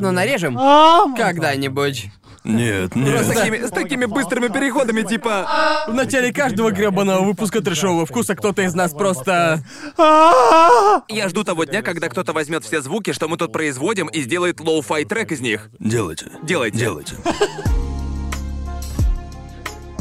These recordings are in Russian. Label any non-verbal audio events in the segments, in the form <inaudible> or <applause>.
наверное, нарежем. Когда-нибудь. Нет, С нет. такими, с такими быстрыми переходами, типа... В начале каждого гребаного выпуска трешового вкуса кто-то из нас просто... Я жду того дня, когда кто-то возьмет все звуки, что мы тут производим, и сделает лоу-фай трек из них. Делайте. Делайте. Делайте.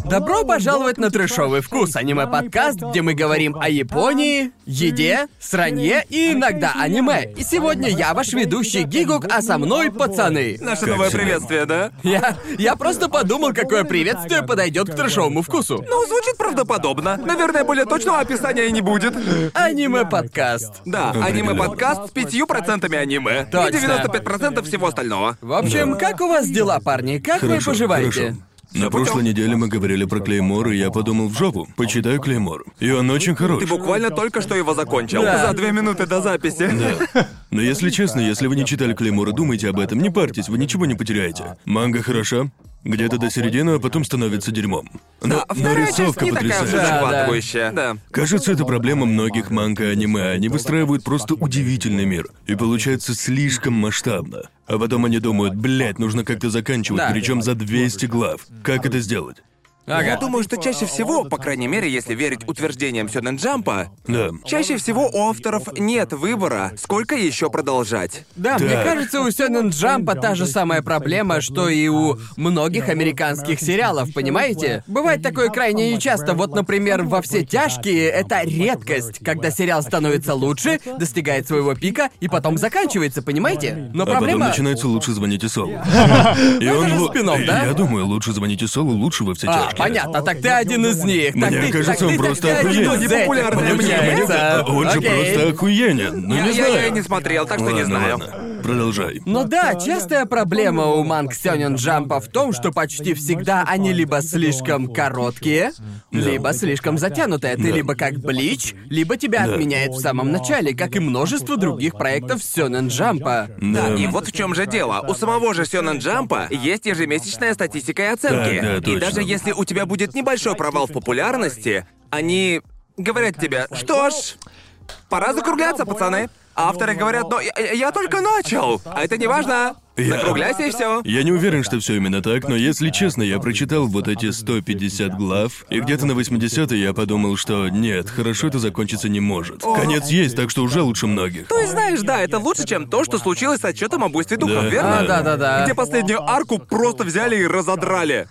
Добро пожаловать на трешовый вкус, аниме-подкаст, где мы говорим о Японии, еде, сранье и иногда аниме. И сегодня я ваш ведущий Гигук, а со мной пацаны. Наше Как новое приветствие, да? Я, я просто подумал, какое приветствие подойдет к трешовому вкусу. Ну, звучит правдоподобно. Наверное, более точного описания и не будет. Аниме-подкаст. Да, аниме-подкаст с пятью процентами аниме. Точно. И 95% всего остального. В общем, как у вас дела, парни? Как вы Хорошо, поживаете? хорошо. На прошлой неделе мы говорили про Клеймор, и я подумал в жопу. Почитаю Клеймор. И он очень хорош. Ты буквально только что его закончил. Да. За две минуты до записи. Да. <laughs> Но если честно, если вы не читали Клеймора, думайте об этом, не парьтесь, вы ничего не потеряете. Манга хороша, где-то до середины, а потом становится дерьмом. Но, А но вторая часть рисовка не такая уж и потрясающая. Захватывающая. Да. Кажется, это проблема многих манга и аниме. Они выстраивают просто удивительный мир. И получается слишком масштабно. А потом они думают, блядь, нужно как-то заканчивать, Да. причем за 200 глав. Как это сделать? Я думаю, что чаще всего, по крайней мере, если верить утверждениям Сёнэн Джампа, Да. чаще всего у авторов нет выбора, сколько еще продолжать. Да, мне Так. кажется, у Сёнэн Джампа та же самая проблема, что и у многих американских сериалов, понимаете? Бывает такое крайне нечасто. Вот, например, во все тяжкие это редкость, когда сериал становится лучше, достигает своего пика и потом заканчивается, понимаете? Но А потом проблема. начинается «Лучше звоните Солу». <laughs> И он... да? Я думаю, «Лучше звоните Солу» лучше во все А, тяжкие. Понятно, так ты один из них. Так Мне ты, кажется, так он ты, так просто ты один охуенен. из этих, Непопулярное Мне получается. кажется, Он же Окей. просто охуенен. Ну, Я, не я- знаю. я не смотрел, так что не Ладно, знаю. ладно. Продолжай. Ну да, частая проблема у манг Сёнэн Джампа в том, что почти всегда они либо слишком короткие, либо слишком затянутые. Ты Да. либо как Блич, либо тебя Да. отменяет в самом начале, как и множество других проектов Сёнэн Джампа. Да, Да. и вот в чем же дело. У самого же Сёнэн Джампа есть ежемесячная статистика и оценки. Да, да, и точно. даже если у тебя будет небольшой провал в популярности, они говорят тебе, что ж, пора закругляться, пацаны. Авторы говорят, но я- я только начал. А это не важно. Я- Закругляйся и все. Я не уверен, что все именно так, но если честно, я прочитал вот эти 150 глав, и где-то на 80 я подумал, что нет, хорошо это закончиться не может. Конец есть, так что уже лучше многих. То есть, знаешь, да, это лучше, чем то, что случилось с отчетом об буйстве духов, Да. верно? А, да-да-да. Где последнюю арку просто взяли и разодрали.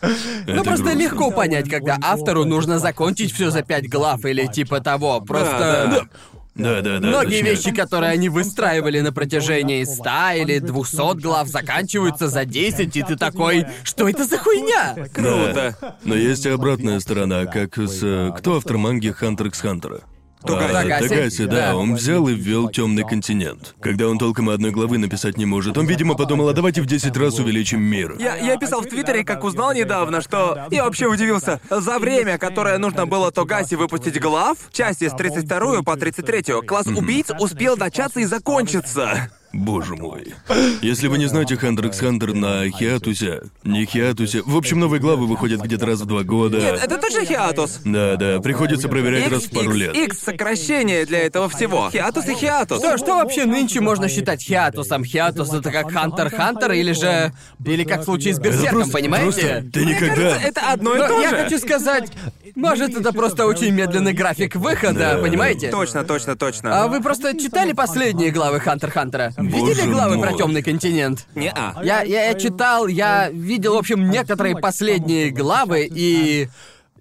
Ну просто грустно. легко понять, когда автору нужно закончить все за пять глав или типа того. Просто. да. Да, да, да. Многие точнее. вещи, которые они выстраивали на протяжении 100 или 200 глав, заканчиваются за 10, и ты такой, что это за хуйня? Круто. Но есть и обратная сторона, как с... э, Кто автор манги Хантер x Хантера? Тогаси. А, Тогаси? Да, Да. он взял и ввел темный континент. Когда он толком одной главы написать не может, он, видимо, подумал, а давайте в 10 раз увеличим мир. Я, я писал в Твиттере, как узнал недавно, что... Я вообще удивился. За время, которое нужно было Тогаси выпустить глав, части с 32 по 33, класс убийц успел начаться и закончиться. Боже мой. Если вы не знаете Хантер x Хантер на Хиатусе, не Хиатусе, в общем, новые главы выходят где-то раз в два года. Нет, это точно хиатус? Да, да, приходится проверять раз в пару X, лет. X сокращение для этого всего. Хиатус и хиатус. Что, что вообще нынче можно считать хиатусом? Хиатус это как Хантер Хантер или же... Или как в случае с Берсерком, просто- понимаете? просто ты Мне никогда... кажется, это одно и Но то я же. хочу сказать, может, это просто очень медленный график выхода, Да. понимаете? Точно, точно, точно. А вы просто читали последние главы Хантер Хантера? Видели Боже главы мой. про темный континент? Не-а. Я, я, я читал, я видел, в общем, некоторые последние главы, и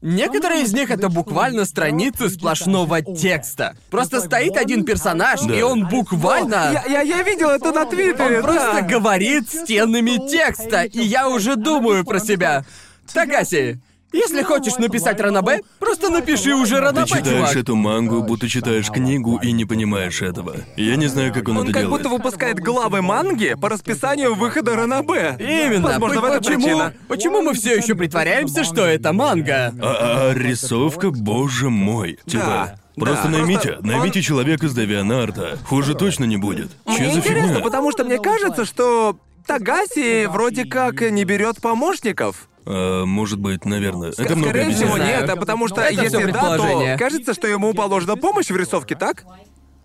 некоторые из них это буквально страницы сплошного текста. Просто стоит один персонаж, и он буквально... Я, я, я видел это на Твиттере, Он просто да. говорит стенами текста, и я уже думаю про себя. Тагаси, если хочешь написать Ранабе, просто напиши уже Ты Ранабе, читаешь чувак. эту мангу, будто читаешь книгу и не понимаешь этого. Я не знаю, как он, Он это как делает. будто выпускает главы манги по расписанию выхода Ранабе. Именно. Возможно, в этом почему, причина. почему мы все еще притворяемся, что это манга? А, а рисовка, боже мой. Типа, Да, просто да. наймите, Просто наймите человека с Девианарта. Хуже точно не будет. Че Мне за интересно, фигня? потому что мне кажется, что Тагаси вроде как не берет помощников. А, может быть, наверное. Это много Скорее всего, объясняет. нет, а потому что Это всё если да, то предположение. кажется, что ему положена помощь в рисовке, так?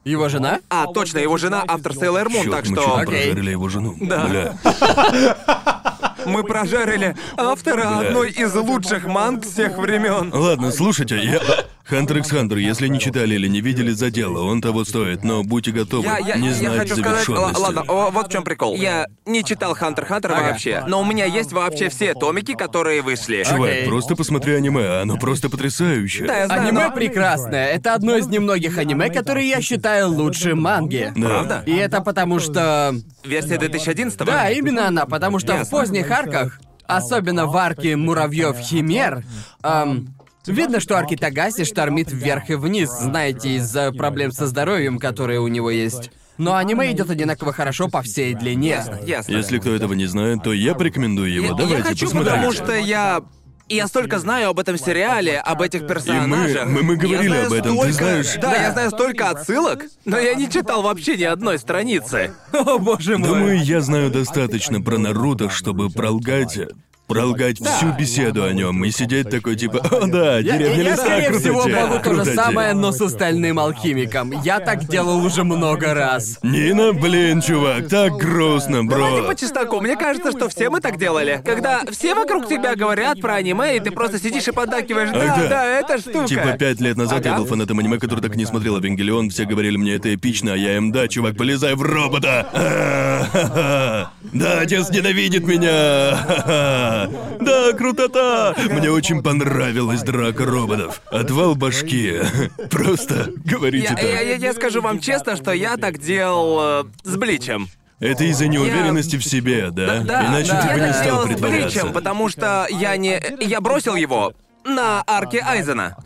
Его жена? А, точно, его жена автор Sailor Moon, Чёрт, так мы чуть что не Окей. прожарили его жену. Да. Бля. <laughs> мы прожарили автора одной из лучших манг всех времен. Ладно, слушайте, я... Хантер икс Хантер, если не читали или не видели за дело, он того стоит, но будьте готовы Я, я, не я знать хочу сказать, л- завершенности. ладно, о, вот в чем прикол. Я не читал Хантер Хантер вообще, но у меня есть вообще все томики, которые вышли. Чувак, Окей. просто посмотри аниме, оно просто потрясающее. Да, я знаю, Аниме но- прекрасное. Это одно из немногих аниме, которые я считаю лучше манги. Да. Правда? И это потому что... Версия 2011 Да, именно она, потому что в Ясно. Поздних арках, особенно в арке муравьев Химер, эм, видно, что арки Тагаси штормит вверх и вниз, знаете, из-за проблем со здоровьем, которые у него есть. Но аниме идет одинаково хорошо по всей длине. Ясно. Если кто этого не знает, то я порекомендую его. Я- Давайте, я хочу, посмотрите. потому что я... Я столько знаю об этом сериале, об этих персонажах. мы- мы говорили Я знаю об этом, ты столько- знаешь. Да, я знаю столько отсылок, но я не читал вообще ни одной страницы. <laughs> О, боже мой. Думаю, я знаю достаточно про Наруто, чтобы пролгать... Пролгать всю беседу о нем и сидеть такой типа, о да, деревня я, леса, скорее крутоте, всего, могу то же крутоте». самое, но с остальным алхимиком. Я так делал уже много раз. Нина, блин, чувак, так грустно, Давайте бро. по чесноку. Мне кажется, что все мы так делали. Когда все вокруг тебя говорят про аниме, и ты просто сидишь и поддакиваешь. Да, Ага. да, это штука. Типа пять лет назад я Ага. был фанатом аниме, который так и не смотрел Евангелион, все говорили мне это эпично, а я им, да, чувак, полезай в робота! <laughs> Да, отец ненавидит меня! <laughs> Ха-ха. Да, крутота! Мне очень понравилась драка роботов. Отвал башки. <laughs> Просто говорите Я, я- я- так. я скажу вам честно, что я так делал э, с Бличем. Это из-за неуверенности в себе, да? Да, Иначе да. ты бы я не так стал делал с притворяться. Бличем, потому что я не... Я бросил его на арке Айзена.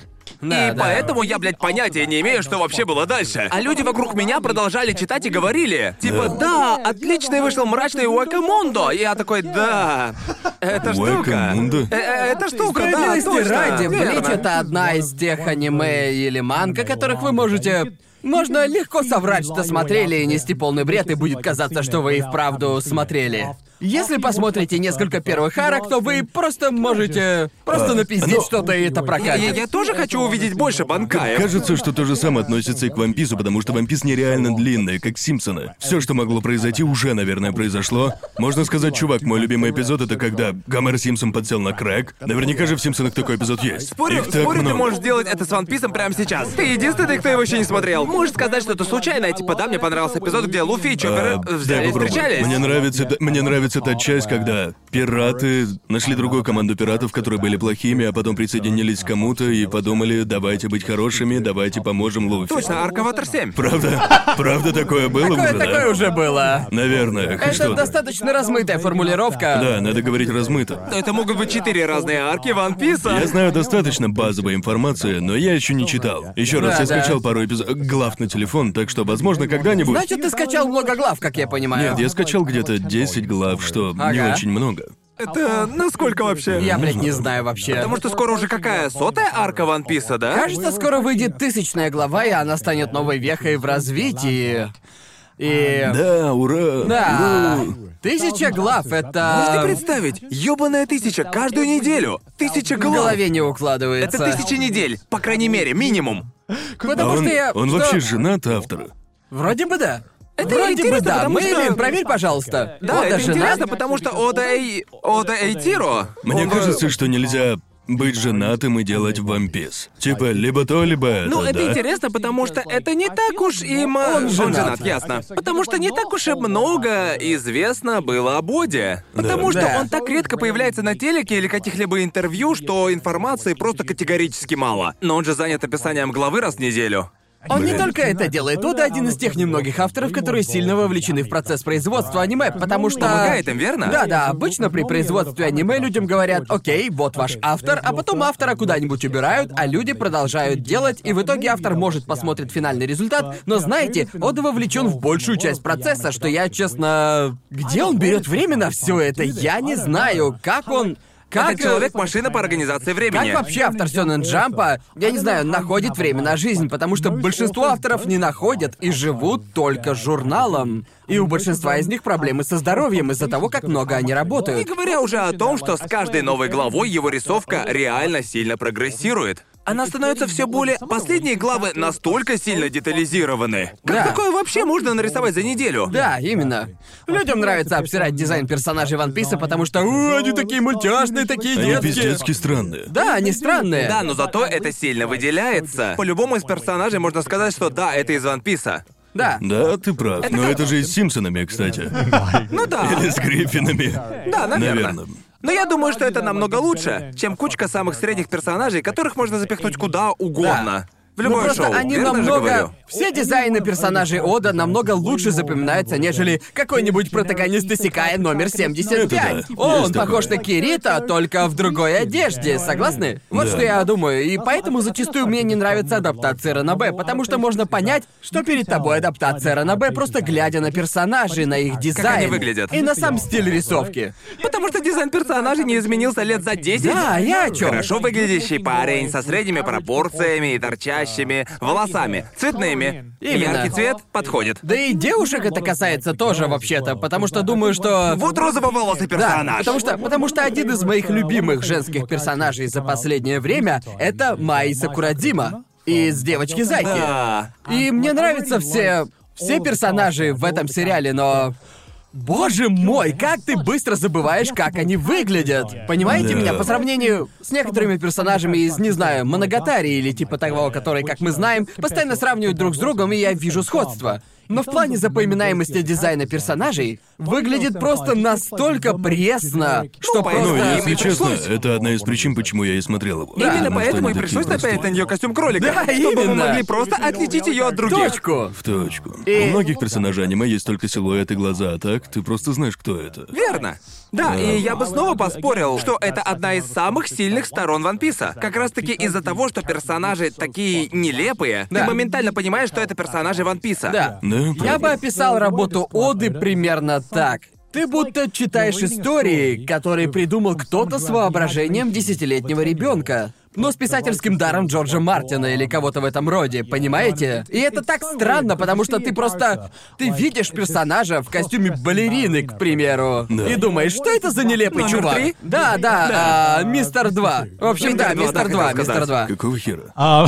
Да, и да. поэтому я, блядь, понятия не имею, что вообще было дальше. А люди вокруг меня продолжали читать и говорили. Типа, да, отличный вышел мрачный Уэкамондо. И я такой, да, это штука. Э, э, Это штука, да, точно. ради. Блич это одна из тех аниме или манга, которых вы можете... Можно легко соврать, что смотрели и нести полный бред, и будет казаться, что вы и вправду смотрели. Если посмотрите несколько первых арок, то вы просто можете просто напиздить ну, что-то, и это Я, прокатит. я тоже хочу увидеть больше банкаев. Кажется, что то же самое относится и к Вампису, потому что Вампис нереально длинный, как Симпсоны. Все, что могло произойти, уже, наверное, произошло. Можно сказать, чувак, мой любимый эпизод это когда Гомер Симпсон подсел на крэк. Наверняка же в Симпсонах такой эпизод есть. Спорю, Их так спорю, ты можешь сделать это с Ван Писом прямо сейчас. Ты единственный, кто его еще не смотрел. Можешь сказать, что это случайно, типа, да, мне понравился эпизод, где Луфи и Чоппер А, э, дай взяли и попробую. встречались. Мне нравится, мне нравится та часть, когда пираты нашли другую команду пиратов, которые были плохими, а потом присоединились к кому-то и подумали, давайте быть хорошими, давайте поможем Луфи. Точно, Арка Ватер 7. Правда? Правда такое было Такое, уже, да? такое уже было. Наверное, Это что-то. достаточно размытая формулировка. Да, надо говорить размыто. Это могут быть четыре разные арки Ван Писа. Я знаю достаточно базовой информации, но я еще не читал. Еще раз, Да, я да. скачал пару эпизодов глав на телефон, так что, возможно, когда-нибудь. Значит, ты скачал много глав, как я понимаю. Нет, я скачал где-то 10 глав, что не Ага. очень много. Это насколько вообще? Я, блядь, не знаю вообще. Потому что скоро уже какая? Сотая арка Ван Писа, да? Кажется, скоро выйдет тысячная глава, и она станет новой вехой в развитии. И... Да, ура! Да. ура. Тысяча глав — Можете это... представить? Ёбаная тысяча каждую неделю. Тысяча В глав. голове не Это укладывается. тысяча недель, по крайней мере, минимум. А Потому он, что я... он что- вообще женат автора. Вроде бы да. Это Вроде бы интересно, да. потому что- Мэйлин, проверь, пожалуйста. Да, Ода это женат? интересно, потому что Ода Эй... Ода Эйтиро... Мне он, э, кажется, что нельзя быть женатым и делать вампис. Типа, либо то, либо это, Ну, это да? интересно, потому что это не так уж и ма... Он женат. ясно. Потому что не так уж и много известно было о Боде. Потому что Да. он так редко появляется на телеке или каких-либо интервью, что информации просто категорически мало. Но он же занят описанием главы раз в неделю. Он не только это делает, Ода один из тех немногих авторов, которые сильно вовлечены в процесс производства аниме, потому что... Помогает им, верно? Да-да, обычно при производстве аниме людям говорят, окей, вот ваш автор, а потом автора куда-нибудь убирают, а люди продолжают делать, и в итоге автор может посмотрит финальный результат, но знаете, Ода вовлечен в большую часть процесса, что я, честно... Где он берет время на все это? Я не знаю, как он... Как... Это человек-машина по организации времени. Как вообще автор Сёнэн Джампа, я не знаю, находит время на жизнь, потому что большинство авторов не находят и живут только журналом. И у большинства из них проблемы со здоровьем из-за того, как много они Не работают. говоря уже о том, что с каждой новой главой его рисовка реально сильно прогрессирует. Она становится все более... Последние главы настолько сильно детализированы. Как Да. такое вообще можно нарисовать за неделю? Да, именно. Людям нравится обсирать дизайн персонажей Ван Писа, потому что «О, они такие мультяшные, такие Они детские. пиздецки странные. Да, они странные. Да, но зато это сильно выделяется. По любому из персонажей можно сказать, что да, это из Ван Писа. Да. Да, ты прав. Но это же и с Симпсонами, кстати. Ну да. Или с Гриффинами. Да, наверное. Наверное. Но я думаю, что это намного лучше, чем кучка самых средних персонажей, которых можно запихнуть куда угодно. В Ну любое просто шоу. они верно же намного... говорю? Все дизайны персонажей Ода намного лучше запоминаются, нежели какой-нибудь протагонист Исекая номер 75. Это да. Он Есть похож такое. на Кирита, только в другой одежде, согласны? Вот Да. что я думаю, и поэтому зачастую мне не нравится адаптация Ранобэ, потому что можно понять, что перед тобой адаптация Ранобэ, просто глядя на персонажей, на их дизайн. они выглядят. И на сам стиль рисовки. Потому что дизайн персонажей не изменился лет за 10. Да, я о чем? Хорошо выглядящий парень со средними пропорциями и торчащими волосами, цветными. Именно. Яркий цвет подходит. Да и девушек это касается тоже, вообще-то, потому что думаю, что... Вот розово-волосый Да, персонаж. потому что, потому что один из моих любимых женских персонажей за последнее время — это Майи Сакурадима из «Девочки-зайки». Да. И мне нравятся все... все персонажи в этом сериале, но... Боже мой, как ты быстро забываешь, как они выглядят. Понимаете Да. меня? По сравнению с некоторыми персонажами из, не знаю, Моногатари или типа того, которые, как мы знаем, постоянно сравнивают друг с другом, и я вижу сходство. Но в плане запоминаемости дизайна персонажей выглядит просто настолько пресно, что Ну, просто... им если честно, пришлось. это одна из причин, почему я и смотрел его. Да, Именно поэтому и пришлось напялить на нее костюм кролика. Да, чтобы вы именно. могли просто отличить ее от других. Точку. В точку. И- У многих персонажей аниме есть только силуэт и глаза, а так ты просто знаешь, кто это. Верно. Да, и я бы снова поспорил, что это одна из самых сильных сторон Ван Писа. Как раз таки из-за того, что персонажи такие нелепые, Да. ты моментально понимаешь, что это персонажи Ван Писа. Да. Да, Я бы описал работу Оды примерно так. Ты будто читаешь истории, которые придумал кто-то с воображением десятилетнего ребенка. Но с писательским даром Джорджа Мартина или кого-то в этом роде, понимаете? И это так странно, потому что ты просто... Ты видишь персонажа в костюме балерины, к примеру, Да. и думаешь, что это за нелепый Номер чувак? три? Да, да, а, мистер 2. В общем, Мистер да, мистер да, 2, хотел мистер сказать. 2. Какого хера? А,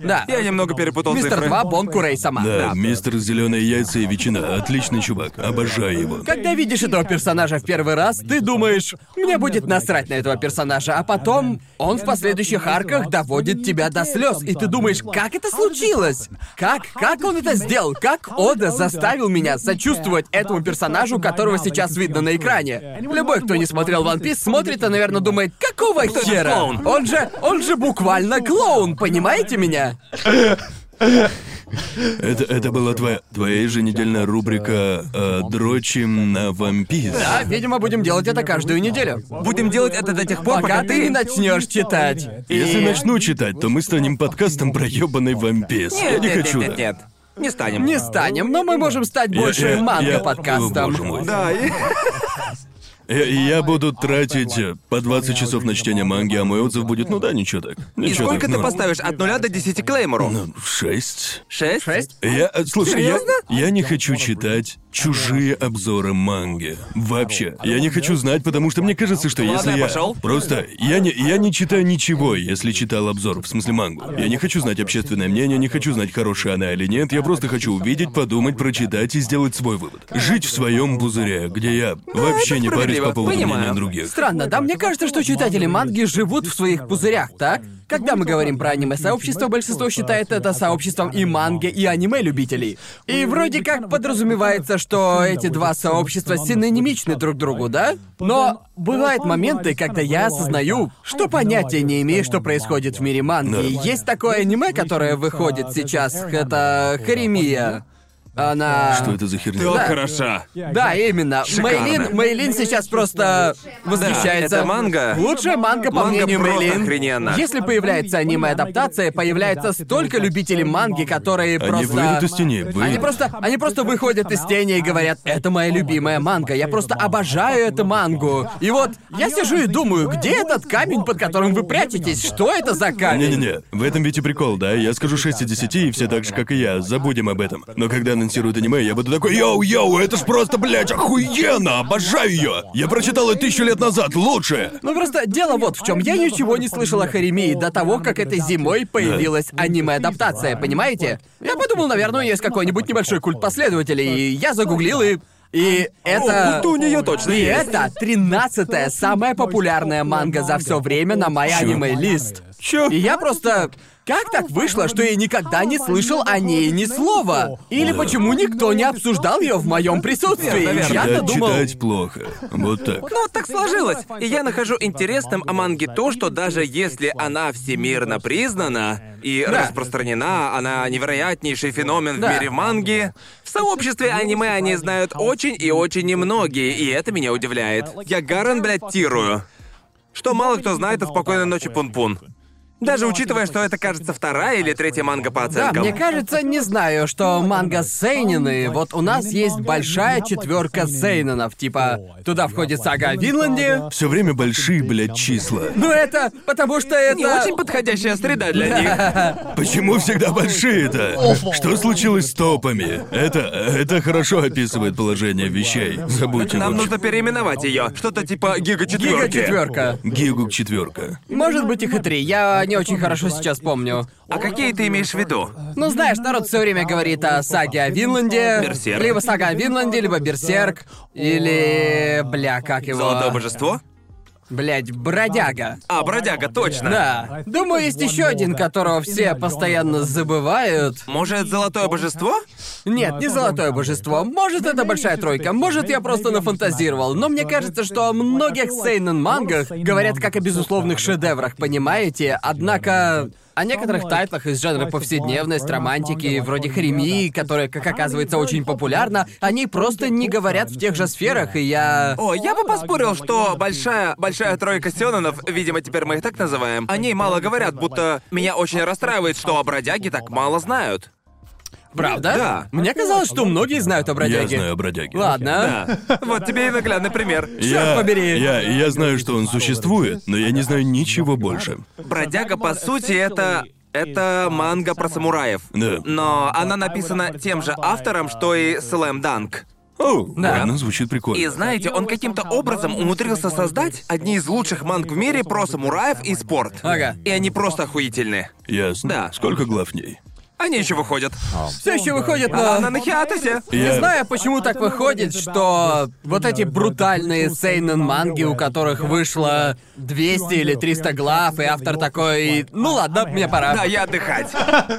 Да. Я немного перепутал Мистер цифры. 2 Бон Курей сама. Да, мистер Зеленые яйца и ветчина. Отличный чувак. Обожаю его. Когда видишь этого персонажа в первый раз, ты думаешь, мне будет насрать на этого персонажа, а потом он в последующих арках доводит тебя до слез, и ты думаешь, как это случилось? Как? Как он это сделал? Как Ода заставил меня сочувствовать этому персонажу, которого сейчас видно на экране? Любой, кто не смотрел One Piece, смотрит и, наверное, думает, какого хера? Он же, он же буквально клоун, понимаете меня? <laughs> Это, это была твоя, твоя еженедельная рубрика э, «Дрочим на вампир». Да, видимо, будем делать это каждую неделю. Будем делать это до тех пор, Пока пока ты не начнешь читать. Если И- начну читать, то мы станем подкастом про ёбаный вампис. я Нет, не нет, хочу. нет, нет, нет. Не станем. Не станем, но мы можем стать Я- больше я- я- манго-подкастом. О, боже мой. Да, и... Я, я буду тратить э, по 20 часов на чтение манги, а мой отзыв будет, ну да, ничего так. И Ничего сколько так, ты ну, поставишь от нуля до 10 Клеймору? Ну, шесть. Шесть? Шесть? Я, э, слушай, я, я не хочу читать чужие обзоры манги. Вообще. Я не хочу знать, потому что мне кажется, что если я. Просто я не, я не читаю ничего, если читал обзор, в смысле мангу. Я не хочу знать общественное мнение, не хочу знать, хорошая она или нет. Я просто хочу увидеть, подумать, прочитать и сделать свой вывод. Жить в своем пузыре, где я вообще это не парюсь по поводу Понимаю. мнения других. Странно, да? Мне кажется, что читатели манги живут в своих пузырях, так? Когда мы говорим про аниме-сообщество, большинство считает это сообществом и манги, и аниме-любителей. И вроде как подразумевается, что эти два сообщества синонимичны друг другу, да? Но бывают моменты, когда я осознаю, что понятия не имею, что происходит в мире манги. Есть такое аниме, которое выходит сейчас, это Харемия. Она... Что это за херня? Так Да. хороша. Да, именно. Шикарно. Мейлин, Мейлин сейчас просто восхищается. это манга. Лучшая манга, по Манга мнению просто Мейлин. охрененно. Если появляется аниме-адаптация, появляется столько любителей манги, которые Они просто... выйдут из тени, Они выйдут. просто, они просто выходят из тени и говорят, это моя любимая манга, я просто обожаю эту мангу. И вот я сижу и думаю, где этот камень, под которым вы прячетесь? Что это за камень? Не-не-не, в этом ведь и прикол, да? Я скажу 6 из 10, и все так же, как и я, забудем об этом. Но когда на анонсируют аниме, я буду такой, йоу-йоу, это ж просто, блядь, охуенно, обожаю ее. Я прочитал ее тысячу лет назад, лучше. Ну просто дело вот в чем. Я ничего не слышал о Харемии до того, как этой зимой появилась аниме-адаптация, понимаете? Я подумал, наверное, есть какой-нибудь небольшой культ последователей, и я загуглил и... И это... О, у нее точно И есть. это тринадцатая самая популярная манга за все время на моей аниме-лист. Чё? И я просто... Как так вышло, что я никогда не слышал о ней ни слова? Или почему никто не обсуждал ее в моем присутствии? Я-то Читать, думал... читать плохо. Вот так. Ну, вот так сложилось. И я нахожу интересным о манге то, что даже если она всемирно признана и Да. распространена, она невероятнейший феномен Да. в мире манги, в сообществе аниме они знают очень и очень немногие, и это меня удивляет. Я Гарен, блядь, тирую. Что мало кто знает о «Спокойной ночи, Пун-Пун». Даже учитывая, что это, кажется, вторая или третья манга по Да, оценкам. мне кажется, не знаю, что манга Сейнины. Вот у нас есть большая четверка Сейненов. Типа, туда входит сага о Винланде. Все время большие, блядь, числа. Ну это потому что это... Не очень подходящая среда для них. <laughs> Почему всегда большие-то? Что случилось с топами? Это, это хорошо описывает положение вещей. Забудьте Нам лучше. нужно переименовать ее. Что-то типа Гига четверки. Гига четверка. Гигук четверка. Может быть их и три. Я не очень хорошо сейчас помню. А какие ты имеешь в виду? Ну, знаешь, народ все время говорит о саге о Винланде. Берсерк. Либо сага о Винланде, либо Берсерк. Или... Бля, как его... Золотое божество? Блять, бродяга. А, бродяга, точно. Да. Думаю, есть еще один, которого все постоянно забывают. Может, золотое божество? Нет, не золотое божество. Может, это большая тройка. Может, я просто нафантазировал. Но мне кажется, что о многих сейнен мангах говорят как о безусловных шедеврах, понимаете? Однако о некоторых тайтлах из жанра повседневность, романтики, вроде Хремии, которая, как оказывается, очень популярна, они просто не говорят в тех же сферах, и я... О, я бы поспорил, что большая, большая тройка сёнэнов, видимо, теперь мы их так называем, о ней мало говорят, будто меня очень расстраивает, что о бродяге так мало знают. Правда? Да. Мне казалось, что многие знают о Я бродяге. знаю о бродяге. Ладно. Да. Вот тебе и наглядный пример. Я, побери. Я, я знаю, что он существует, но я не знаю ничего больше. Бродяга, по сути, это... Это манга про самураев. Да. Но она написана тем же автором, что и Слэм Данк. О, Да. ладно, звучит прикольно. И знаете, он каким-то образом умудрился создать одни из лучших манг в мире про самураев и спорт. Ага. И они просто охуительные. Ясно. Да. Сколько глав в ней? Они еще выходят. Все еще выходит, А но... она на хиатусе. Не Я- знаю, почему так выходит, что вот эти брутальные сейнен манги, у которых вышло 200 или 300 глав, и автор такой, ну ладно, мне пора. Да, я отдыхать.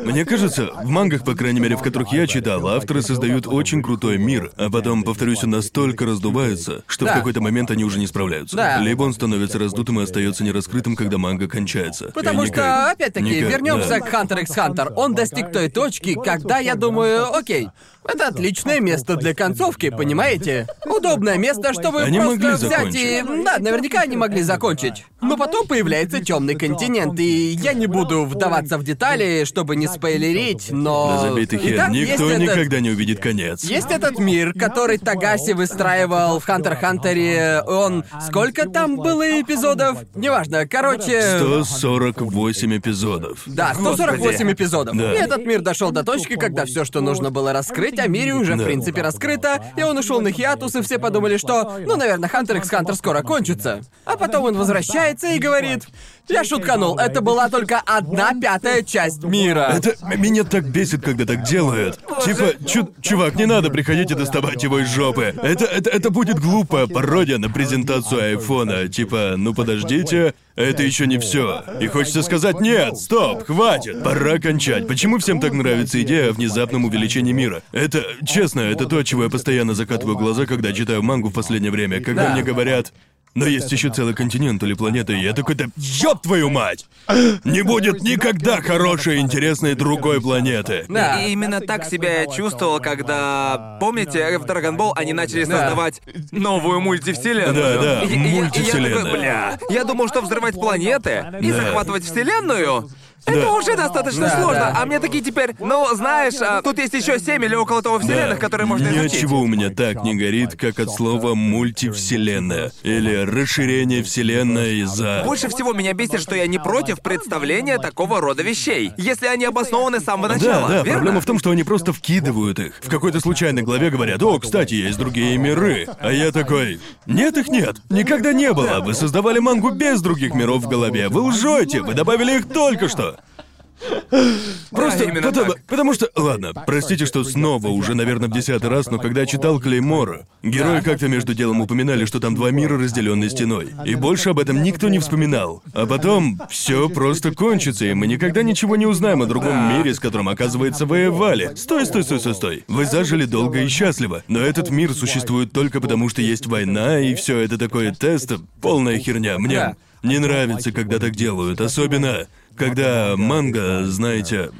Мне кажется, в мангах, по крайней мере, в которых я читал, авторы создают очень крутой мир, а потом, повторюсь, он настолько раздувается, что Да. в какой-то момент они уже не справляются. Да. Либо он становится раздутым и остается нераскрытым, когда манга кончается. Потому И что, никак- опять-таки, никак, вернемся да. к Hunter x Hunter. Он достиг той точки, когда я думаю, окей, это отличное место для концовки, понимаете? Удобное место, чтобы Они просто могли взять и... Да, наверняка они могли закончить. Но потом появляется темный континент, и я не буду вдаваться в детали, чтобы не спойлерить, но... Да забитый хер, никто этот- никогда не увидит конец. Есть этот мир, который Тагаси выстраивал в Хантер Хантере. Он... Сколько там было эпизодов? Неважно, короче... 148 эпизодов. Да, 148 Господи. эпизодов. Да. И этот мир дошел до точки, когда все, что нужно было раскрыть, о мире уже в принципе раскрыто, и он ушел на хиатус, и все подумали, что, ну, наверное, Хантер x Хантер скоро кончится. А потом он возвращается и говорит: Я шутканул, это была только одна пятая часть мира. Это меня так бесит, когда так делают. Типа, чу- чувак, не надо приходить и доставать его из жопы. Это, это, это будет глупая пародия на презентацию айфона. Типа, ну подождите, это еще не все. И хочется сказать, нет, стоп, хватит, пора кончать. Почему всем так нравится идея о внезапном увеличении мира? Это, честно, это то, чего я постоянно закатываю глаза, когда читаю мангу в последнее время, когда Да. мне говорят, но есть еще целый континент или планета, и я такой, да ёб твою мать! <gasps> Не будет никогда хорошей, интересной другой планеты. Да. И именно так себя я чувствовал, когда, помните, в Dragon Ball они начали Да. создавать новую мультивселенную. Да, да, и я- я мультивселенная. такой, бля, я думал, что взрывать планеты и Да. захватывать вселенную Это Да. уже достаточно Да, сложно. да. А мне такие теперь, ну, знаешь, а, тут есть еще семь или около того вселенных, которые можно изучить. Ничего у меня так не горит, как от слова мультивселенная. Или расширение вселенной из-за... Больше всего меня бесит, что я не против представления такого рода вещей, если они обоснованы с самого Да, начала. да, верно? проблема в том, что они просто вкидывают их. В какой-то случайной главе говорят, о, кстати, есть другие миры. А я такой, нет их нет, никогда не было. Вы создавали мангу без других миров в голове. Вы лжете, вы добавили их только что. Просто именно потому, так. потому что... Ладно, простите, что снова, уже, наверное, в десятый раз, но когда я читал Клеймора, герои как-то между делом упоминали, что там два мира, разделенные стеной. И больше об этом никто не вспоминал. А потом все просто кончится, и мы никогда ничего не узнаем о другом мире, с которым, оказывается, воевали. Стой, стой, стой, стой, стой. Вы зажили долго и счастливо, но этот мир существует только потому, что есть война, и все это такое тест, полная херня. Мне не нравится, когда так делают, особенно когда манга, знаете,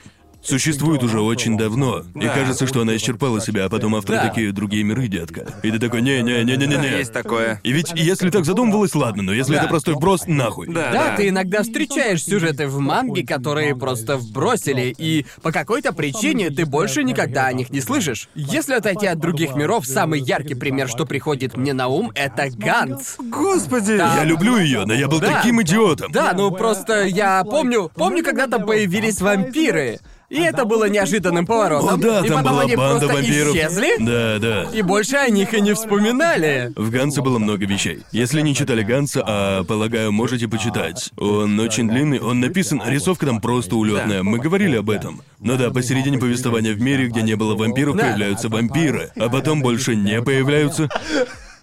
существует уже очень давно, и Да. кажется, что она исчерпала себя, а потом авторы Да. такие другие миры, детка. И ты такой, не-не-не-не-не-не. Да, есть такое. И ведь если так задумывалось, ладно, но если Да. это простой вброс, нахуй. Да, Да, ты иногда встречаешь сюжеты в манге, которые просто вбросили, и по какой-то причине ты больше никогда о них не слышишь. Если отойти от других миров, самый яркий пример, что приходит мне на ум, это Ганс. Господи! Я люблю ее, но я был Да. таким идиотом. Да, ну просто я помню, помню, когда там появились вампиры. И это было неожиданным поворотом. О, да, и там потом была они банда просто вампиров. исчезли, Да, да. и больше о них и не вспоминали. В Гансе было много вещей. Если не читали Ганса, а полагаю, можете почитать. Он очень длинный, он написан, рисовка там просто улетная. Мы говорили об этом. Но да, посередине повествования в мире, где не было вампиров, появляются вампиры, а потом больше не появляются.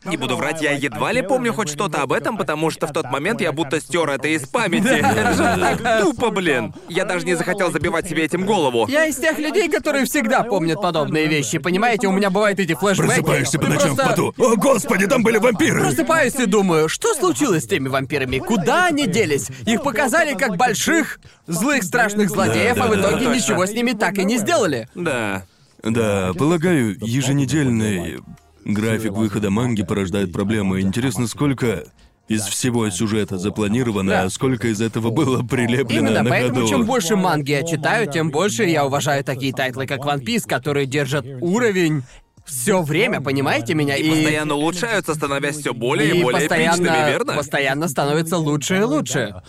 Не буду врать, я едва ли помню хоть что-то об этом, потому что в тот момент я будто стер это из памяти. Это же так тупо, блин. Я даже не захотел забивать себе этим голову. Я из тех людей, которые всегда помнят подобные вещи, понимаете? У меня бывают эти флешбеки. Просыпаешься по ночам в поту. О, господи, там были вампиры! Просыпаюсь и думаю, что случилось с теми вампирами? Куда они делись? Их показали как больших, злых, страшных злодеев, а в итоге ничего с ними так и не сделали. Да. Да, полагаю, еженедельный график выхода манги порождает проблемы. Интересно, сколько из всего сюжета запланировано, Да. а сколько из этого было прилеплено Именно на поэтому, ходу. чем больше манги я читаю, тем больше я уважаю такие тайтлы, как One Piece, которые держат уровень все время, понимаете меня? И, Постоянно улучшаются, становясь все более и, и более постоянно, эпичными, верно? постоянно становится лучше и лучше.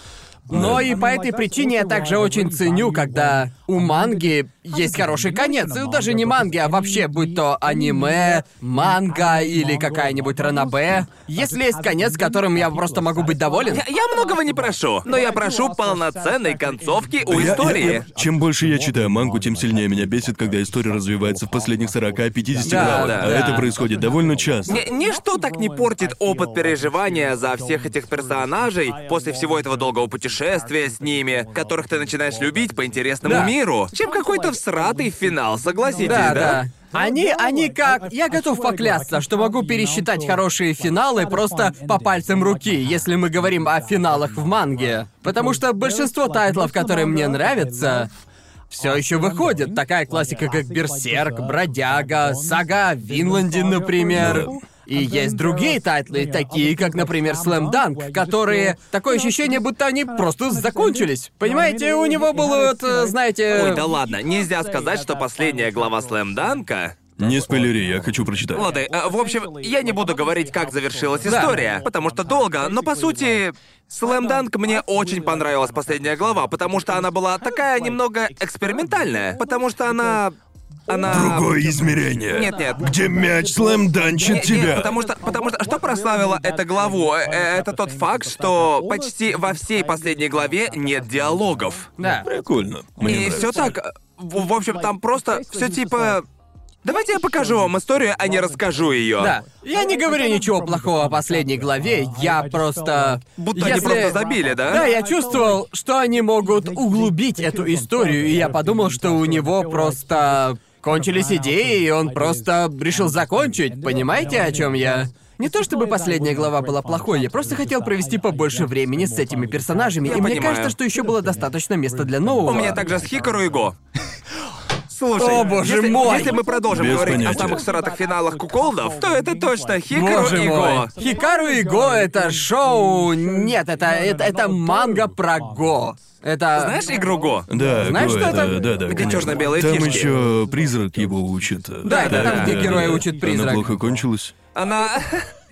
Но и по этой причине я также очень ценю, когда у манги есть хороший конец. И даже не манги, а вообще, будь то аниме, манга или какая-нибудь ранобэ. Если есть конец, которым я просто могу быть доволен. Я, я многого не прошу, но я прошу полноценной концовки у Я- я- истории. я- чем больше я читаю мангу, тем сильнее меня бесит, когда история развивается в последних 40-50 Да, главах. да, а да. это происходит довольно часто. Ни- ничто так не портит опыт переживания за всех этих персонажей после всего этого долгого путешествия с ними, которых ты начинаешь любить по интересному Да. миру, чем какой-то всратый финал, согласитесь, Да, да? да. Они, они как... Я готов поклясться, что могу пересчитать хорошие финалы просто по пальцам руки, если мы говорим о финалах в манге. Потому что большинство тайтлов, которые мне нравятся, все еще выходят. Такая классика, как Берсерк, Бродяга, Сага о Винланде, например. И есть другие тайтлы, такие как, например, Слэм Данк, которые... Такое ощущение, будто они просто закончились. Понимаете, у него было, это, знаете... Ой, да ладно, нельзя сказать, что последняя глава Слэм Данка Не спойлери, я хочу прочитать. Ладно, э, в общем, я не буду говорить, как завершилась Да. история, потому что долго, но по сути, Слэм Данк мне очень понравилась последняя глава, потому что она была такая немного экспериментальная, потому что она... Она... Другое измерение. Нет, нет. Где мяч слэм данчит Не- тебя. Нет, потому что, потому что, что прославило эту главу? Э, э, Это тот факт, что почти во всей последней главе нет диалогов. Да. Прикольно. Мне И все так. В, в общем, там просто все типа. Давайте я покажу вам историю, а не расскажу ее. Да. Я не говорю ничего плохого о последней главе, я просто... Будто они Если- просто забили, да? Да, я чувствовал, что они могут углубить эту историю, и я подумал, что у него просто кончились идеи, и он просто решил закончить. Понимаете, о чем я? Не то чтобы последняя глава была плохой, я просто хотел провести побольше времени с этими персонажами, Я и мне понимаю. кажется, что еще было достаточно места для нового. У меня также с Хикару и Го. <laughs> Слушай, О, боже если, мой! если мы продолжим Без говорить понятия. о самых сратых финалах куколдов, то это точно Хикару Боже и мой. Го. Хикару и Го это шоу... Нет, это, это, это манга про Го. Это... Знаешь игру Го? Да, Знаешь, Го, что это? Да, да, Где конечно. чёрно-белые Там фишки. еще призрак его учит. Да, это там, где героя учит призрак. Она плохо кончилась. Она...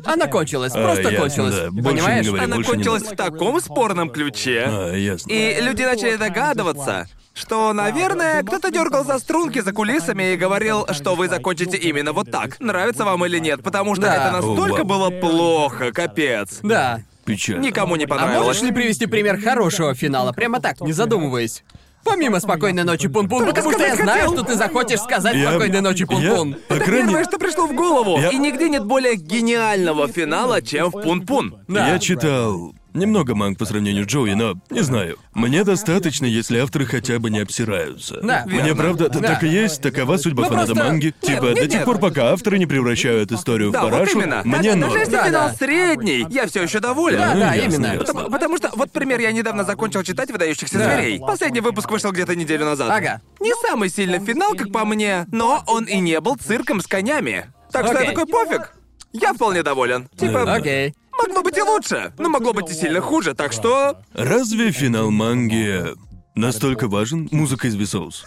Она кончилась, А, просто ясно, кончилась. да. Больше Понимаешь? не говори. Она больше не кончилась надо. в таком спорном ключе. А, ясно. И люди начали догадываться, что, наверное, кто-то дергал за струнки за кулисами и говорил, что вы закончите именно вот так. Нравится вам или нет, потому что Да. это настолько было плохо, капец. Да. Печально. Никому не А понравилось. можешь ли привести пример хорошего финала? Прямо так, не задумываясь. Помимо спокойной ночи Пун-Пун, потому что я сказать знаю, хотел. что ты захочешь сказать Я- спокойной ночи Пун-Пун. Я, по Это крайней первое, что пришло в голову. Я- И нигде нет более гениального финала, чем в Пун-Пун. Да. Я читал немного манг по сравнению с Джоуи, но не знаю. Мне достаточно, если авторы хотя бы не обсираются. Да, Мне верно. правда Да. так и есть, такова судьба Ну, фаната просто- манги. Нет, типа, нет, до нет. тех пор, пока авторы не превращают историю Да, в парашу, вот именно. мне даже, норм. даже если Да, финал да. средний, я все еще доволен. Да, Ну, да, ясно, именно. ясно. Потому, потому что, вот пример, я недавно закончил читать «Выдающихся Да. зверей». Последний выпуск вышел где-то неделю назад. Ага. Не самый сильный финал, как по мне, но он и не был цирком с конями. Так что я Окей. такой, пофиг. Я вполне доволен. Типа. Окей. Могло быть и лучше, но могло быть и сильно хуже, так что... Разве финал манги настолько важен? Музыка из Висоус.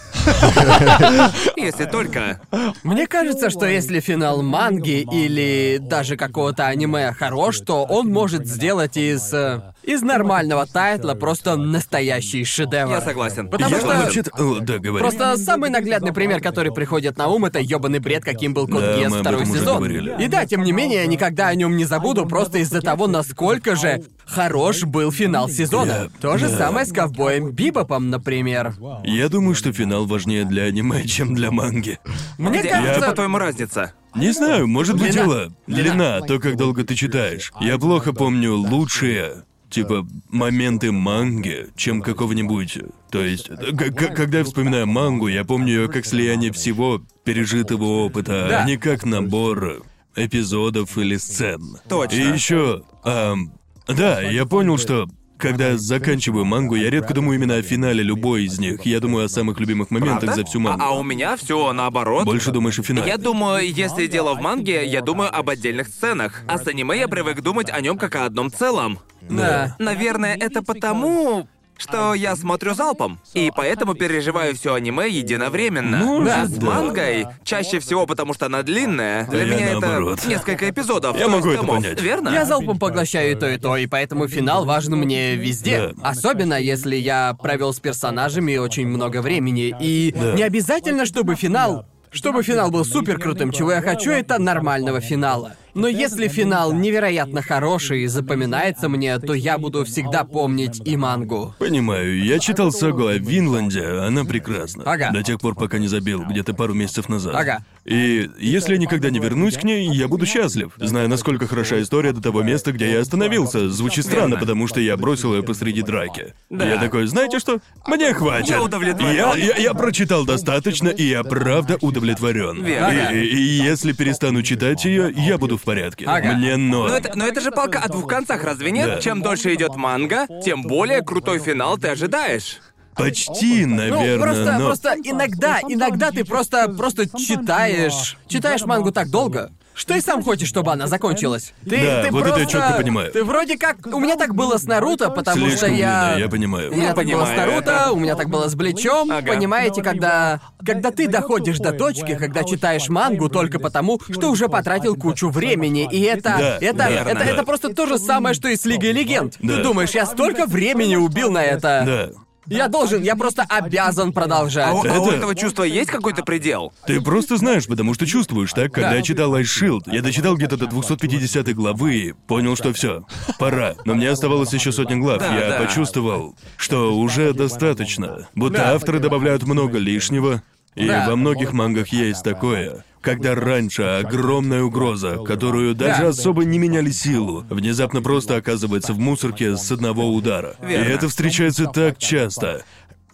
Если только... Мне кажется, что если финал манги или даже какого-то аниме хорош, то он может сделать из... э, из нормального тайтла просто настоящий шедевр. Я согласен. Потому я что... вообще-то... О, да, говори. Просто самый наглядный пример, который приходит на ум, это ёбаный бред, каким был Код Да, второй сезон. говорили. И да, тем не менее, я никогда о нем не забуду, просто из-за того, насколько же хорош был финал сезона. Я- То же да. самое с ковбоем Бибопом, например. Я думаю, что финал важнее для аниме, чем для манги. Мне Где, кажется... по-твоему, разница? Не знаю, может быть Длина. дело. Длина, то, как долго ты читаешь. Я плохо помню лучшие, типа, моменты манги, чем какого-нибудь. То есть, к- когда я вспоминаю мангу, я помню ее как слияние всего пережитого опыта, Да. а не как набор эпизодов или сцен. Точно. И еще, да, я понял, что когда заканчиваю мангу, я редко думаю именно о финале любой из них. Я думаю о самых любимых моментах Правда? за всю мангу. А, а у меня все наоборот. Больше думаешь о финале. Я думаю, если дело в манге, я думаю об отдельных сценах. А с аниме я привык думать о нем как о одном целом. Да. Наверное, это потому, что я смотрю залпом, и поэтому переживаю все аниме единовременно. Может, с да. мангой, чаще всего потому что она длинная, для Я меня наоборот. это несколько эпизодов. Я могу это томов, понять. Верно? Я залпом поглощаю и то, и то, и поэтому финал важен мне везде. Да. Особенно, если я провел с персонажами очень много времени. И Да. не обязательно, чтобы финал... Чтобы финал был супер крутым, чего я хочу, это нормального финала. Но если финал невероятно хороший и запоминается мне, то я буду всегда помнить и мангу. Понимаю, я читал сагу о Винланде, она прекрасна. Ага. До тех пор, пока не забил, где-то пару месяцев назад. Ага. И если я никогда не вернусь к ней, я буду счастлив, зная, насколько хороша история до того места, где я остановился. Звучит странно, потому что я бросил ее посреди драки. Да. Я такой, знаете что? Мне хватит. Я удовлетворен. Я, я- я прочитал достаточно, и я правда удовлетворен. Верно. И, и если перестану читать ее, я буду в порядке. Ага. Мне норм. Но это, но это же палка о двух концах, разве нет? Да. Чем дольше идет манга, тем более крутой финал ты ожидаешь. Почти, Ну, наверное, просто, но... просто иногда, иногда ты просто, просто читаешь, читаешь мангу так долго, что и сам хочешь, чтобы она закончилась. Ты, Да, ты вот это я просто, чётко понимаю. Ты вроде как, у меня так было с Наруто, потому Слишком что я, длинная, я понимаю. у меня Я так было с понимаю Наруто, у меня так было с Бличом, Ага. понимаете, когда, когда ты доходишь до точки, когда читаешь мангу только потому, что уже потратил кучу времени, и это, Да, это, верно, это, да. это просто то же самое, что и с Лигой Легенд. Да. Ты думаешь, я столько времени убил на это. Да. Я должен, я просто обязан продолжать. А, у- а у Это- этого чувства есть какой-то предел? Ты просто знаешь, потому что чувствуешь, так? Когда Да. я читал Ice Shield, я дочитал где-то до 250 главы и понял, что все, пора. Но мне оставалось еще сотня глав. Да, я да. почувствовал, что уже достаточно. Будто Да. авторы добавляют много лишнего. И Да. во многих мангах есть такое. Когда раньше огромная угроза, которую даже Да. особо не меняли силу, внезапно просто оказывается в мусорке с одного удара. Верно. И это встречается так часто.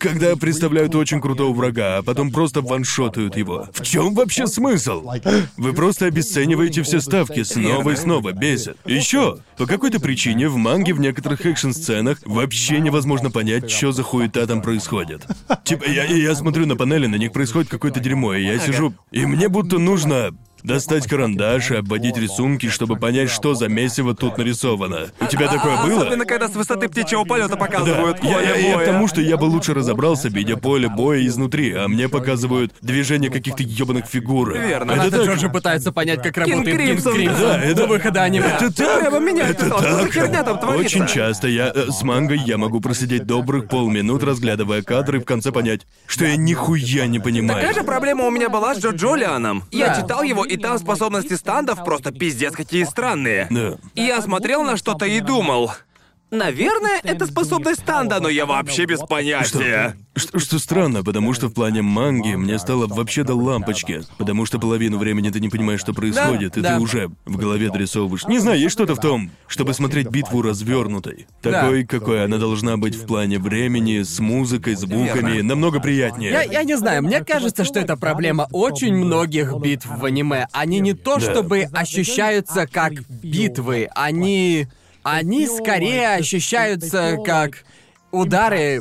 Когда представляют очень крутого врага, а потом просто ваншотают его. В чем вообще смысл? Вы просто обесцениваете все ставки снова и снова, бесит. Еще, по какой-то причине в манге в некоторых экшн-сценах вообще невозможно понять, что за хуета там происходит. Типа, я, я смотрю на панели, на них происходит какое-то дерьмо, и я сижу, и мне будто нужно достать карандаш и обводить рисунки, чтобы понять, что за месиво тут нарисовано. У тебя такое было? Особенно, когда с высоты птичьего полета показывают Да, я, поле я- я боя. к тому, что я бы лучше разобрался, видя поле боя изнутри, а мне показывают движение каких-то ебаных фигур. Верно. Это Это так- Джорджи пытается понять, как работает Кинг Кримсон. Кримсон Да, это- до выхода аниме. Это так! Прямо меня это писал, что за так! херня там творится? Очень часто я э, с мангой я могу просидеть добрых полминут, разглядывая кадры, и в конце понять, что я нихуя не понимаю. Такая же проблема у меня была с Джо Джолианом. Я Да. читал его, и там способности стандов просто пиздец какие странные. Да. И я смотрел на что-то и думал... Наверное, это способность станда, но я вообще без понятия. Что, что странно, потому что в плане манги мне стало вообще до лампочки. Потому что половину времени ты не понимаешь, что происходит, и да. ты уже в голове дорисовываешь. Не знаю, есть что-то в том, чтобы смотреть битву развернутой. Такой, какой она должна быть в плане времени, с музыкой, звуками, Верно. намного приятнее. Я, я не знаю, мне кажется, что это проблема очень многих битв в аниме. Они не то Да. чтобы ощущаются как битвы, они... Они скорее ощущаются как удары,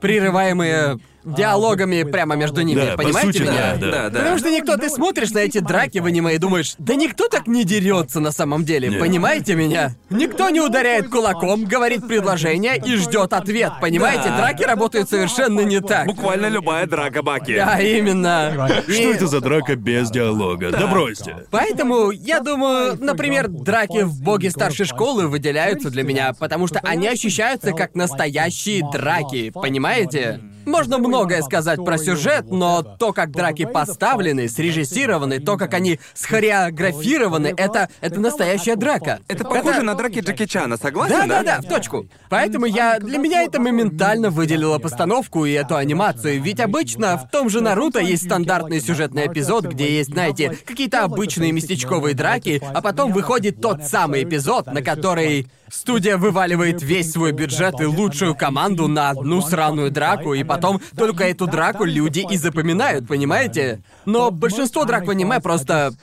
прерываемые диалогами прямо между ними. Да, по Понимаете сути, меня? да, да. Да, да. Потому что никто, ты смотришь на эти драки в аниме и думаешь, да никто так не дерется на самом деле, Нет. понимаете меня? Никто не ударяет кулаком, говорит предложение и ждет ответ, понимаете? Да. Драки работают совершенно не так. Буквально любая драка Баки. Да, именно. Что И это за драка без диалога? Да, бросьте. Поэтому, я думаю, например, драки в боге старшей школы выделяются для меня, потому что они ощущаются как настоящие драки, понимаете? Можно многое сказать про сюжет, но то, как драки поставлены, срежиссированы, то, как они схореографированы, это, это настоящая драка. Это похоже на драки Джеки Чана, согласен? Да, да, да, в точку. Поэтому я для меня это моментально выделило постановку и эту анимацию. Ведь обычно в том же Наруто есть стандартный сюжетный эпизод, где есть, знаете, какие-то обычные местечковые драки, а потом выходит тот самый эпизод, на который студия вываливает весь свой бюджет и лучшую команду на одну сраную драку, и потом только эту драку люди и запоминают, понимаете? Но большинство драк в аниме просто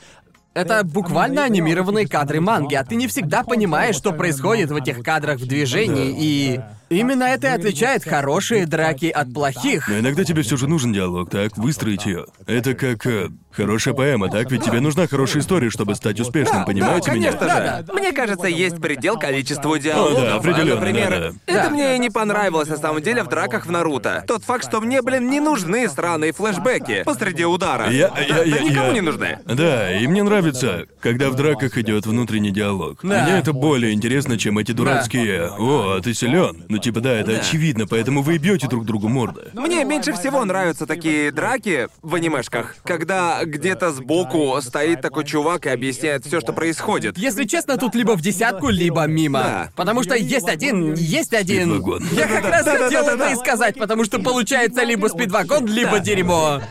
это буквально анимированные кадры манги, а ты не всегда понимаешь, что происходит в этих кадрах в движении, и именно это и отличает хорошие драки от плохих. Но иногда тебе все же нужен диалог, так? Выстроить ее. Это как э, хорошая поэма, так? Ведь тебе нужна хорошая история, чтобы стать успешным, понимаете да, меня? конечно же. Да, Мне кажется, есть предел количеству диалогов. О, да, определенно, Например, да, да. это мне и не понравилось на самом деле в драках в Наруто. Тот факт, что мне, блин, не нужны сраные флешбеки посреди удара. Я, Да, я, да я, никому я- не нужны. Да, и мне нравится, когда в драках идет внутренний диалог. Да. Мне это более интересно, чем эти дурацкие «О, а ты силен. Ну типа да, это очевидно, поэтому вы и бьете друг другу морды. Мне меньше всего нравятся такие драки в анимешках, когда где-то сбоку стоит такой чувак и объясняет все, что происходит. Если честно, тут либо в десятку, либо мимо. Да. Потому что есть один, есть один. Спидвагон. Я как раз хотел это и сказать, потому что получается либо спидвагон, либо дерьмо.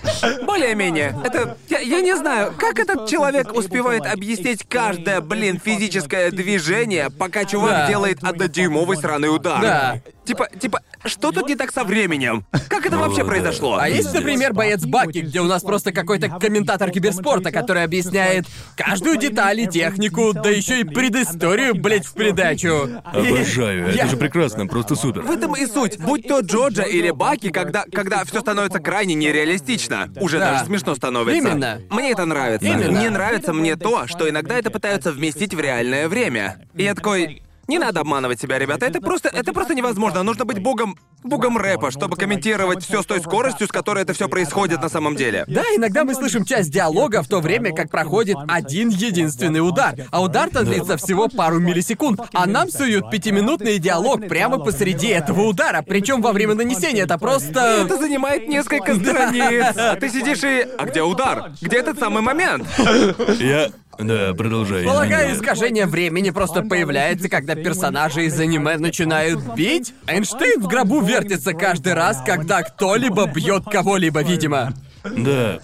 Более-менее. Это... Я, я не знаю, как этот человек успевает объяснить каждое, блин, физическое движение, пока чувак Да. делает однодюймовый сраный удар. Да. Типа, типа, что тут не так со временем? Как это вообще произошло? А есть, например, боец Баки, где у нас просто какой-то комментатор киберспорта, который объясняет каждую деталь и технику, да еще и предысторию, блядь, в придачу. И Обожаю, я- это же прекрасно, просто супер. В этом и суть. Будь то Джоджа или Баки, когда, когда все становится крайне нереалистично. Уже Да. даже смешно становится. Именно. Мне это нравится. Именно. Не нравится мне то, что иногда это пытаются вместить в реальное время. И я такой. Не надо обманывать себя, ребята. Это просто, это просто невозможно. Нужно быть богом, богом рэпа, чтобы комментировать все с той скоростью, с которой это все происходит на самом деле. Да, иногда мы слышим часть диалога в то время, как проходит один единственный удар. А удар-то длится всего пару миллисекунд. А нам суют пятиминутный диалог прямо посреди этого удара. Причем во время нанесения это просто... Это занимает несколько страниц. А <laughs> ты сидишь и... А где удар? Где этот самый момент? Я... Да, продолжай. Полагаю, извини. искажение времени просто появляется, когда персонажи из аниме начинают бить. Эйнштейн в гробу вертится каждый раз, когда кто-либо бьет кого-либо, видимо. Да.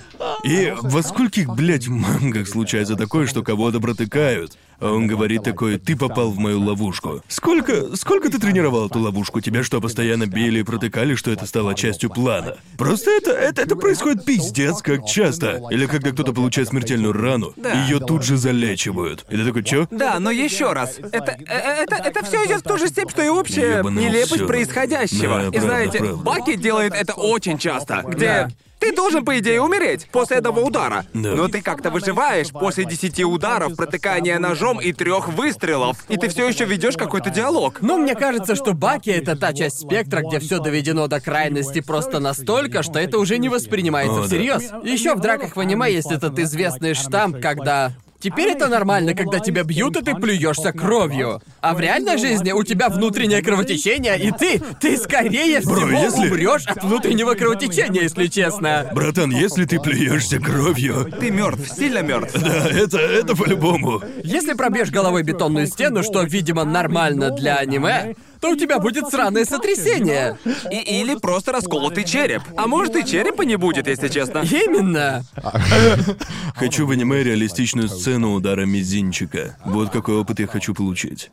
И во скольких, блядь, мангах случается такое, что кого-то протыкают, А он говорит такой, ты попал в мою ловушку. Сколько, сколько ты тренировал эту ловушку? Тебя что, постоянно били и протыкали, что это стало частью плана? Просто это, это, это происходит пиздец как часто. Или когда кто-то получает смертельную рану, Да. ее тут же залечивают. И ты такой, чё? Да, но еще раз, это, э, это, это все идет в ту же степь, что и общая нелепость всё. происходящего. Да, и правда, знаете, правда. Баки делает это очень часто, где. Ты должен, по идее, умереть после одного удара. Да. Но ты как-то выживаешь после десяти ударов, протыкания ножом и трех выстрелов. И ты все еще ведешь какой-то диалог. Но мне кажется, что Баки — это та часть спектра, где все доведено до крайности просто настолько, что это уже не воспринимается О, да. всерьез. Еще в драках в аниме есть этот известный штамп, когда... Теперь это нормально, когда тебя бьют, и ты плюешься кровью. А в реальной жизни у тебя внутреннее кровотечение, и ты, ты скорее всего если- умрешь от внутреннего кровотечения, если честно. Братан, если ты плюешься кровью, Ты мертв, сильно мертв. да, это, это по-любому. Если пробьешь головой бетонную стену, что, видимо, нормально для аниме, то у тебя будет сраное сотрясение. И, или просто расколотый череп. А может и черепа не будет, если честно. Именно. <laughs> Хочу в аниме реалистичную сцену удара мизинчика. Вот какой опыт я хочу получить.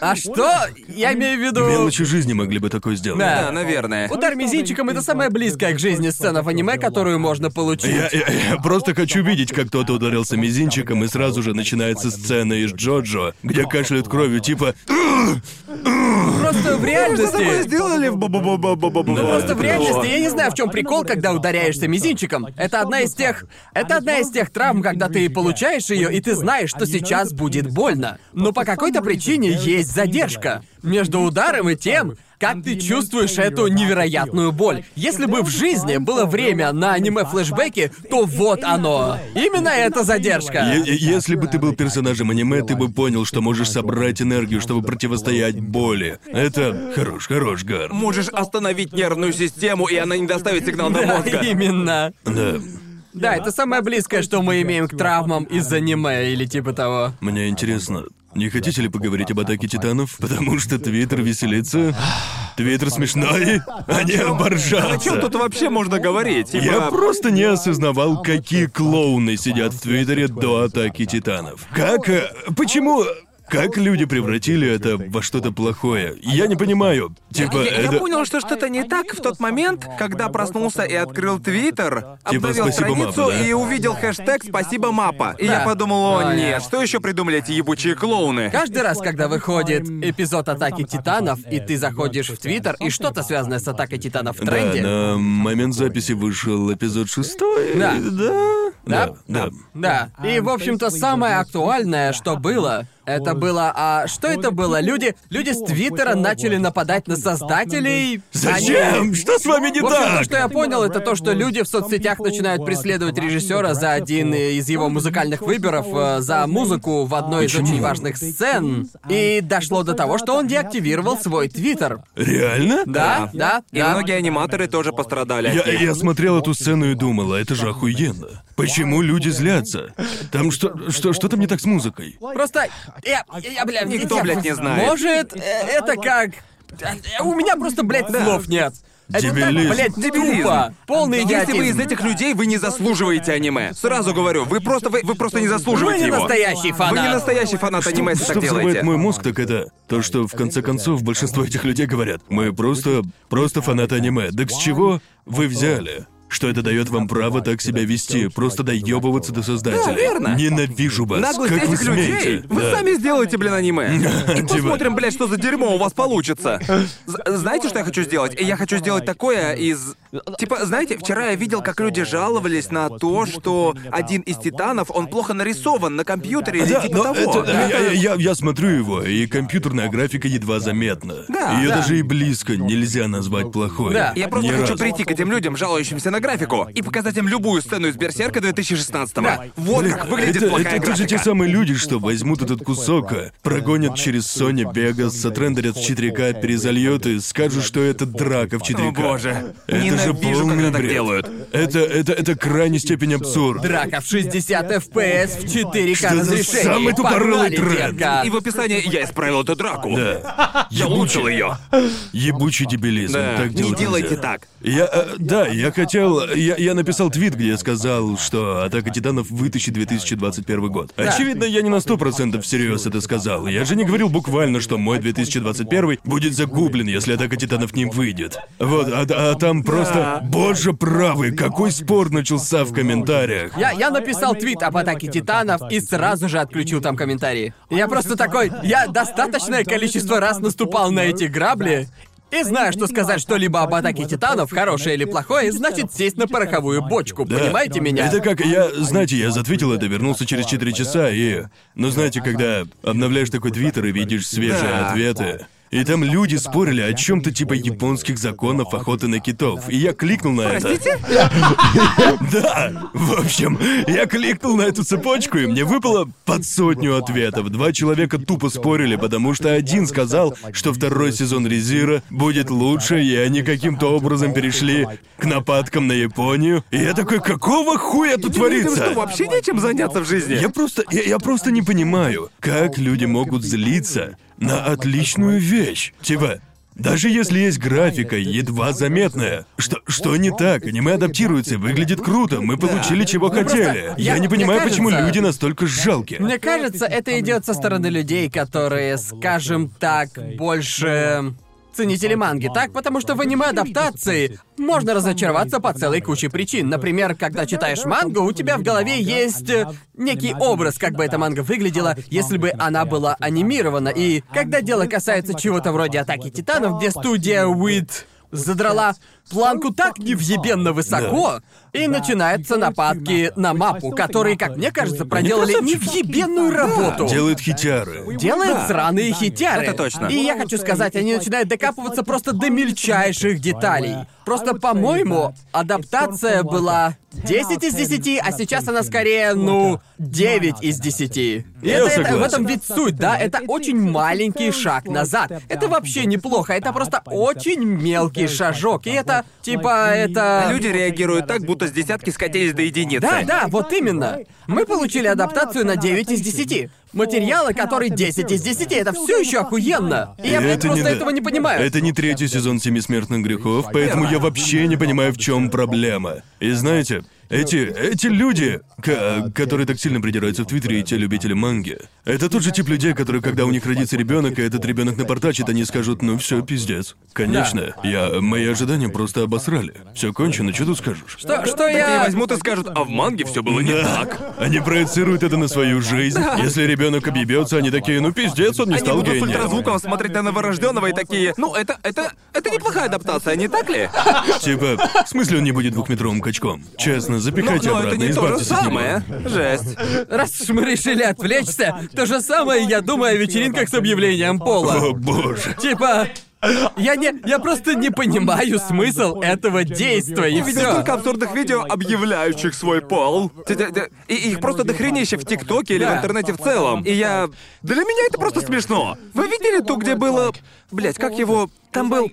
А что? Я имею в виду... Мелочи жизни могли бы такое сделать. Да. Наверное. Удар мизинчиком — это самая близкая к жизни сцена в аниме, которую можно получить. Я, я- я просто хочу видеть, как кто-то ударился мизинчиком, и сразу же начинается сцена из Джоджо, где кашляют кровью, типа... Просто в реальности... сделали в Ну, просто в реальности я не знаю, в чем прикол, когда ударяешься мизинчиком. Это одна из тех. Это одна из тех травм, когда ты получаешь ее, и ты знаешь, что сейчас будет больно. Но по какой-то причине есть задержка между ударом и тем, как ты чувствуешь эту невероятную боль. Если бы в жизни было время на аниме-флешбеки, то вот оно. Именно эта задержка. Е- если бы ты был персонажем аниме, ты бы понял, что можешь собрать энергию, чтобы противостоять боли. Это хорош, хорош, Гар. Можешь остановить нервную систему, и она не доставит сигнал до Да, мозга. именно. Да. Да, это самое близкое, что мы имеем к травмам из аниме или типа того. Мне интересно, не хотите ли поговорить об атаке титанов? Потому что Твиттер веселится. Твиттер смешной, они О чем тут вообще можно говорить? Типа, Я просто не осознавал, какие клоуны сидят в Твиттере до атаки титанов. Как... э, Почему... Как люди превратили это во что-то плохое? Я не понимаю. Типа, Я, я это... понял, что что-то не так в тот момент, когда проснулся и открыл Твиттер, Типа, обновил «Спасибо, страницу Мапа», да? и увидел хэштег «Спасибо, Мапа». И Да. я подумал, о нет, что еще придумали эти ебучие клоуны? Каждый раз, когда выходит эпизод Атаки Титанов, и ты заходишь в Твиттер, и что-то связанное с Атакой Титанов в Да, тренде. на момент записи вышел эпизод шестой. Да. Да. Да? Да. Да. И, в общем-то, самое актуальное, что было, это было... А что это было? Люди, люди с Твиттера начали нападать на создателей... Зачем? Они- Что с вами не В общем, то, так? что я понял, это то, что люди в соцсетях начинают преследовать режиссера за один из его музыкальных выборов, э, за музыку в одной из очень важных сцен. И дошло до того, что он деактивировал свой твиттер. Реально? Да, да, И да. многие аниматоры тоже пострадали. Я, я смотрел эту сцену и думал, а это же охуенно. Почему люди злятся? Там что, что, что-то не так с музыкой? Просто я, я, бля, Никто, я- блядь, не знает. Может, э, это как... э, У меня просто, блядь, слов нет. Это так, Дебилизм. блядь, Дебилизм. тупо. Полный Если идиотизм. вы из этих людей, вы не заслуживаете аниме. Сразу говорю, вы просто вы, вы просто не заслуживаете Вы не его. настоящий фанат. Вы не настоящий фанат аниме, если Что так взрывает делаете. мой мозг, так это то, что в конце концов большинство этих людей говорят, мы просто, просто фанаты аниме. Так с чего вы взяли? Что это дает вам право так себя вести, просто доебываться до создателя. Да, верно. Ненавижу вас. Наглость как вы этих людей. смеете? Вы Да. сами сделаете, блин, аниме. И <laughs> Типа. посмотрим, блядь, что за дерьмо у вас получится. З- знаете, что я хочу сделать? Я хочу сделать такое из... Типа, знаете, вчера я видел, как люди жаловались на то, что один из титанов, он плохо нарисован на компьютере или Да, типа но того. это- я, я- я- я смотрю его, и компьютерная графика едва заметна. Да, Ее да. даже и близко нельзя назвать плохой. Да. Я просто Ни хочу разу. прийти к этим людям, жалующимся на графику, и показать им любую сцену из Берсерка 2016-го. Да. Вот Блин, как выглядит это, плохая это, это же те самые люди, что возьмут этот кусок, а, прогонят через Sony Vegas, отрендерят в 4К, перезальют и скажут, что это драка в 4К. О, боже. Это же Ненавижу, полный когда так бред. делают. Это, это, это крайняя степень абсурда. Драка в 60 FPS в 4К Что за разрешении. самый тупорылый детка. И в описании я исправил эту драку. Да. Я улучшил ее. Ебучий дебилизм. Да, так не делайте нельзя. так. Я, э, да, я хотел я, я написал твит, где я сказал, что Атака Титанов вытащит 2021 год. Очевидно, я не на сто процентов всерьез это сказал. Я же не говорил буквально, что мой 2021 будет загублен, если Атака Титанов не выйдет. Вот, а, а там просто, боже правый, какой спор начался в комментариях. Я, я написал твит об атаке титанов и сразу же отключил там комментарии. Я просто такой, я достаточное количество раз наступал на эти грабли, и знаю, что сказать что-либо об атаке титанов, хорошее или плохое, значит сесть на пороховую бочку, Да. понимаете меня? Это как я, знаете, я затвитил это, вернулся через 4 часа и... Ну, знаете, когда обновляешь такой твиттер и видишь свежие Да. ответы, и там люди спорили о чем-то типа японских законов охоты на китов. И я кликнул на это. Простите? <laughs> Да! В общем, я кликнул на эту цепочку, и мне выпало под сотню ответов. Два человека тупо спорили, потому что один сказал, что второй сезон Резира будет лучше, и они каким-то образом перешли к нападкам на Японию. И я такой, какого хуя тут творится? что, вообще нечем заняться в жизни? Я просто, я, я просто не понимаю, как люди могут злиться на отличную вещь. Типа, даже если есть графика, едва заметная. Что, что не так? Аниме адаптируется выглядит круто. Мы получили, чего хотели. Я я- не понимаю, мне почему кажется- люди настолько жалки. Мне кажется, это идет со стороны людей, которые, скажем так, больше ценители манги, так? Потому что в аниме-адаптации можно разочароваться по целой куче причин. Например, когда читаешь мангу, у тебя в голове есть э, некий образ, как бы эта манга выглядела, если бы она была анимирована. И когда дело касается чего-то вроде «Атаки Титанов», где студия Wit задрала планку так невъебенно высоко, и начинаются нападки на мапу, которые, как мне кажется, проделали невъебенную работу. Делает хитяры. Делает Да. сраные хитяры. Это точно. И я хочу сказать, они начинают докапываться просто до мельчайших деталей. Просто, по-моему, адаптация была 10 из 10, а сейчас она скорее, ну, 9 из 10. И Я это, это- в этом ведь суть, да? Это очень маленький шаг назад. Это вообще неплохо, это просто очень мелкий шажок. И это, типа, это... Люди реагируют так, будто с десятки скатились до единицы. Да, да, вот именно. Мы получили адаптацию на 9 из 10. Материалы, которые 10 из 10, это все еще охуенно. И я, блядь, Это просто не- этого не понимаю. Это не третий сезон Семи смертных грехов, поэтому я вообще не понимаю, в чем проблема. И знаете, эти, эти люди, ко- которые так сильно придираются в Твиттере, и те любители манги, это тот же тип людей, которые, когда у них родится ребенок, и этот ребенок напортачит, они скажут, ну все, пиздец. Конечно, я мои ожидания просто обосрали. Все кончено, что тут скажешь? Что, что я... возьмут и скажут, а в манге все было не Да. так. Они проецируют это на свою жизнь. Если ребенок объебется, они такие, ну пиздец, он не Они стал будут с гением. ультразвуком смотреть на новорожденного и такие, ну это, это, это неплохая адаптация, не так ли? <laughs> Типа, в смысле он не будет двухметровым качком? Честно, Но, запихайте но это обратно, не то же самое. Жесть. Раз уж мы решили отвлечься, то же самое я думаю о вечеринках с объявлением пола. О боже. Типа... Я не... Я просто не понимаю смысл этого действия, и Я видел все. столько абсурдных видео, объявляющих свой пол. Т- т- т- И их просто дохренище в ТикТоке или в Да. интернете в целом. И я... Для меня это просто смешно. Вы видели ту, где было... Блять, как его... Там был...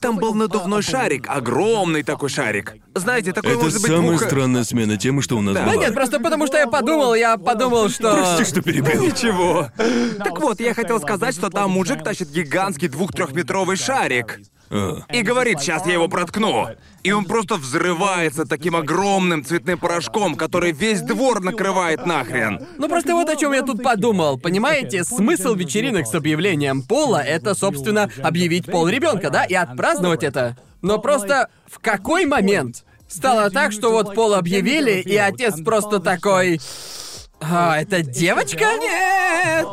Там был надувной шарик, огромный такой шарик. Знаете, такой Это может быть самая двух- странная смена темы, что у нас Да. была. Да нет, просто потому что я подумал, я подумал, что... Прости, что перебил. Ничего. Так вот, я хотел сказать, что там мужик тащит гигантский двух-трехметровый шарик. И говорит, сейчас я его проткну. И он просто взрывается таким огромным цветным порошком, который весь двор накрывает нахрен. Ну просто вот о чем я тут подумал. Понимаете, смысл вечеринок с объявлением пола это, собственно, объявить пол ребенка, да, и отпраздновать это. Но просто в какой момент стало так, что вот пол объявили, и отец просто такой. А, это девочка? Нет!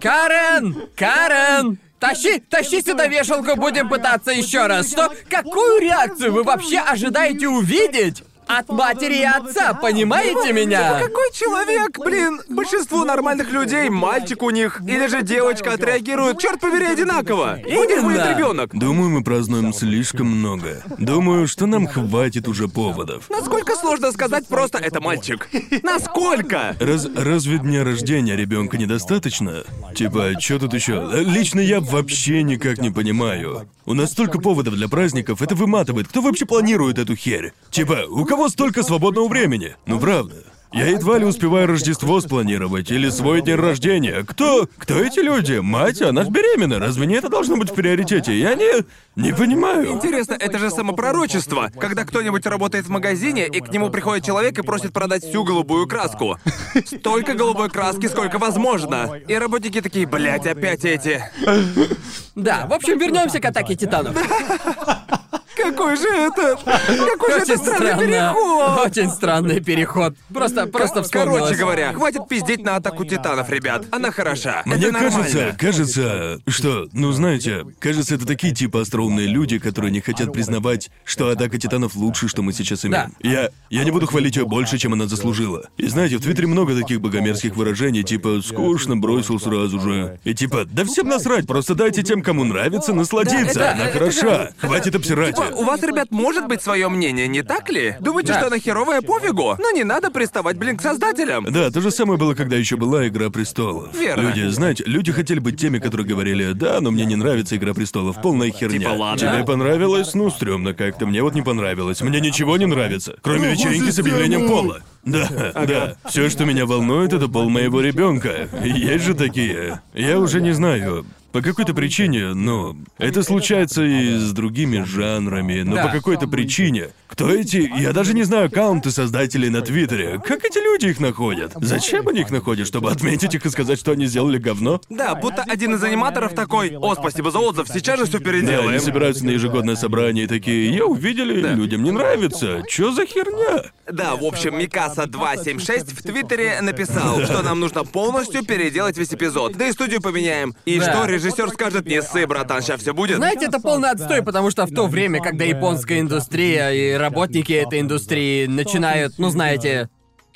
Карен! Карен! Тащи, тащи сюда вешалку, будем пытаться еще раз. Что? Какую реакцию вы вообще ожидаете увидеть? От матери и отца, понимаете меня? Какой человек, блин? Большинство нормальных людей, мальчик у них или же девочка отреагируют, черт побери, одинаково. У них будет ребенок. Думаю, мы празднуем слишком много. Думаю, что нам хватит уже поводов. Насколько сложно сказать просто это мальчик? Насколько? Раз, разве дня рождения ребенка недостаточно? Типа, что тут еще? Лично я вообще никак не понимаю. У нас столько поводов для праздников, это выматывает. Кто вообще планирует эту херь? Типа, у кого столько свободного времени? Ну правда. Я едва ли успеваю Рождество спланировать или свой день рождения. Кто? Кто эти люди? Мать, она ж беременна. Разве не это должно быть в приоритете? Я не... не понимаю. Интересно, это же самопророчество, когда кто-нибудь работает в магазине, и к нему приходит человек и просит продать всю голубую краску. Столько голубой краски, сколько возможно. И работники такие, блять, опять эти. Да, в общем, вернемся к атаке титанов. <laughs> Какой же это... Какой же это странный переход! Очень странный переход. Просто, просто вспомнилось. Короче говоря, хватит пиздеть на атаку титанов, ребят. Она хороша. Мне это нормально. кажется, кажется, что, ну знаете, кажется, это такие типа остроумные люди, которые не хотят признавать, что атака титанов лучше, что мы сейчас имеем. Я, я не буду хвалить ее больше, чем она заслужила. И знаете, в Твиттере много таких богомерзких выражений, типа «скучно, бросил сразу же». И типа «да всем насрать, просто дайте тем, кому нравится, насладиться, Да, это- она это хороша, хватит обсирать Типа, её». У вас, ребят, может быть свое мнение, не так ли? Думаете, Да. что она херовая пофигу? Но не надо приставать, блин, к создателям. Да, то же самое было, когда еще была Игра престолов. Верно. Люди, знаете, люди хотели быть теми, которые говорили, да, но мне не нравится Игра престолов, полная херня. Типа, ладно. Тебе понравилось? Ну, стрёмно как-то. Мне вот не понравилось. Мне ничего не нравится, кроме вечеринки с объявлением пола. Да, да. Все, что меня волнует, это пол моего ребенка. Есть же такие. Я уже не знаю. По какой-то причине, ну, это случается и с другими жанрами, но Да. по какой-то причине. Кто эти? Я даже не знаю аккаунты создателей на Твиттере. Как эти люди их находят? Зачем они их находят? Чтобы отметить их и сказать, что они сделали говно? Да, будто один из аниматоров такой, о, спасибо за отзыв, сейчас же все Да, переделаем. они собираются на ежегодное собрание и такие, я увидели, людям не нравится. Чё за херня? Да, в общем, Микаса276 в Твиттере написал, что нам нужно полностью переделать весь эпизод. Да и студию поменяем. И Да. что режиссер скажет, не ссы, братан, сейчас все будет. Знаете, это полный отстой, потому что в то время, когда японская индустрия и работники этой индустрии начинают, ну знаете,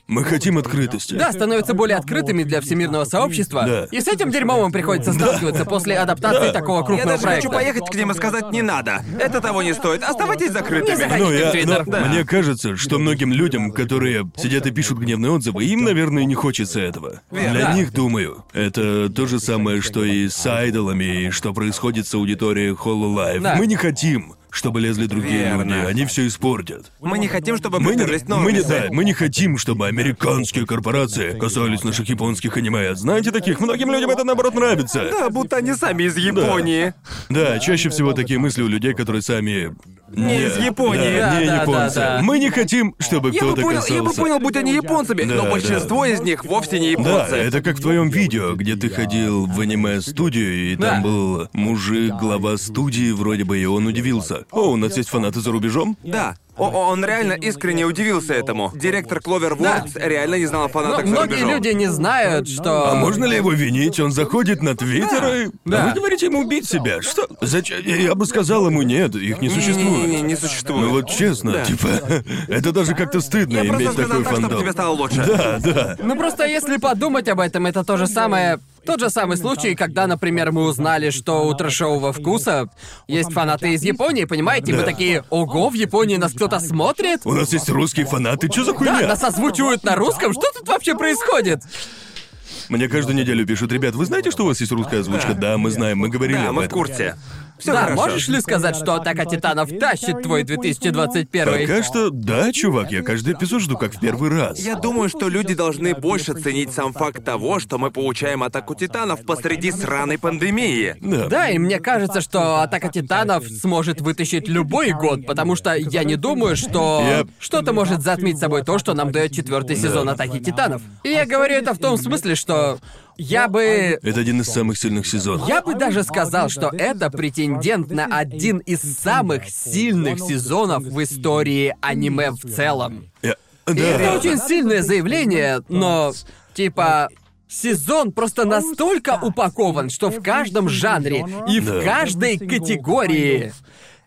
Мы хотим открытости. да, становятся более открытыми для всемирного сообщества. Да. И с этим дерьмом им приходится сталкиваться после адаптации такого Я крупного даже проекта. хочу поехать к ним и сказать, не надо. Это того не стоит. Оставайтесь Не закрытыми. заходите. Ну, я, но Да. мне кажется, что многим людям, которые сидят и пишут гневные отзывы, им, наверное, не хочется этого. Верно. Для Да. них, думаю, это то же самое, что и с айдолами, и что происходит с аудиторией Hololive. Да. Мы не хотим, чтобы лезли другие Верно. люди, они все испортят. Мы не хотим, чтобы Мы не, мы, не, да, мы не хотим, чтобы американские корпорации касались наших японских аниме. Знаете таких? Многим людям это наоборот нравится. Да, будто они сами из Японии. Да, чаще всего такие мысли у людей, которые сами... Не из Японии. Да, не Да, да, японцы. да, да. Мы не хотим, чтобы Я бы кто-то понял, касался... я бы понял, будь они японцами, Да, но да. большинство из них вовсе не Да, японцы. это как в твоем видео, где ты ходил в аниме-студию, и там Да. был мужик, глава студии вроде бы, и он удивился. О, у нас есть фанаты за рубежом? Да. О, он реально искренне удивился этому. Директор Cloverworks реально не знал о Но фанатах за многие рубежом. люди не знают, что... А можно ли его винить? Он заходит на Твиттер и... Да. А Вы говорите ему убить себя? Что? Зачем? Я бы сказал ему нет, их не существует. Не-не-не, не существует. Ну вот честно, Да. типа, <laughs> это даже как-то стыдно Я просто иметь сказал такой так, чтобы фандом. тебе стало лучше. Да, да. Ну просто если подумать об этом, это то же самое... Тот же самый случай, когда, например, мы узнали, что у трэшового вкуса есть фанаты из Японии, понимаете? Мы Да. такие, ого, в Японии нас кто-то смотрит? У нас есть русские фанаты, что за Да, хуйня? нас озвучивают на русском, что тут вообще происходит? Мне каждую неделю пишут, ребят, вы знаете, что у вас есть русская озвучка? Да, мы знаем, мы говорили Да, об мы в курсе. Все да, хорошо. можешь ли сказать, что Атака Титанов тащит твой 2021? Пока что, да, чувак, я каждый эпизод жду как в первый раз. Я думаю, что люди должны больше ценить сам факт того, что мы получаем атаку титанов посреди сраной пандемии. Да. Да, и мне кажется, что Атака Титанов сможет вытащить любой год, потому что я не думаю, что Я- что-то может затмить собой то, что нам дает четвертый сезон Атаки Титанов. И я говорю это в том смысле, что я бы... Это один из самых сильных сезонов. Я бы даже сказал, что это претендент на один из самых сильных сезонов в истории аниме в целом. Я- И это Да. очень сильное заявление, но типа сезон просто настолько упакован, что в каждом жанре и в Да. каждой категории,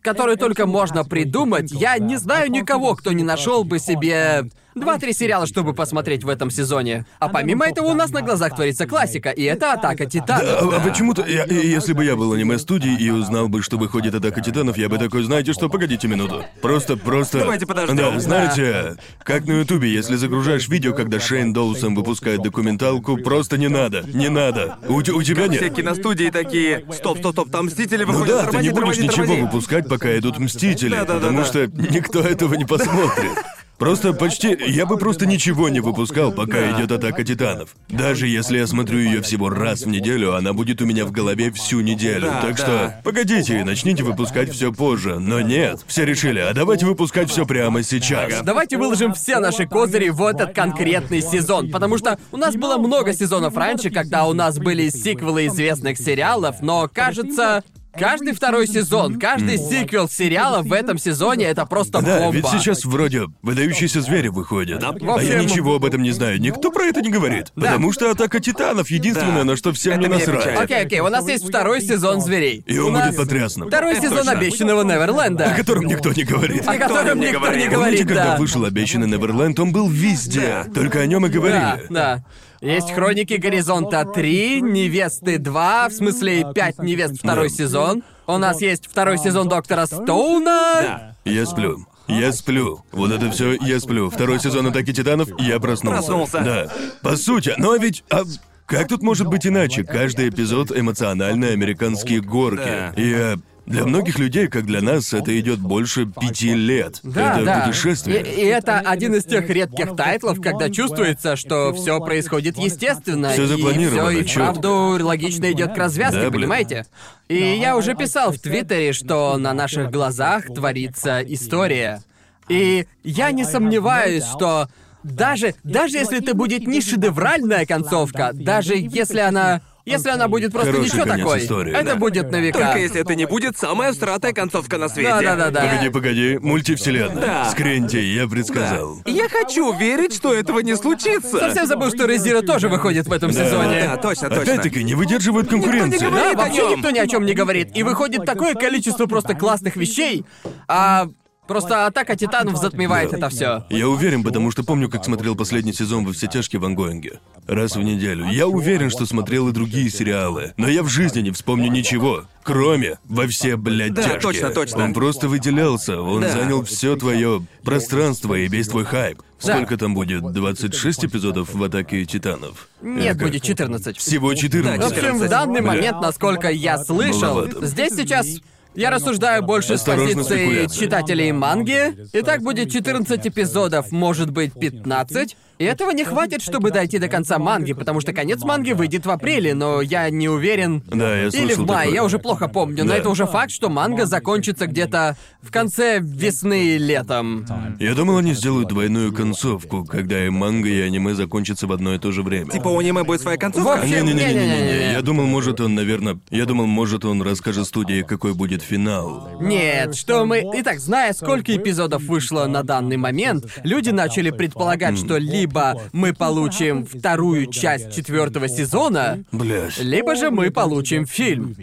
которую только можно придумать, я не знаю никого, кто не нашел бы себе два-три сериала, чтобы посмотреть в этом сезоне. А помимо этого у нас на глазах творится классика, и это Атака Титанов. А, а почему-то, я- если бы я был аниме-студией и узнал бы, что выходит Атака Титанов, я бы такой, знаете что, погодите минуту. Просто, просто... Давайте подождем. Да, знаете, как на Ютубе, если загружаешь видео, когда Шейн Доусон выпускает документалку, просто не надо, не надо. У, у тебя Все нет. киностудии такие, стоп, стоп, стоп, там Мстители Ну выходят, да, ты не тормози, будешь тормози, ничего тормози». выпускать, пока идут Мстители, Да-да-да-да. потому что никто этого не посмотрит. Просто почти... Я бы просто ничего не выпускал, пока идет атака титанов. Даже если я смотрю ее всего раз в неделю, она будет у меня в голове всю неделю. Да, так да. что погодите и начните выпускать все позже. Но нет, все решили, а давайте выпускать все прямо сейчас. Давайте выложим все наши козыри в этот конкретный сезон, потому что у нас было много сезонов раньше, когда у нас были сиквелы известных сериалов, но кажется, каждый второй сезон, каждый сиквел сериала в этом сезоне это просто Да, бомба. ведь сейчас вроде выдающиеся звери выходят. А я общем- ничего об этом не знаю. Никто про это не говорит. Потому что атака титанов единственное, Да. на что всем Это не меня насрать. печалит. Окей, окей, у нас есть второй сезон зверей. И у он нас будет потрясным. второй Это сезон точно. обещанного Неверленда. О котором никто не говорит. О котором не никто говорит. не Помните, говорит, когда да. вышел обещанный Неверленд, он был везде. Только о нем и Да, говорили. да. Есть Хроники Горизонта 3, Невесты 2, в смысле 5 невест второй сезон. У нас есть второй сезон Доктора Стоуна. Я сплю. Я сплю. Вот это все, я сплю. Второй сезон Атаки Титанов, я проснулся. Проснулся. Да. По сути, но ведь. а как тут может быть иначе? Каждый эпизод эмоциональные американские горки. Да. И а, для многих людей, как для нас, это идет больше пяти лет. Да, это да. путешествие. И, и это один из тех редких тайтлов, когда чувствуется, что все происходит естественно. Всё запланировано, и все и чётко. вправду логично идет к развязке, Да, блин. понимаете? И я уже писал в Твиттере, что на наших глазах творится история. И я не сомневаюсь, что даже, даже если это будет не шедевральная концовка, даже если она... Если она будет просто Хороший ничего конец такой, истории, это да. будет на века. Только если это не будет самая всратая концовка на свете. Да-да-да-да. Погоди, погоди, мультивселенная. Да. Скриньте, я предсказал. Я хочу верить, что этого не случится. Совсем забыл, что Резира тоже выходит в этом Да. сезоне. Да, точно, точно. Опять-таки, не выдерживают конкуренции. говорит. Да, говорит о вообще нём. никто ни о чем не говорит. И выходит такое количество просто классных вещей, а просто атака титанов затмевает это все. Я уверен, потому что помню, как смотрел последний сезон во все тяжкие в ангоинге. Раз в неделю. Я уверен, что смотрел и другие сериалы. Но я в жизни не вспомню ничего. Кроме во все, блядь, Да, тяжкие. точно, точно. Он просто выделялся. Он Да. занял все твое пространство и весь твой хайп. Да. Сколько там будет? 26 эпизодов в атаке титанов? Нет, как? будет 14. Всего 14. В общем, в 14. данный момент, насколько я слышал, Маловато. здесь сейчас я рассуждаю больше с Осторожно, позиции спекуляции. читателей манги. И так будет 14 эпизодов, может быть 15. И этого не хватит, чтобы дойти до конца манги, потому что конец манги выйдет в апреле, но я не уверен. Да, я слышал Или в мае, такое. я уже плохо помню, но Да. это уже факт, что манга закончится где-то в конце весны летом. Я думал, они сделают двойную концовку, когда и манга, и аниме закончатся в одно и то же время. Типа у аниме будет своя концовка. общем, Не-не-не-не-не-не. не-не-не-не. Я думал, может он, наверное... Я думал, может он расскажет студии, какой будет финал. Нет, что мы... Итак, зная, сколько эпизодов вышло на данный момент, люди начали предполагать, что либо мы получим вторую часть четвертого сезона, Блять. либо же мы получим фильм.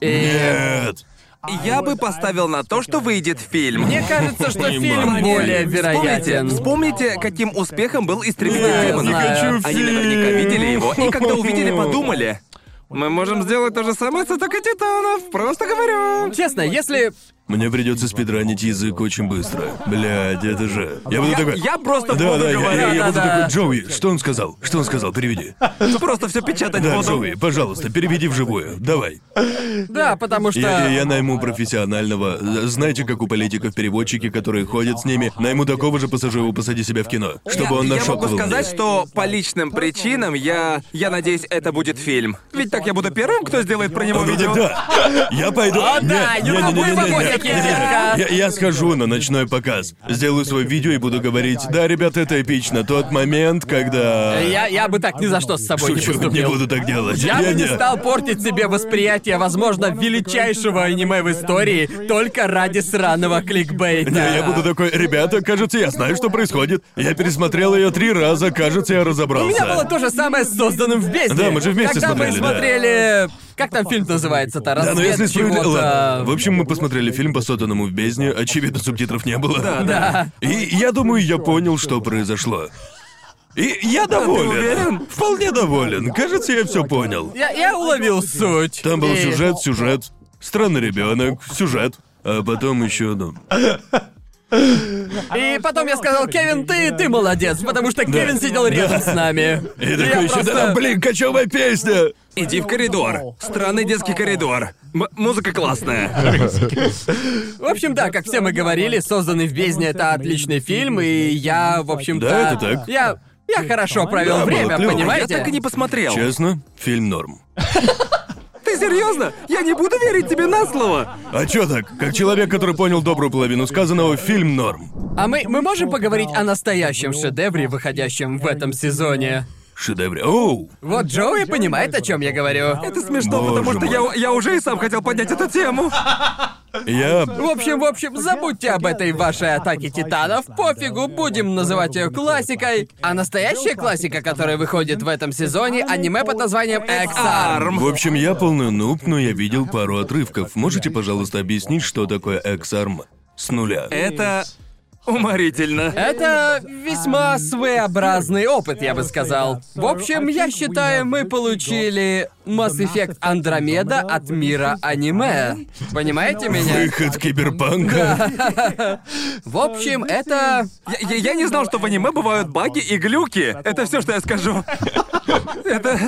И Нет. Я бы поставил на то, что выйдет фильм. мне кажется, что фильм Понимаю. более Вспомните, вероятен. вспомните, каким успехом был «Истребитель Да, демонов». знаю. хочу Они наверняка видели его, и когда увидели, подумали. Мы можем сделать то же самое с «Атакой Титанов», просто говорю. Честно, если... Мне придется спидранить язык очень быстро. Блядь, это же. Я буду Я, такой. я просто Да, буду да, я, я- говорить. я буду Да-да. такой, Джоуи, что он сказал? Что он сказал? Переведи. Просто все печатать Да, буду. Джоуи, пожалуйста, переведи вживую. Давай. Да, потому что... Я, я, я найму профессионального. Знаете, как у политиков переводчики, которые ходят с ними, найму такого же пассажира, посади себя в кино, чтобы я, он я нашел могу сказать, что по личным причинам я... Я надеюсь, это будет фильм. Ведь так я буду первым, кто сделает про него видео. тогда я пойду. О, да, Нет, Юра, не-не-не-не-не, мы помогем, нет, нет, детка. Я, я схожу на ночной показ, сделаю свое видео и буду говорить, да, ребят, это эпично. Тот момент, когда... Я, я бы так ни за что с собой не Шучу, не поступил. буду так делать. Я бы не стал портить себе восприятие, возможно, величайшего аниме в истории только ради сраного кликбейта. Не, я буду такой, ребята, кажется, я знаю, что происходит. Я пересмотрел ее три раза, кажется, я У разобрался. меня было то же самое с созданным в бездне. Да, мы же вместе Когда смотрели, мы да. смотрели. Как там фильм называется-то? Да, Рассвет но если справедливо... Ладно. В общем, мы посмотрели фильм по сотанному в бездне, очевидно, субтитров не было. Да, Да. И я думаю, я понял, что произошло. И я доволен. уверен? Вполне доволен. Кажется, я все понял. Я, я уловил суть. Там был И- сюжет, сюжет. Странный ребенок, сюжет. А потом еще, ну. <laughs> И потом я сказал, Кевин, ты, ты молодец, потому что Кевин сидел рядом с нами. И Я такой еще, просто- да, блин, кочевая песня! Иди в коридор. Странный детский коридор. М- музыка классная. В общем, да, как все мы говорили, «Созданный в бездне» — это отличный фильм, и я, в общем-то... Да, это так. Я... Я хорошо провел Да, время, клёво. Я понимаете? так и не посмотрел. Честно, фильм норм. <laughs> Ты серьезно? Я не буду верить тебе на слово. А чё так? Как человек, который понял добрую половину сказанного, фильм норм. А мы, мы можем поговорить о настоящем шедевре, выходящем в этом сезоне? Шедевре. Оу! Вот Джоуи понимает, о чем я говорю. Это смешно, Боже потому что я, я уже и сам хотел поднять эту тему. Я... В общем, в общем, забудьте об этой вашей атаке титанов, пофигу, будем называть ее классикой. А настоящая классика, которая выходит в этом сезоне, аниме под названием X-Arm. В общем, я полный нуб, но я видел пару отрывков. Можете, пожалуйста, объяснить, что такое X-Arm? С нуля. Это уморительно. Это весьма своеобразный опыт, я бы сказал. В общем, я считаю, мы получили Mass Effect Андромеда от мира аниме. Понимаете меня? Выход киберпанка. <laughs> В общем, это... Я, я- я не знал, что в аниме бывают баги и глюки. Это все, что я скажу. <laughs> Это...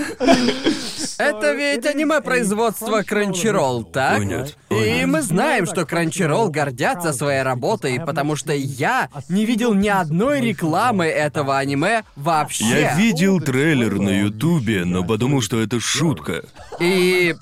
Это ведь аниме производства Crunchyroll, так? Нет. И мы знаем, что Crunchyroll гордятся своей работой, потому что я не видел ни одной рекламы этого аниме вообще. Я видел трейлер на Ютубе, но подумал, что это шутка. И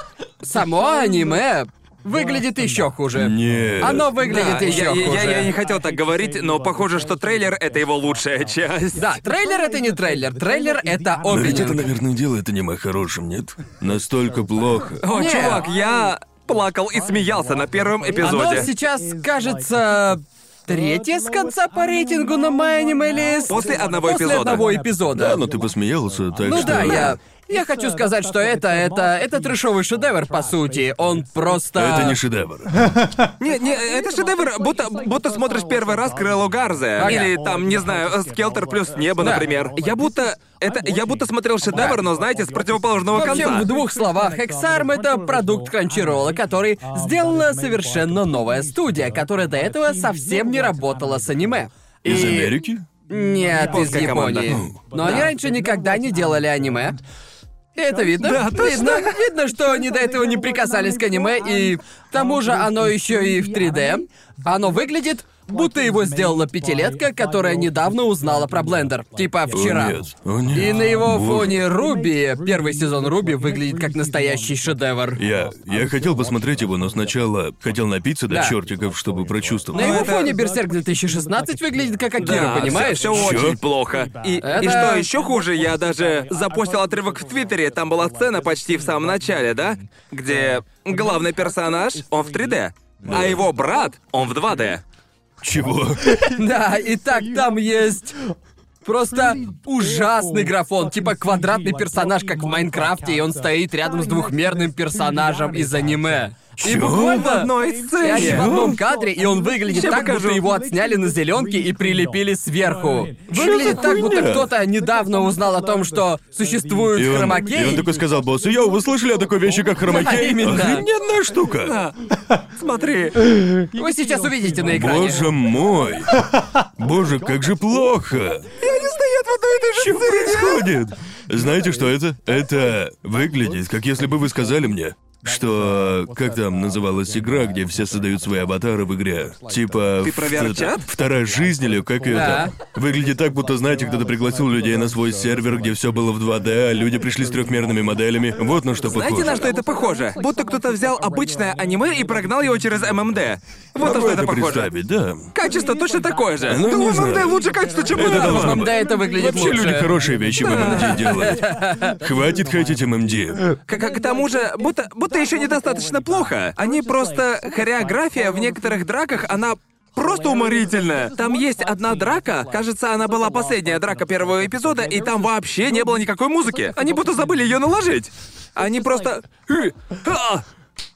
само аниме выглядит еще хуже. Нет. Оно выглядит Да, еще я, я- хуже. я- я не хотел так говорить, но похоже, что трейлер — это его лучшая часть. Да, трейлер это не трейлер, трейлер это Но ведь это, опенинг. наверное, делает аниме хорошим, нет? Настолько плохо. О, Не. чувак, я плакал и смеялся на первом Оно эпизоде. сейчас, кажется, третье с конца по рейтингу на MyAnimeList. или с- После одного После эпизода. одного эпизода. Да, но ты посмеялся, так Ну что... да, я... Я хочу сказать, что это, это, это трэшовый шедевр, по сути. Он просто... Это не шедевр. <laughs> Не, не, это шедевр, будто, будто смотришь первый раз Крыло Гарзе. Ага. Или там, не знаю, Скелтер плюс небо, Да. например. Я будто. Это. Я будто смотрел шедевр, но знаете, с противоположного В общем, конца. в двух словах, Hexarm — это продукт Crunchyroll, который сделала совершенно новая студия, которая до этого совсем не работала с аниме. Из И- Америки? Нет, из Японская команда. Японии. Но они раньше никогда не делали аниме. Это видно. Да, точно. видно, видно, что они до этого не прикасались к аниме, и к тому же оно еще и в 3D. Оно выглядит, будто его сделала пятилетка, которая недавно узнала про блендер. Типа вчера. О, нет. О, нет. И на его фоне Руби, первый сезон Руби, выглядит как настоящий шедевр. Я... Я хотел посмотреть его, но сначала хотел напиться до Да. чертиков, чтобы прочувствовать. На его это- фоне Берсерк 2016 выглядит как Акира, Да, понимаешь? Все, Чё? очень плохо. И, Это- и что еще хуже, я даже запостил отрывок в Твиттере. Там была сцена почти в самом начале, да? Где главный персонаж, он в 3D. А его брат, он в 2D. Чего? <laughs> Да, и так там есть просто ужасный графон, типа квадратный персонаж, как в Майнкрафте, и он стоит рядом с двухмерным персонажем из аниме. И буквально... В одной И они в сцене. одном кадре, и он выглядит Ща так, покажу. будто его отсняли на зеленке и прилепили сверху. Выглядит так, будто кто-то недавно узнал о том, что существует И он, хромакей. и он такой сказал боссу, йоу, вы слышали о такой вещи, как хромакей? Да, именно. Охрененная штука. Смотри. <laughs> Вы сейчас увидите на экране. Боже мой. Боже, как же плохо. Они стоят в одной и той же Что сцене. происходит? Знаете, что это? Это выглядит, как если бы вы сказали мне, что... Как там называлась игра, где все создают свои аватары в игре? Типа... Ты про это, Вторая жизнь или как это? Выглядит так, будто, знаете, кто-то пригласил людей на свой сервер, где все было в 2D, а люди пришли с трехмерными моделями. Вот на что Знаете, похоже. на что это похоже? Будто кто-то взял обычное аниме и прогнал его через ММД. Вот на что это похоже. представить, да. Качество точно такое же. Ну, Да не у знаю. ММД лучше качество, чем Это должно. Да, это выглядит Вообще лучше. люди хорошие вещи в ММД делают. <laughs> Хватит хейтить ММД. К, к- к тому же, будто, будто еще недостаточно плохо. Они просто... Хореография в некоторых драках, она просто уморительная. Там есть одна драка, кажется, она была последняя драка первого эпизода, и там вообще не было никакой музыки. Они будто забыли ее наложить. Они просто...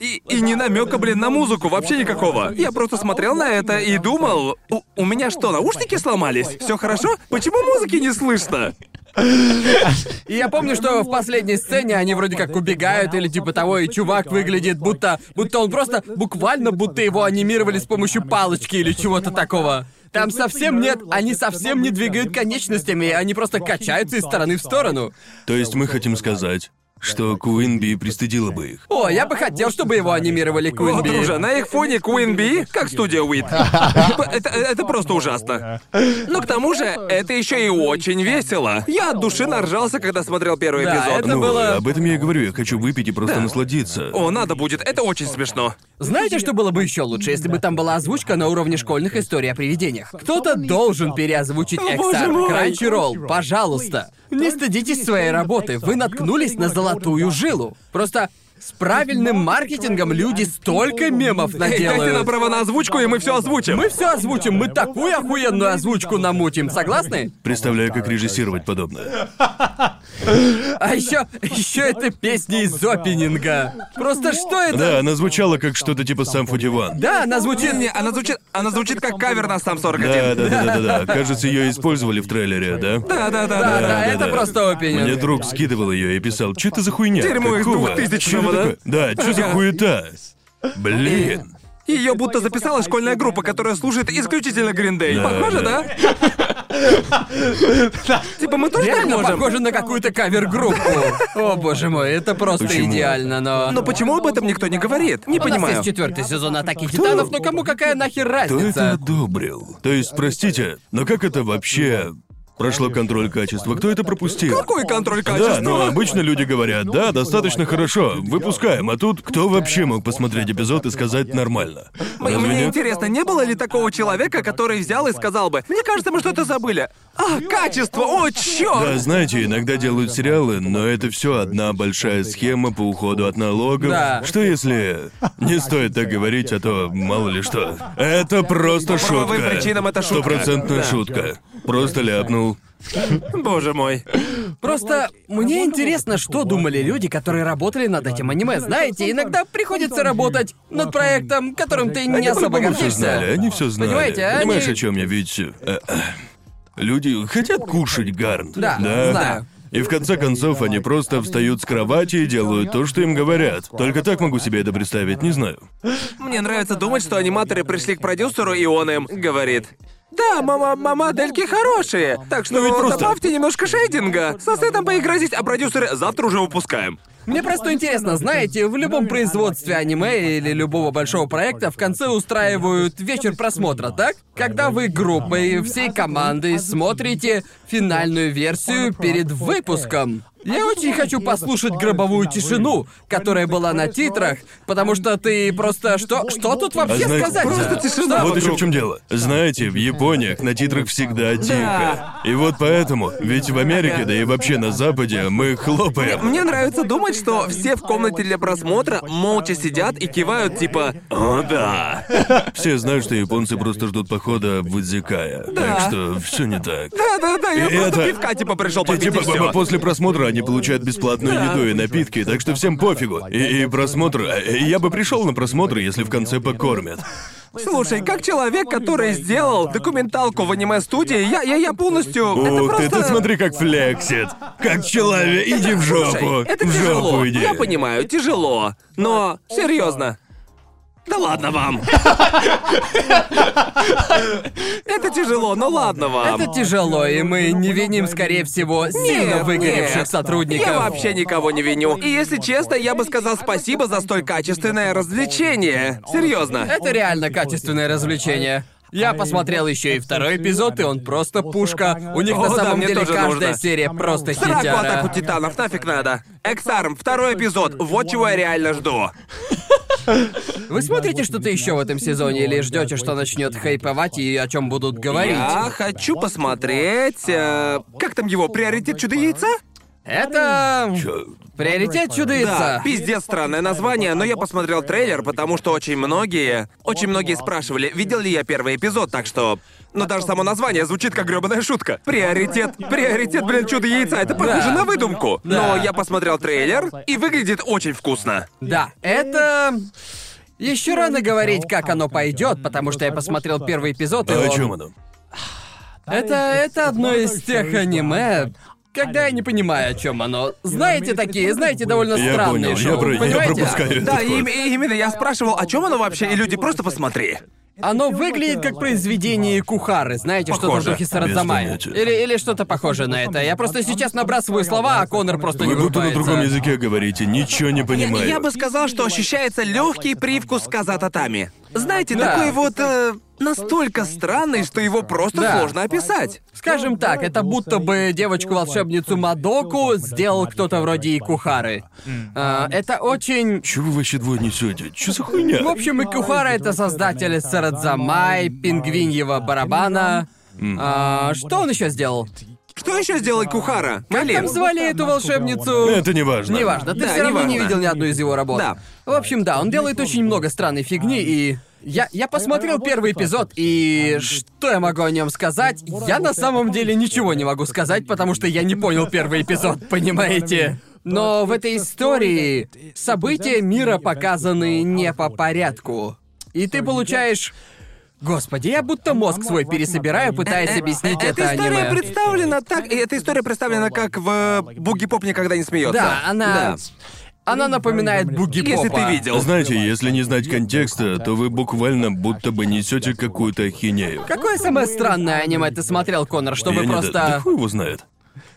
И, и не намека, блин, на музыку, вообще никакого. Я просто смотрел на это и думал, у, у меня что, наушники сломались? Все хорошо? Почему музыки не слышно? <laughs> И я помню, что в последней сцене они вроде как убегают или типа того, и чувак выглядит будто... Будто он просто... Буквально будто его анимировали с помощью палочки или чего-то такого. Там совсем нет... Они совсем не двигают конечностями, они просто качаются из стороны в сторону. То есть мы хотим сказать, что Куинби пристыдила бы их. О, я бы хотел, чтобы его анимировали О, Куинби. друже, на их фоне Queen Bee, как студия Уит. <laughs> Это, это просто ужасно. Но к тому же, это еще и очень весело. Я от души наржался, когда смотрел первый Да, эпизод. это ну, было- об этом я и говорю, я хочу выпить и просто насладиться. О, надо будет, это очень смешно. Знаете, что было бы еще лучше, если бы там была озвучка на уровне школьных историй о привидениях? Кто-то должен переозвучить О, XR мой. Crunchyroll, пожалуйста. Не стыдитесь своей работы, вы наткнулись на золотую жилу. Просто с правильным маркетингом люди столько мемов Эй, дайте нам наделают. право на озвучку, и мы все озвучим. Мы все озвучим, мы такую охуенную озвучку намутим, согласны? Представляю, как режиссировать подобное. А еще, еще это песня из опенинга. Просто что это? Да, она звучала как что-то типа сам 41. Да, она звучит... Не, она звучит, она звучит как кавер на сам 41. Да, да, да, да, да, да. <laughs> Кажется, ее использовали в трейлере, да? Да, да, да, Да, да. да, это просто опенинг. Мне друг скидывал ее и писал, что это за хуйня? Дерьмо из Какого? 2000-го, Чё это да? Такое? Да, что за хуета? Блин. Ее будто записала школьная группа, которая слушает исключительно Гриндей. Да, Похоже, да. Типа мы тоже так можем? похоже на какую-то кавер-группу. <laughs> О боже мой, это просто идеально, но... Но почему об этом никто не говорит? Не понимаю. есть четвертый сезон Атаки Титанов, но кому какая нахер Кто это разница? одобрил? То есть, простите, но как это вообще прошло контроль качества? Кто это пропустил? Какой контроль Да, качества? но обычно люди говорят, да, достаточно хорошо, выпускаем, а тут кто вообще мог посмотреть эпизод и сказать нормально? Разве Мне нет? интересно, не было ли такого человека, который взял и сказал бы, мне кажется, мы что-то забыли. А, качество, о, Да, чёрт! знаете, иногда делают сериалы, но это все одна большая схема по уходу от налогов. Да. Что если не стоит так говорить, а то мало ли что. Это просто По правовым шутка. причинам это шутка. Стопроцентная Да. шутка. Просто ляпнул. Боже мой. Просто мне интересно, что думали люди, которые работали над этим аниме. Знаете, иногда приходится работать над проектом, которым ты не особо По-моему, все знали, гордишься. они все знали. Понимаете, они- Понимаешь, о чем я? Ведь э, э, люди хотят кушать гарнт. Да, знаю. И в конце концов они просто встают с кровати и делают то, что им говорят. Только так могу себе это представить, не знаю. Мне нравится думать, что аниматоры пришли к продюсеру, и он им говорит. Да, мама, мама, модельки хорошие. Так что Ну ведь просто- добавьте немножко шейдинга. Со сетом поиграйтесь, а продюсеры завтра уже выпускаем. Мне просто интересно, знаете, в любом производстве аниме или любого большого проекта в конце устраивают вечер просмотра, так? Когда вы группой, всей командой смотрите финальную версию перед выпуском. Я очень хочу послушать гробовую тишину, которая была на титрах, потому что ты просто что что тут вообще А знаете- сказать? Просто тишина? Вот еще в чем дело. Знаете, в Япониях на титрах всегда тихо. И вот поэтому, ведь в Америке, да и вообще на Западе, мы хлопаем. Мне нравится думать, что все в комнате для просмотра молча сидят и кивают типа «О, да». <laughs> Все знают, что японцы просто ждут похода в Идзикая. Так что все не так. Да-да-да, я И просто это- пивка типа пришел И попить типа и всё. после просмотра они получают бесплатную еду и напитки, так что всем пофигу. И, и просмотр. э, Я бы пришел на просмотр, если в конце покормят. Слушай, как человек, который сделал документалку в аниме-студии, я, я, я полностью... это Ух ты, просто... ты смотри, как флексит. Как человек. Иди в жопу. Слушай, это в тяжело. жопу иди. Я понимаю, тяжело. Но серьезно. Да ладно вам. Это тяжело, но ладно вам. Это тяжело, и мы не виним, скорее всего, сильно Нет, выгоревших нет. сотрудников. Я вообще никого не виню. И если честно, я бы сказал спасибо за столь качественное развлечение. Серьезно. Это реально качественное развлечение. Я посмотрел еще и второй эпизод, и он просто пушка. У них О, на да, самом мне деле тоже каждая нужно. серия просто Сраку хитяра. атаку титанов, нафиг надо. Эксарм, второй эпизод. Вот чего я реально жду. Вы смотрите что-то еще в этом сезоне или ждете, что начнет хайповать и о чем будут говорить? Я хочу посмотреть. э, как там его? Приоритет чудо яйца? Это Чё? Приоритет Да, чудо-яйца. пиздец странное название, но я посмотрел трейлер, потому что очень многие, очень многие спрашивали, видел ли я первый эпизод, так что... Но даже само название звучит как грёбаная шутка. Приоритет, приоритет, блин, чудо яйца, это похоже Да. на выдумку. Да. Но я посмотрел трейлер, и выглядит очень вкусно. Да, это... Еще рано говорить, как оно пойдет, потому что я посмотрел первый эпизод, и А о он- чем оно? Это, это одно из тех аниме, когда я не понимаю, о чем оно. Знаете такие, знаете, довольно Я странные понял, я шоу, про- я понимаете? пропускаю. Да, этот и, и именно я спрашивал, о чем оно вообще, и люди просто посмотри. Оно выглядит как произведение Кухары, знаете, что-то в Похоже. духе. Без понятия. Или, или что-то похожее на это. Я просто сейчас набрасываю слова, а Конор просто не Вы будто на врубается. другом языке говорите, ничего не понимаю. Я бы сказал, что ощущается легкий привкус каза татами. Знаете, Да. такой вот э, настолько странный, что его просто Да. сложно описать. Скажем так, это будто бы девочку-волшебницу Мадоку сделал кто-то вроде и Кухары. А, это очень... Чего вы вообще двое несете? Че за хуйня? В общем, и Кухара это создатель Сарадзамай, пингвиньего барабана. А, что он еще сделал? Что еще сделает Кухара? Как там звали эту волшебницу? Это не важно. Неважно, ты Да, все равно не неважно. видел ни одну из его работ. Да. В общем, да, он делает очень много странной фигни, и я, я посмотрел первый эпизод, и что я могу о нем сказать? Я на самом деле ничего не могу сказать, потому что я не понял первый эпизод, понимаете? Но в этой истории события мира показаны не по порядку. И ты получаешь... Господи, я будто мозг свой пересобираю, пытаясь объяснить это Эта история аниме. представлена так. и Эта история представлена как в Буги Поп никогда не смеется. Да, она... Да. Она напоминает буги Если ты видел. Знаете, если не знать контекста, то вы буквально будто бы несете какую-то ахинею. Какое самое странное аниме ты смотрел, Конор, чтобы Я не- просто... Да хуй его знает.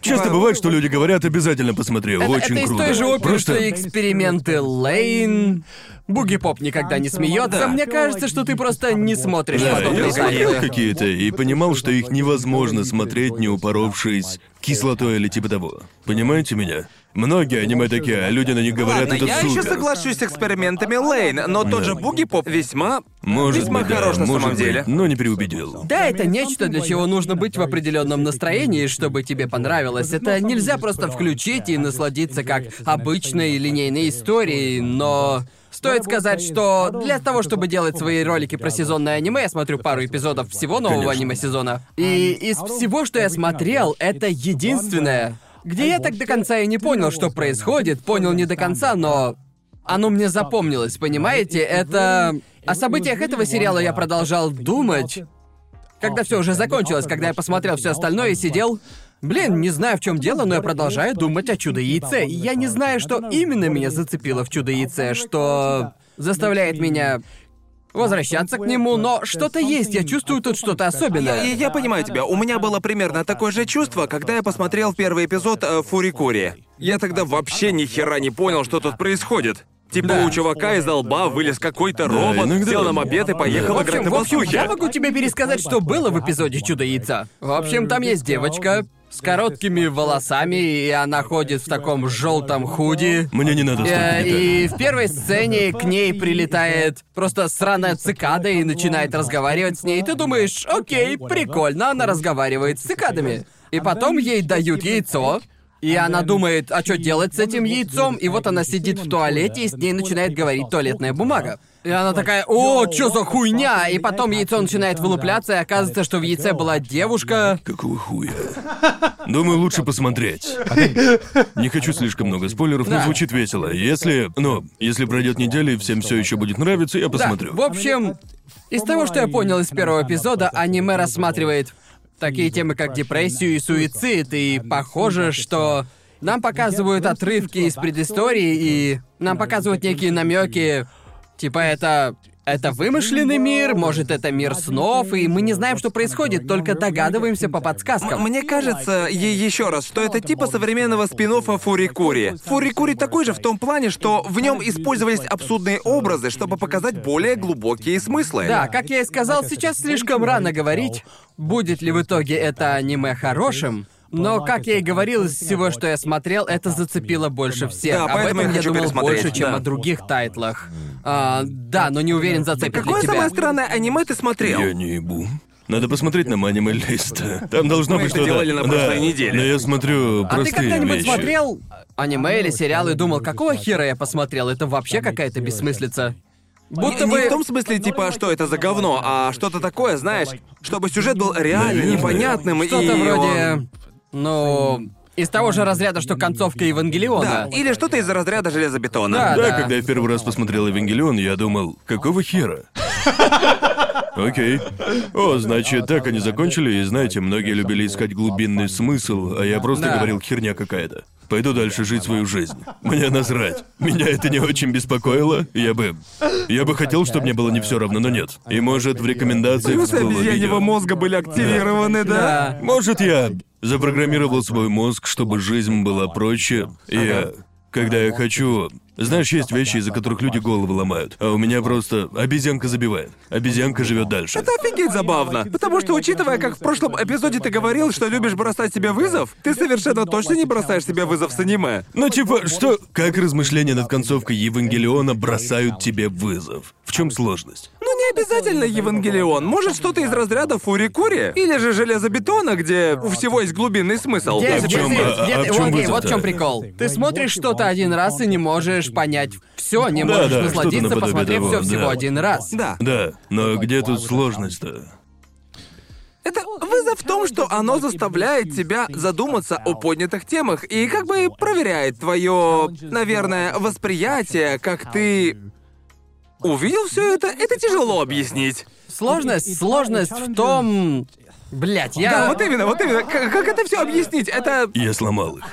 Часто бывает, что люди говорят, обязательно посмотри, Это, очень это из круто. той же оперы, Просто... что и эксперименты Лейн. Буги Поп никогда не смеется. Да. Мне кажется, что ты просто не смотришь Да, подобные я смотрел какие-то и понимал, что их невозможно смотреть, не упоровшись кислотой или типа того. Понимаете меня? Многие аниме такие, а люди на них говорят, Ладно, это я супер. еще соглашусь с экспериментами Лейн, но тот же Буги Поп весьма... Может весьма быть, да, хорош на может самом быть, деле. но не переубедил. Да, это нечто, для чего нужно быть в определенном настроении, чтобы тебе понравилось. Это нельзя просто включить и насладиться как обычной линейной историей, но... Стоит сказать, что для того, чтобы делать свои ролики про сезонное аниме, я смотрю пару эпизодов всего нового Конечно. аниме-сезона. И из всего, что я смотрел, это единственное, где я так до конца и не понял, что происходит, понял не до конца, но оно мне запомнилось, понимаете? Это... О событиях этого сериала я продолжал думать, когда все уже закончилось, когда я посмотрел все остальное и сидел. Блин, не знаю в чем дело, но я продолжаю думать о чудо яйце. И я не знаю, что именно меня зацепило в чудо яйце, что заставляет меня возвращаться к нему, но что-то есть, я чувствую тут что-то особенное. И я понимаю тебя. У меня было примерно такое же чувство, когда я посмотрел первый эпизод э, Фурикури. Я тогда вообще ни хера не понял, что тут происходит. Типа Да. у чувака из лба вылез какой-то робот, иногда- сел на мопед и поехал В играть на в общем, басухе. я могу тебе пересказать, что было в эпизоде Чудо яйца. В общем, там есть девочка с короткими волосами, и она ходит в таком желтом худи. Мне не надо столько Э, деталей. И в первой сцене к ней прилетает просто сраная цикада и начинает разговаривать с ней. И ты думаешь, окей, прикольно, она разговаривает с цикадами. И потом ей дают яйцо, и она думает, а что делать с этим яйцом? И вот она сидит в туалете, и с ней начинает говорить туалетная бумага. И она такая, о, чё за хуйня? И потом яйцо начинает вылупляться, и оказывается, что в яйце была девушка. Какого хуя? Думаю, лучше посмотреть. Не хочу слишком много спойлеров, но Да. звучит весело. Если, ну, если пройдет неделя и всем все еще будет нравиться, я посмотрю. Да, в общем, из того, что я понял из первого эпизода, аниме рассматривает такие темы, как депрессию и суицид, и похоже, что нам показывают отрывки из предыстории, и нам показывают некие намеки, типа это... Это вымышленный мир, может, это мир снов, и мы не знаем, что происходит, только догадываемся по подсказкам. Мне кажется, ей еще раз, что это типа современного спин Фурикури. Фурикури такой же в том плане, что в нем использовались абсурдные образы, чтобы показать более глубокие смыслы. Да, как я и сказал, сейчас слишком рано говорить, будет ли в итоге это аниме хорошим. Но, как я и говорил, из всего, что я смотрел, это зацепило больше всех. Да, Об этом я я думал пересмотреть, больше, чем да. о других тайтлах. А, да, но не уверен, зацепит Какое ли тебя. самое странное аниме ты смотрел? Я не ебу. Надо посмотреть на аниме лист. Там должно Мы быть это что-то. делали на прошлой да, неделе. Но я смотрю А ты простые когда-нибудь вещи. смотрел аниме или сериал и думал, какого хера я посмотрел? Это вообще какая-то бессмыслица. Будто не бы... в том смысле, типа, что это за говно, а что-то такое, знаешь, чтобы сюжет был реально Наверное. непонятным и... Что-то он- вроде... Ну... Из того же разряда, что концовка Да, Евангелиона. или что-то из разряда железобетона. Да, Да, да. когда я в первый раз посмотрел Евангелион, я думал, какого хера? <laughs> Окей. О, значит, так они закончили, и знаете, многие любили искать глубинный смысл, а я просто Да. говорил херня какая-то. Пойду дальше жить свою жизнь. Мне насрать. Меня это не очень беспокоило. Я бы... Я бы хотел, чтобы мне было не все равно, но нет. И может, в рекомендациях Плюсы всплыло обезьяньего видео. мозга были активированы, да? Да. Может, я запрограммировал свой мозг, чтобы жизнь была проще. И я, когда я хочу... Знаешь, есть вещи, из-за которых люди головы ломают. А у меня просто обезьянка забивает. Обезьянка живет дальше. Это офигеть забавно. Потому что, учитывая, как в прошлом эпизоде ты говорил, что любишь бросать себе вызов, ты совершенно точно не бросаешь себе вызов с аниме. Ну типа, что... Как размышления над концовкой Евангелиона бросают тебе вызов? В чем сложность? Не обязательно Евангелион. Может, что-то из разряда Фури-Кури? Или же Железобетона, где у всего есть глубинный смысл. Где, А в где чём- ты- а- где а ты- в чём окей, вызов-то? вот в чем прикол. Ты смотришь что-то один раз и не можешь понять все, не Да, можешь да, насладиться, что-то наподобие посмотрев того, все всего да. один раз. Да. Да, но где тут сложность-то? Это вызов в том, что оно заставляет тебя задуматься о поднятых темах и как бы проверяет твое, наверное, восприятие, как ты увидел все это. Это тяжело объяснить. Сложность, сложность в том... Блять, я... Да, вот именно, вот именно. Как, как это все объяснить? Это Я сломал их.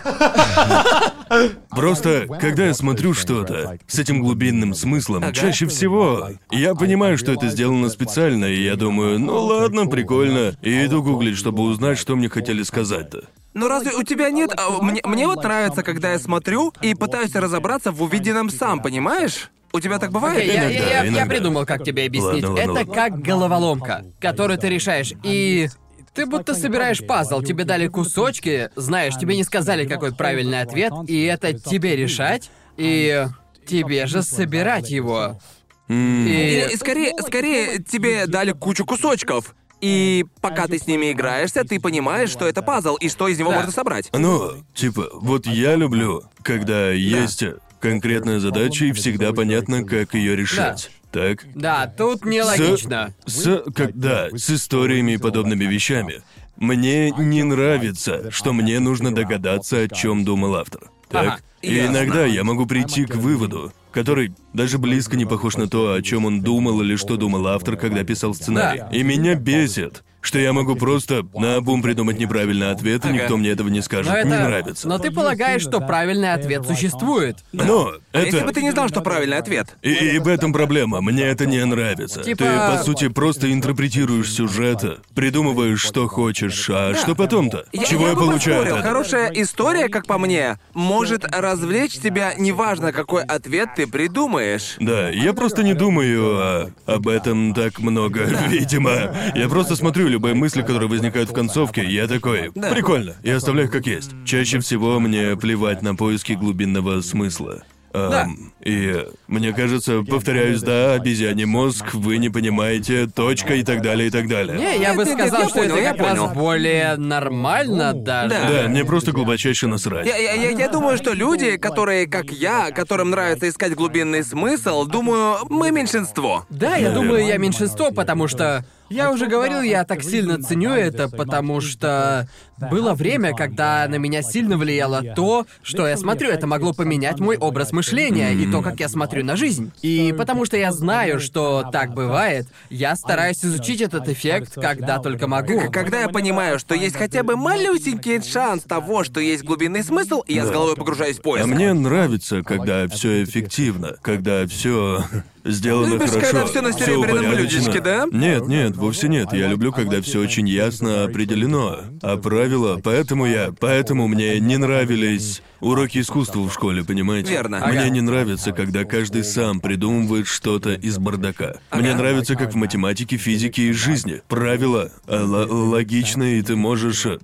Просто, когда я смотрю что-то с этим глубинным смыслом, чаще всего я понимаю, что это сделано специально, и я думаю, ну ладно, прикольно, и иду гуглить, чтобы узнать, что мне хотели сказать-то. Ну разве у тебя нет... а, Мне, мне вот нравится, когда я смотрю и пытаюсь разобраться в увиденном сам, понимаешь? У тебя так бывает? Окей, я, я- Иногда, я- я иногда. придумал, как тебе объяснить. Ладно, ладно, это ладно. как головоломка, которую ты решаешь. И ты будто собираешь пазл, тебе дали кусочки, знаешь, тебе не сказали, какой правильный ответ, и это тебе решать, и тебе же собирать его. М, Или И... скорее, скорее тебе дали кучу кусочков. И пока ты с ними играешься, ты понимаешь, что это пазл и что из него Да. можно собрать. Ну, типа, вот я люблю, когда есть конкретная задача и всегда понятно, как ее решать. Так? Да, тут нелогично. С, с, когда с историями и подобными вещами. Мне не нравится, что мне нужно догадаться, о чем думал автор. Так? Ага, и ясно. иногда я могу прийти к выводу, который даже близко не похож на то, о чем он думал или что думал автор, когда писал сценарий. Да. И меня бесит, что я могу просто наобум придумать неправильный ответ, и Ага. никто мне этого не скажет. Но это... Не нравится. Но ты полагаешь, что правильный ответ существует. Но А это... если бы ты не знал, что правильный ответ? И, и в этом проблема. Мне это не нравится. Типа- Ты, по сути, просто интерпретируешь сюжет, придумываешь, что хочешь, а что потом-то? Я, Чего я, я получаю поспорил. Хорошая история, как по мне, может развлечь тебя, неважно, какой ответ ты придумаешь. Да, я просто не думаю о- об этом так много, <laughs> видимо. Я просто смотрю любые мысли, которые возникают в концовке, я такой, прикольно, и оставляю как есть. Чаще всего мне плевать на поиски глубинного смысла. Да. И мне кажется, повторяюсь, да, обезьяний мозг, вы не понимаете, точка и так далее, и так далее. Не, я бы нет, нет, сказал, я что понял, это я как раз понял. более нормально даже. Да. Да, мне просто глубочайше насрать. Я, я, я, я думаю, что люди, которые, как я, которым нравится искать глубинный смысл, думаю, мы меньшинство. Да, я Наверное. думаю, я меньшинство, потому что я уже говорил, я так сильно ценю это, потому что было время, когда на меня сильно влияло то, что я смотрю. Это могло поменять мой образ мышления и то, как я смотрю на жизнь. И потому что я знаю, что так бывает, я стараюсь изучить этот эффект, когда только могу. Когда я понимаю, что есть хотя бы малюсенький шанс того, что есть глубинный смысл, я с головой погружаюсь в поиск. А мне нравится, когда все эффективно, когда все сделано Любишь, хорошо. когда всё на серебряном блюдечке, да? Нет, нет, вовсе нет. Я люблю, когда все очень ясно определено. А правила, поэтому я, поэтому мне не нравились уроки искусства в школе, понимаете? Верно. Мне Ага. не нравится, когда каждый сам придумывает что-то из бардака. Мне Ага. нравится, как в математике, физике и жизни. Правила э, л- логичны, и ты можешь э,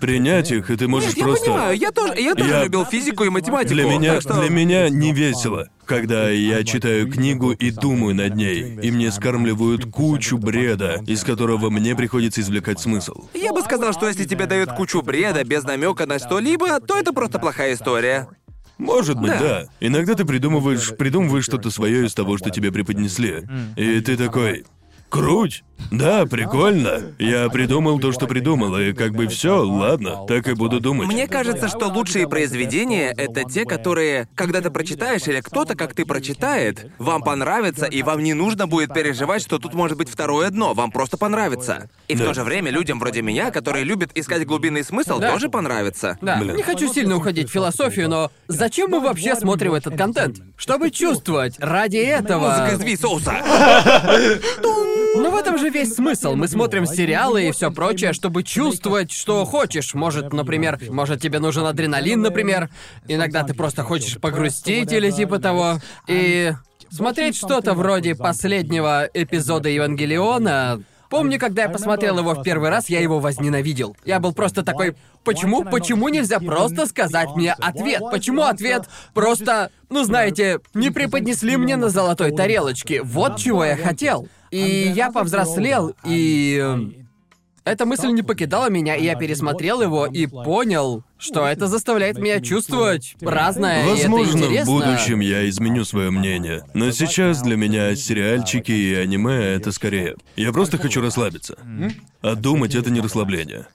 принять их, и ты можешь Нет, я просто. понимаю, я тоже, я тоже Я- любил физику и математику. Для меня, так что- для меня не весело, когда я читаю книгу и думаю над ней, и мне скармливают кучу бреда, из которого мне приходится извлекать смысл. Я бы сказал, что если тебе дают кучу бреда без намека на что-либо, то это просто плохая история. Может быть, Да. да. Иногда ты придумываешь, придумываешь что-то свое из того, что тебе преподнесли. И ты такой. Круть. Да, прикольно. Я придумал то, что придумал, и как бы все, ладно, так и буду думать. Мне кажется, что лучшие произведения — это те, которые, когда ты прочитаешь или кто-то, как ты прочитает, вам понравится, и вам не нужно будет переживать, что тут может быть второе дно, вам просто понравится. И в Да. то же время людям вроде меня, которые любят искать глубинный смысл, Да. тоже понравится. Да, Блин. не хочу сильно уходить в философию, но зачем мы вообще смотрим этот контент? Чтобы чувствовать ради этого. Музыка из соуса. <laughs> Но в этом же весь смысл. Мы смотрим сериалы и все прочее, чтобы чувствовать, что хочешь. Может, например, может тебе нужен адреналин, например. Иногда ты просто хочешь погрустить или типа того. И смотреть что-то вроде последнего эпизода Евангелиона. Помню, когда я посмотрел его в первый раз, я его возненавидел. Я был просто такой, почему, почему нельзя просто сказать мне ответ? Почему ответ просто, ну знаете, не преподнесли мне на золотой тарелочке? Вот чего я хотел. И я повзрослел, и... Эта мысль не покидала меня, и я пересмотрел его и понял, что это заставляет меня чувствовать разное, и это Возможно, в интересно. будущем я изменю свое мнение. Но сейчас для меня сериальчики и аниме это скорее. Я просто хочу расслабиться. А думать это не расслабление.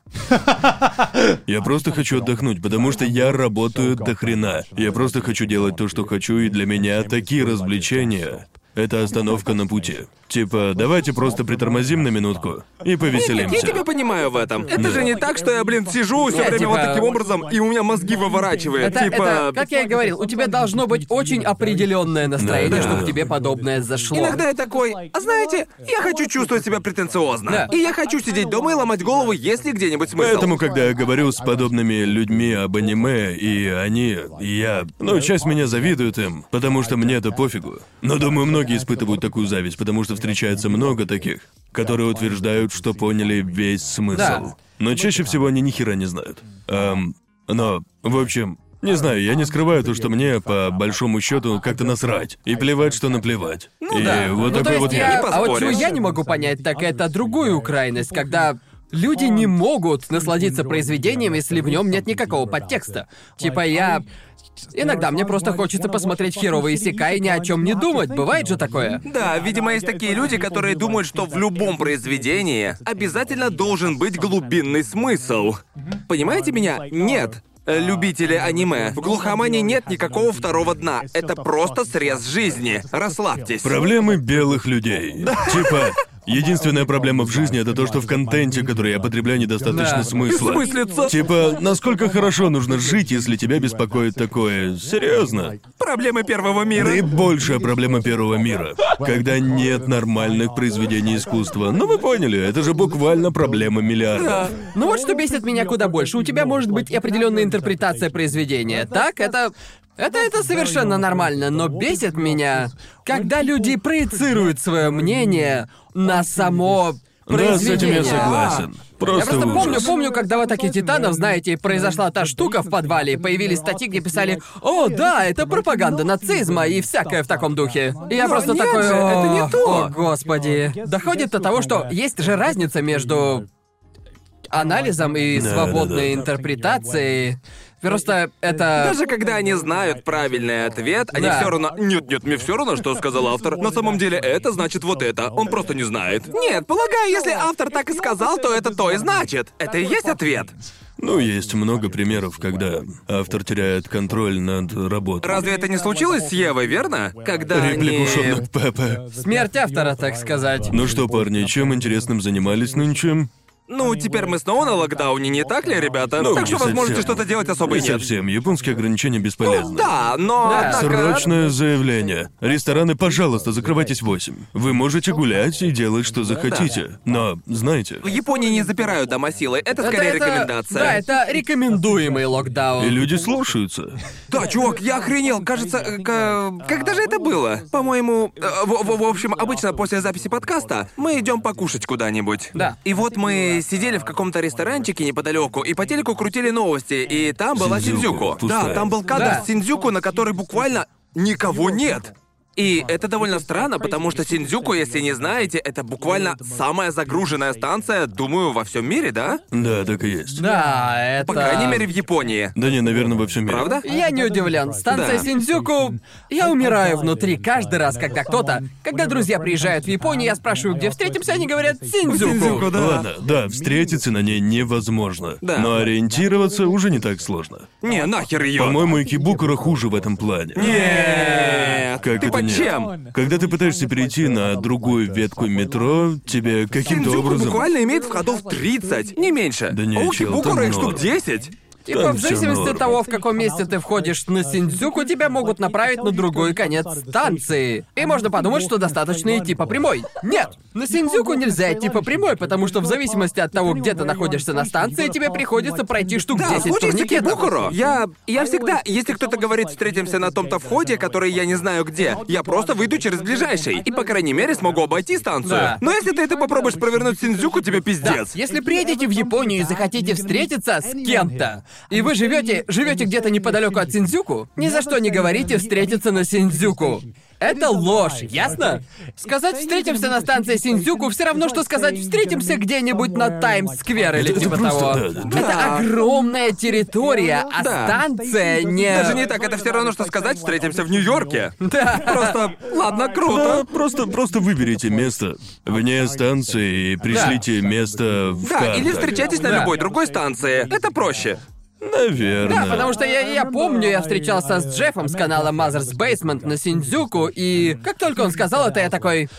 Я просто хочу отдохнуть, потому что я работаю до хрена. Я просто хочу делать то, что хочу, и для меня такие развлечения. Это остановка на пути. Типа, давайте просто притормозим на минутку и Я повеселимся. тебя понимаю в этом. Это Да. же не так, что я, блин, сижу все время вот типа- таким образом, и у меня мозги выворачивает. Это, типа. это, как я и говорил, у тебя должно быть очень определенное настроение, Да, да. чтобы тебе подобное зашло. Иногда я такой, а знаете, я хочу чувствовать себя претенциозно. Да. И я хочу сидеть дома и ломать голову, есть ли где-нибудь смысл. Поэтому, когда я говорю с подобными людьми об аниме, и они, и я, ну, часть меня завидует им, потому что мне это пофигу. Но думаю, многие испытывают такую зависть, потому что встречается много таких, которые утверждают, что поняли весь смысл. Да. Но чаще всего они ни хера не знают. Эм, но, в общем, не знаю, я не скрываю то, что мне, по большому счету, как-то насрать. И плевать, что наплевать. и да. вот Ну, то такой есть вот я... А вот чего я не могу понять, так это другую крайность, когда люди не могут насладиться произведением, если в нем нет никакого подтекста. Типа я... Иногда мне просто хочется посмотреть херовые сека и ни о чем не думать. Бывает же такое? Да, видимо, есть такие люди, которые думают, что в любом произведении обязательно должен быть глубинный смысл. Понимаете меня? Нет. Любители аниме. В глухомане нет никакого второго дна. Это просто срез жизни. Расслабьтесь. Проблемы белых людей. Типа, единственная проблема в жизни это то, что в контенте, который я потребляю, недостаточно Да. смысла. Бессмыслица. Типа, насколько хорошо нужно жить, если тебя беспокоит такое? Серьезно? Проблемы первого мира. Наибольшая проблема первого мира. Когда нет нормальных произведений искусства. Ну вы поняли, это же буквально проблема миллиардов. Ну вот что бесит меня куда больше. У тебя может быть и определенная интерпретация произведения. Так, это... Это, это совершенно нормально, но бесит меня, когда люди проецируют свое мнение на само Да, с этим произведение. я согласен. Я Просто, просто помню, ужас. помню, когда в атаке титанов, знаете, произошла та штука в подвале, и появились статьи, где писали «О, да, это пропаганда нацизма» и всякое в таком духе. И я Но просто нет такой же, это не «О, то». О, господи. Доходит до того, что есть же разница между анализом и Да, свободной да, да. интерпретацией. Просто это... Даже когда они знают правильный ответ, они Да. все равно. Нет, нет, мне все равно, что сказал автор. На самом деле это значит вот это. Он просто не знает. Нет, полагаю, если автор так и сказал, то это то и значит. Это и есть ответ. Ну, есть много примеров, когда автор теряет контроль над работой. Разве это не случилось с Евой, верно? Когда Реплику они... Шона Пепе. Смерть автора, так сказать. Ну что, парни, чем интересным занимались нынче? Ну, теперь мы снова на локдауне, не так ли, ребята? Ну, так что не возможности совсем. что-то делать особо и Не нет. совсем. Японские ограничения бесполезны. Да, но... Да. однако- Срочное заявление. Рестораны, пожалуйста, закрывайтесь в 8. Вы можете гулять и делать, что захотите. Но, знаете, В Японии не запирают дома силы, это скорее это- рекомендация. Да, это рекомендуемый локдаун. и люди слушаются. Да, чувак, я охренел. Кажется, э, к- когда же это было? По-моему, э, в, в- в общем, обычно после записи подкаста мы идем покушать куда-нибудь. Да. И вот мы сидели в каком-то ресторанчике неподалеку, и по телеку крутили новости, и там была Синдзюку, Синдзюку. пустая. Да, там был кадр Да. с Синдзюку, на которой буквально никого нет. И это довольно странно, потому что Синдзюку, если не знаете, это буквально самая загруженная станция, думаю, во всем мире, да? Да, так и есть. Да, это... По крайней мере, в Японии. Да не, наверное, во всем мире. Правда? Я не удивлен. Станция Да. Синдзюку... Я умираю внутри каждый раз, когда кто-то... Когда друзья приезжают в Японию, я спрашиваю, где встретимся, они говорят Синдзюку. Синдзюку, да. Ладно, да, встретиться на ней невозможно. Да. Но ориентироваться уже не так сложно. Не, нахер ее. По-моему, Икибукура хуже в этом плане. Нет. Как Ты это? Чем? Когда ты пытаешься перейти на другую ветку метро, тебе каким-то Синдзюку образом... буквально имеет входов 30, не меньше. Да не, чел, Кибукура там штук норм. 10. Типа, Там в зависимости от того, в каком месте ты входишь на Синдзюку, тебя могут направить на другой конец станции. И можно подумать, что достаточно идти по прямой. Нет, на Синдзюку нельзя идти по прямой, потому что в зависимости от того, где ты находишься на станции, тебе приходится пройти штук Да, в 10 случае с турникетов. Кибукуро, я, я всегда, если кто-то говорит, встретимся на том-то входе, который я не знаю где, я просто выйду через ближайший. И, по крайней мере, смогу обойти станцию. Да. Но если ты это попробуешь провернуть Синдзюку, тебе Да, пиздец. если приедете в Японию и захотите встретиться с кем-то, и вы живете, живете где-то неподалеку от Синдзюку, ни за что не говорите встретиться на Синдзюку. Это ложь, ясно? Сказать «встретимся на станции Синдзюку» все равно, что сказать «встретимся где-нибудь на Таймс-сквер» или Это типа просто- того. да, да, да. Это огромная территория, а Да. станция не... Даже не так, это все равно, что сказать, встретимся в Нью-Йорке. <laughs> Да. Просто, ладно, Да, круто. просто, просто выберите место вне станции и пришлите место в Да, или картах. встречайтесь на Да. любой другой станции. Это проще. Наверное. Да, потому что я, я помню, я встречался с Джеффом с канала Mother's Basement на Синдзюку, и как только он сказал это, я такой...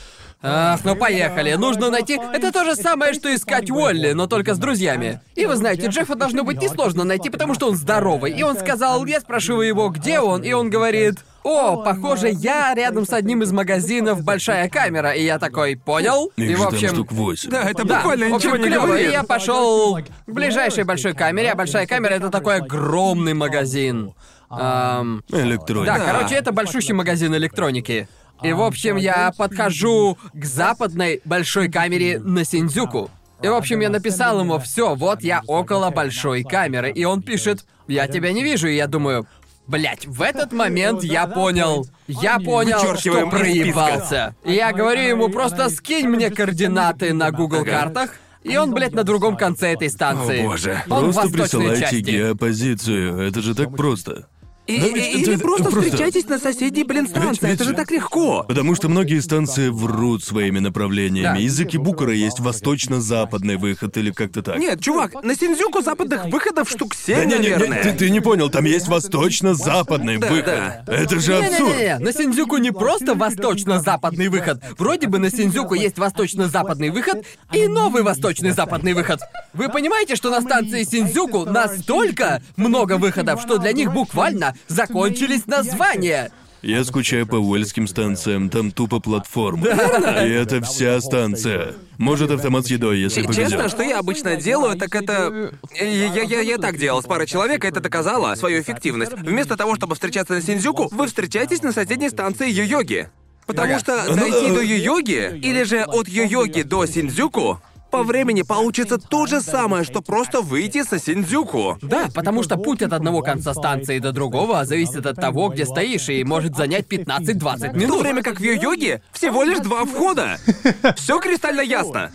Ах, ну поехали, нужно найти... Это то же самое, что искать Уолли, но только с друзьями. И вы знаете, Джеффа должно быть несложно найти, потому что он здоровый. И он сказал, я спрашиваю его, где он, и он говорит... О, похоже, я рядом с одним из магазинов «Большая камера», и я такой, понял? Их и, в общем... штук восемь. Да, это Да, буквально в общем, ничего не клёво, говорит. и я пошел к ближайшей большой камере, а большая камера это такой огромный магазин. Ам, Электроника. да, короче, это большущий магазин электроники. И, в общем, я подхожу к западной большой камере на Синдзюку. И, в общем, я написал ему, все, вот я около большой камеры. И он пишет, я тебя не вижу. И я думаю, Блять, в этот момент я понял. Я понял, что Вычеркиваем из проебался. Я говорю ему, просто скинь мне координаты на Google картах. И он, блядь, на другом конце этой станции. О, боже. Он в Просто восточной присылайте части. геопозицию. Это же так просто. И- Да или это- просто просто- встречайтесь на соседней, блин, станции. ведь- Это же так легко. Потому что многие станции врут своими направлениями. Да. Из Икибукура есть восточно-западный выход или как-то так. Нет, чувак, на Синдзюку западных выходов штук Да семь, не, не, не, наверное. ты, ты не понял, там есть восточно-западный Да, выход. да. Это же абсурд. Не-не-не, на Синдзюку не просто восточно-западный выход. Вроде бы на Синдзюку есть восточно-западный выход и новый восточно-западный выход. Вы понимаете, что на станции Синдзюку настолько много выходов, что для них буквально закончились названия. Я скучаю по уэльским станциям, там тупо платформа. И это вся станция. Может, автомат с едой, если Ч- Честно, повезет. что я обычно делаю, так это... Я, я, я, я так делал с парой человек, и это доказало свою эффективность. Вместо того, чтобы встречаться на Синдзюку, вы встречаетесь на соседней станции Йо-Йоги. Потому Ага. что дойти э, до Йо-Йоги, или же от Йо-Йоги до Синдзюку, по времени получится то же самое, что просто выйти со Синдзюку. Да, потому что путь от одного конца станции до другого зависит от того, где стоишь, и может занять 15-20 В то минут. время как в Йо-Йоге всего лишь два входа. <laughs> Все кристально ясно.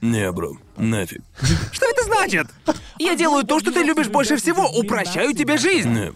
Не, бро, нафиг. Что это значит? Я делаю то, что ты любишь больше всего, упрощаю тебе жизнь. Не.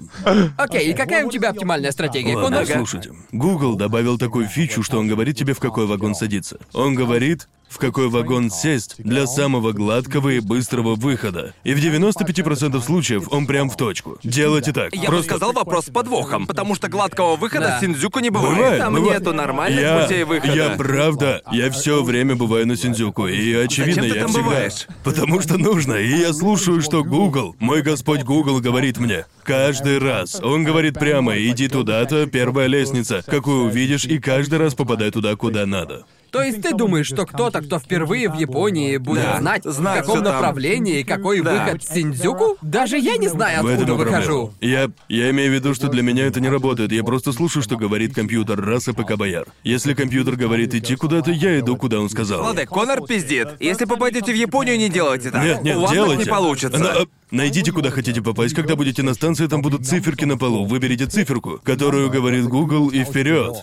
Окей, и какая у тебя оптимальная стратегия, Ладно, Конор? слушайте. Google добавил такую фичу, что он говорит тебе, в какой вагон садиться. Он говорит, в какой вагон сесть для самого гладкого и быстрого выхода. И в 95% случаев он прям в точку. Делайте так. Я бы Просто... сказал вопрос с подвохом, потому что гладкого выхода Да. Синдзюку не бывает. Бывает, Там бывает. нету нормальных я, путей выхода. Я правда, я все время бываю на Синдзюку, и очевидно, Зачем ты я там всегда... бываешь? Потому что нужно, и я слушаю, что Google, мой господь Google говорит мне. Каждый раз. Он говорит прямо, иди туда-то, первая лестница, какую увидишь, и каждый раз попадай туда, куда надо. То есть ты думаешь, что кто-то, кто впервые в Японии, будет Да, знать, в знать каком всё там. направлении и какой Да. выход с Синдзюку? Даже я не знаю, В этом откуда и проблема. выхожу. Я, я имею в виду, что для меня это не работает. Я просто слушаю, что говорит компьютер, раз и ПК бояр. Если компьютер говорит идти куда-то, я иду, куда он сказал. Ладно, Конор пиздит. Если попадете в Японию, не делайте так. Нет, нет, У вас делайте. так не получится. Но, э, Найдите, куда хотите попасть. Когда будете на станции, там будут циферки на полу. Выберите циферку, которую говорит Google, и вперед.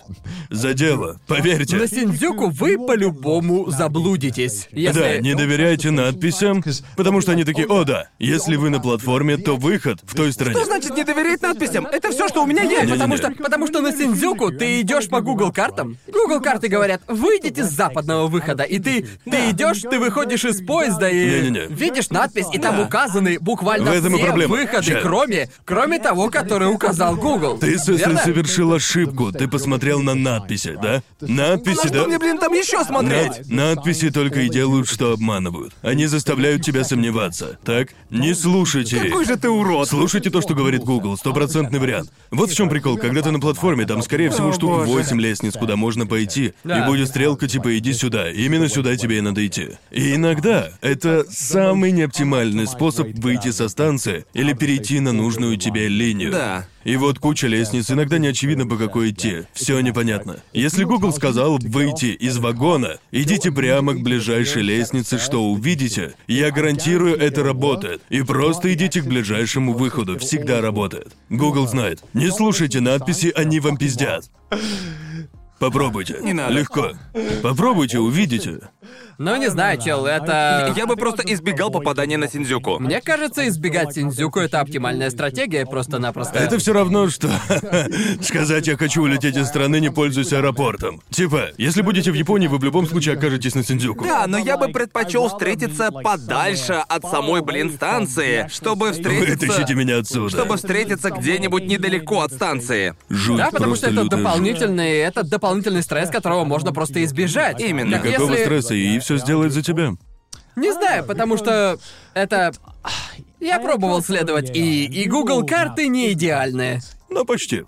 За дело. Поверьте. На Синдзюку вы по-любому заблудитесь. Если... Да, не доверяйте надписям, потому что они такие, о да, если вы на платформе, то выход в той стороне. Что значит не доверять надписям? Это все, что у меня есть. Потому что, потому что на Синдзюку ты идешь по Google картам. Google карты говорят, выйдите с западного выхода, и ты, ты идешь, ты выходишь из поезда и Не-не-не. видишь надпись, и там указаны буквально В этом и все проблема. выходы, Ща. кроме, кроме того, который указал Google. Ты с- Верно? совершил ошибку. Ты посмотрел на надписи, да? Надписи, А что да? мне, блин, там еще смотреть? Над- надписи только и делают, что обманывают. Они заставляют тебя сомневаться. Так? Не слушайте. Какой же ты урод. Слушайте то, что говорит Google, стопроцентный вариант. Вот в чем прикол, когда ты на платформе, там скорее всего О, штук боже. 8 лестниц, куда можно пойти. И будет стрелка типа иди сюда. Именно сюда тебе и надо идти. И иногда это самый неоптимальный способ выйти со станции или перейти на нужную тебе линию. Да. И вот куча лестниц, иногда не очевидно, по какой идти. Все непонятно. Если Google сказал выйти из вагона, идите прямо к ближайшей лестнице, что увидите. Я гарантирую, это работает. И просто идите к ближайшему выходу. Всегда работает. Google знает. Не слушайте надписи, они вам пиздят. Попробуйте. Не надо. Легко. Попробуйте, увидите. Ну, не знаю, чел, это... Я бы просто избегал попадания на Синдзюку. Мне кажется, избегать Синдзюку — это оптимальная стратегия, просто-напросто. Это все равно, что <laughs> сказать «я хочу улететь из страны, не пользуясь аэропортом». Типа, если будете в Японии, вы в любом случае окажетесь на Синдзюку. Да, но я бы предпочел встретиться подальше от самой, блин, станции, чтобы встретиться... Вытащите меня отсюда. Чтобы встретиться где-нибудь недалеко от станции. Жуть, Да, потому что это дополнительный, это дополнительный стресс, которого можно просто избежать. Именно. Как Никакого если- стресса, и все сделает за тебя. Не знаю, потому что это... Я пробовал следовать, и, и Google карты не идеальные. Ну, почти.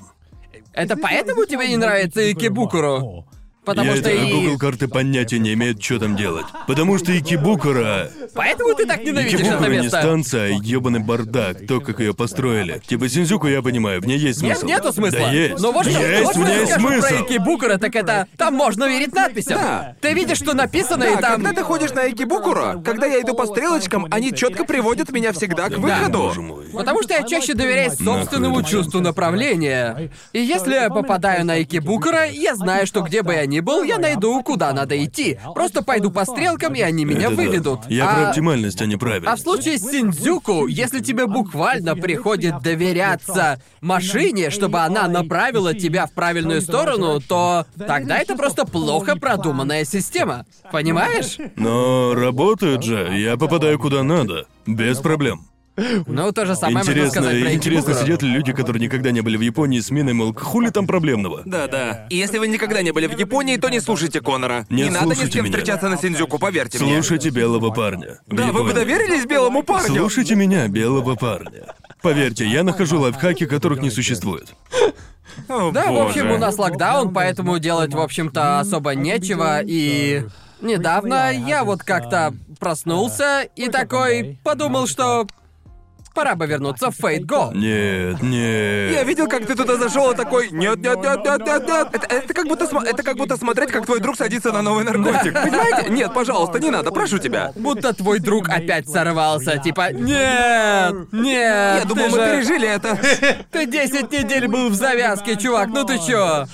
Это поэтому тебе не нравится Икебукуру? Потому Я что это, и... Google карты понятия не имеет, что там делать. Потому что Икибукура... Поэтому ты так ненавидишь это Икибукура не место? станция, а ёбаный бардак, то, как ее построили. Типа Синдзюку я понимаю, в ней есть Нет, смысл. нету смысла. Да есть. Но вот что, есть, вот в ней есть смысл. про Икебукура, так это... Там можно верить надписям. Да. Ты видишь, что написано, и Да, там... когда ты ходишь на Экибукура, когда я иду по стрелочкам, они четко приводят меня всегда к выходу. Мой. Потому что я чаще доверяю собственному Нахуй это чувству направления. И если я попадаю на Икебукера, я знаю, что где бы я ни был, я найду, куда надо идти. Просто пойду по стрелкам, и они меня Это да. выведут. Я а... про оптимальность, а не правильно. А в случае с Синдзюку, если тебе буквально приходит доверяться машине, чтобы она направила тебя в правильную сторону, то тогда это просто плохо продуманная система. Понимаешь? Но работают же, я попадаю куда надо. Без проблем. Ну, то же самое можно Интересно, сказать про интересно, Икебукера. сидят ли люди, которые никогда не были в Японии с миной, мол, хули там проблемного? Да-да. И если вы никогда не были в Японии, то не слушайте Конора. Не Не, надо ни с слушайте кем меня. встречаться на Синдзюку, поверьте мне. Слушайте белого парня. В Да, вы бы Японии. доверились белому парню? Слушайте меня, белого парня. Поверьте, я нахожу лайфхаки, которых не существует. О, Да, в боже. общем, у нас локдаун, поэтому делать, в общем-то, особо нечего, и... Недавно я вот как-то проснулся и такой подумал, что пора бы вернуться в Fate Go. Нет, нет. Я видел, как ты туда зашел и такой, нет, нет, нет, нет, нет, нет. Это, это как будто сма- это как будто смотреть, как твой друг садится на новый наркотик. Понимаете? Нет, пожалуйста, не надо, прошу тебя. Будто твой друг опять сорвался, типа «Нет, нет, Я думал, ты мы же- пережили это. <laughs> Ты 10 недель был в завязке, чувак, ну ты чё?»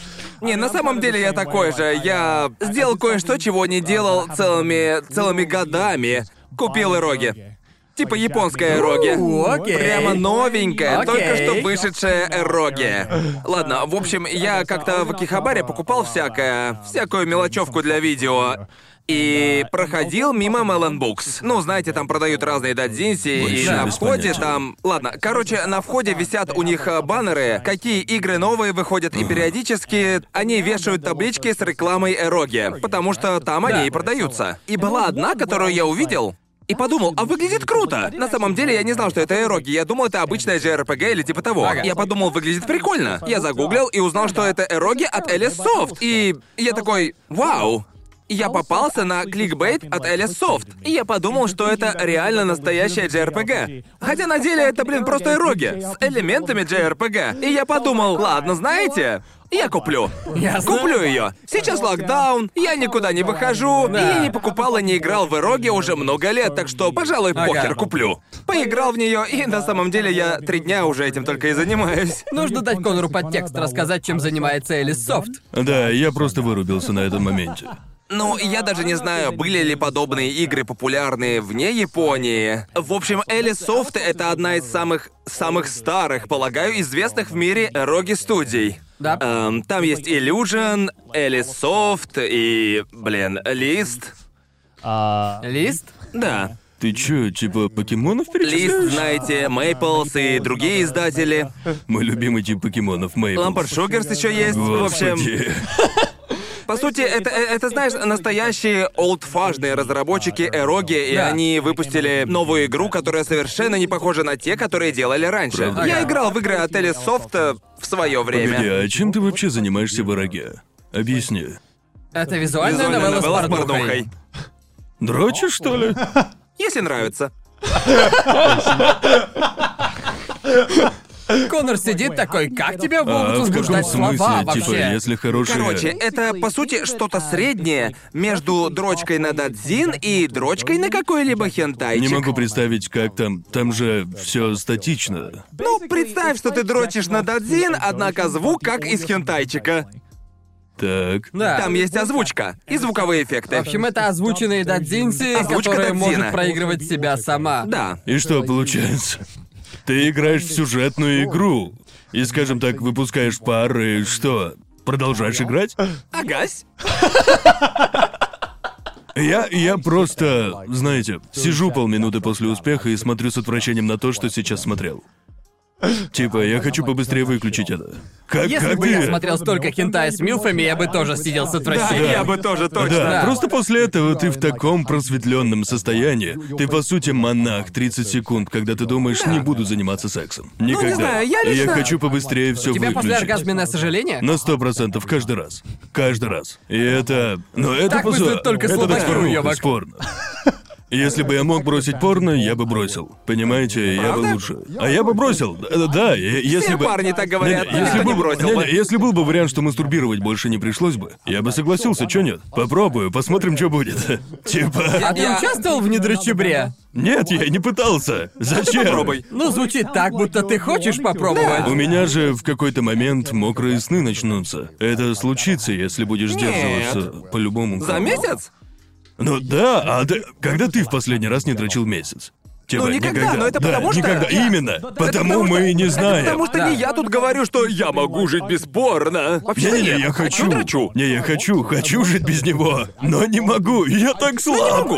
Не, на самом деле я такой же. Я сделал кое-что, чего не делал целыми целыми годами. Купил эроги. Типа японская эроги. Окей. Прямо новенькая, Окей. только что вышедшая эроги. Ладно, в общем, я как-то в Акихабаре покупал всякое, всякую мелочевку для видео. И проходил мимо Melon Books. Ну, знаете, там продают разные дадзинси, и на входе там... Ладно, короче, на входе висят у них э, баннеры, какие игры новые выходят, и периодически они вешают таблички с рекламой эроги, потому что там они и продаются. И была одна, которую я увидел, и подумал, а выглядит круто. На самом деле я не знал, что это эроги. Я думал, это обычная JRPG или типа того. Я подумал, выглядит прикольно. Я загуглил и узнал, что это эроги от Alice Soft. И я такой, вау. Я попался на кликбейт от Alice Soft. И я подумал, что это реально настоящая JRPG. Хотя на деле это, блин, просто эроги с элементами JRPG. И я подумал, ладно, знаете, Я куплю. Ясно. Куплю ее. Сейчас локдаун, я никуда не выхожу, Да. и не покупал и не играл в Эроге уже много лет, так что, пожалуй, Ага. похер куплю. Поиграл в нее, и на самом деле я три дня уже этим только и занимаюсь. Нужно дать Конору подтекст, рассказать, чем занимается Элис Софт. Да, я просто вырубился на этом моменте. Ну, я даже не знаю, были ли подобные игры популярны вне Японии. В общем, Alice Soft — это одна из самых самых старых, полагаю, известных в мире роги студий. Да. Эм, там есть Illusion, Alice Soft и, блин, List. Лист? Да. Ты чё, типа покемонов перечисляешь? знаете, Maples и другие издатели. Мой любимый тип покемонов, Мейпл. Лампард Шугерс еще есть. В общем, Господи. <laughs> По сути, это, это знаешь, настоящие олдфажные разработчики Эроги, и Да. они выпустили новую игру, которая совершенно не похожа на те, которые делали раньше. Правда? Я играл в игры от Soft э, в свое время. Погоди, а чем ты вообще занимаешься в Ороге? Объясни. Это визуальная, Визуальная новелла, новелла с порнухой. Дрочишь, что ли? Если нравится. <laughs> Конор сидит такой, как тебе А могут в каком возбуждать слова смысле? вообще? Типа, если хорошие... Короче, это по сути что-то среднее между дрочкой на дадзин и дрочкой на какой-либо хентайчик. Не могу представить, как там. Там же все статично. Ну, представь, что ты дрочишь на дадзин, однако звук как из хентайчика. Так. Да. Там есть озвучка и звуковые эффекты. В общем, это озвученные дадзинси, Озвучка которая дадзина. может проигрывать себя сама. Да. И что получается? Ты играешь в сюжетную игру. И, скажем так, выпускаешь пары, что? Продолжаешь играть? Агась. Я, я просто, знаете, сижу полминуты после успеха и смотрю с отвращением на то, что сейчас смотрел. Типа, я хочу побыстрее выключить это. Как, Если как бы ты? я смотрел столько хентай с милфами, я бы тоже сидел с Да, отвращением. я бы тоже точно. Да, Да. просто после этого ты в таком просветленном состоянии. Ты, по сути, монах 30 секунд, когда ты думаешь, не буду заниматься сексом. Никогда. знаю, я И я лично- хочу побыстрее все У тебя выключить. послеоргазменное сожаление? На сто процентов каждый раз. Каждый раз. И это... Но это Так по мыслят сути- только это слабаки, так порнуха уёбок. Если бы я мог бросить порно, я бы бросил. Понимаете, я бы Правда? лучше. А я бы бросил. Да, да, е- если Все бы. парни так говорят, Не-не, если никто не бросил не-не, бы. если был бы вариант, что мастурбировать больше не пришлось бы, я бы согласился, чё нет? Попробую, посмотрим, что будет. <laughs> Типа. А ты Я- участвовал в недрочебре? Нет, я не пытался. Зачем? попробуй. Ну, звучит так, будто ты хочешь попробовать. У меня же в какой-то момент мокрые сны начнутся. Это случится, если будешь сдерживаться по-любому. За месяц? Ну да, а ты... Когда ты в последний раз не дрочил месяц? Типа, Ну, никогда, но это Да, потому что- никогда, именно. Потому потому мы что- и не Это знаем. потому что Да. не я тут говорю, что я могу жить без порно. Вообще Не-не-не, нет. я хочу. дрочу. Не, я хочу, хочу жить без него. Но не могу, я так слаб.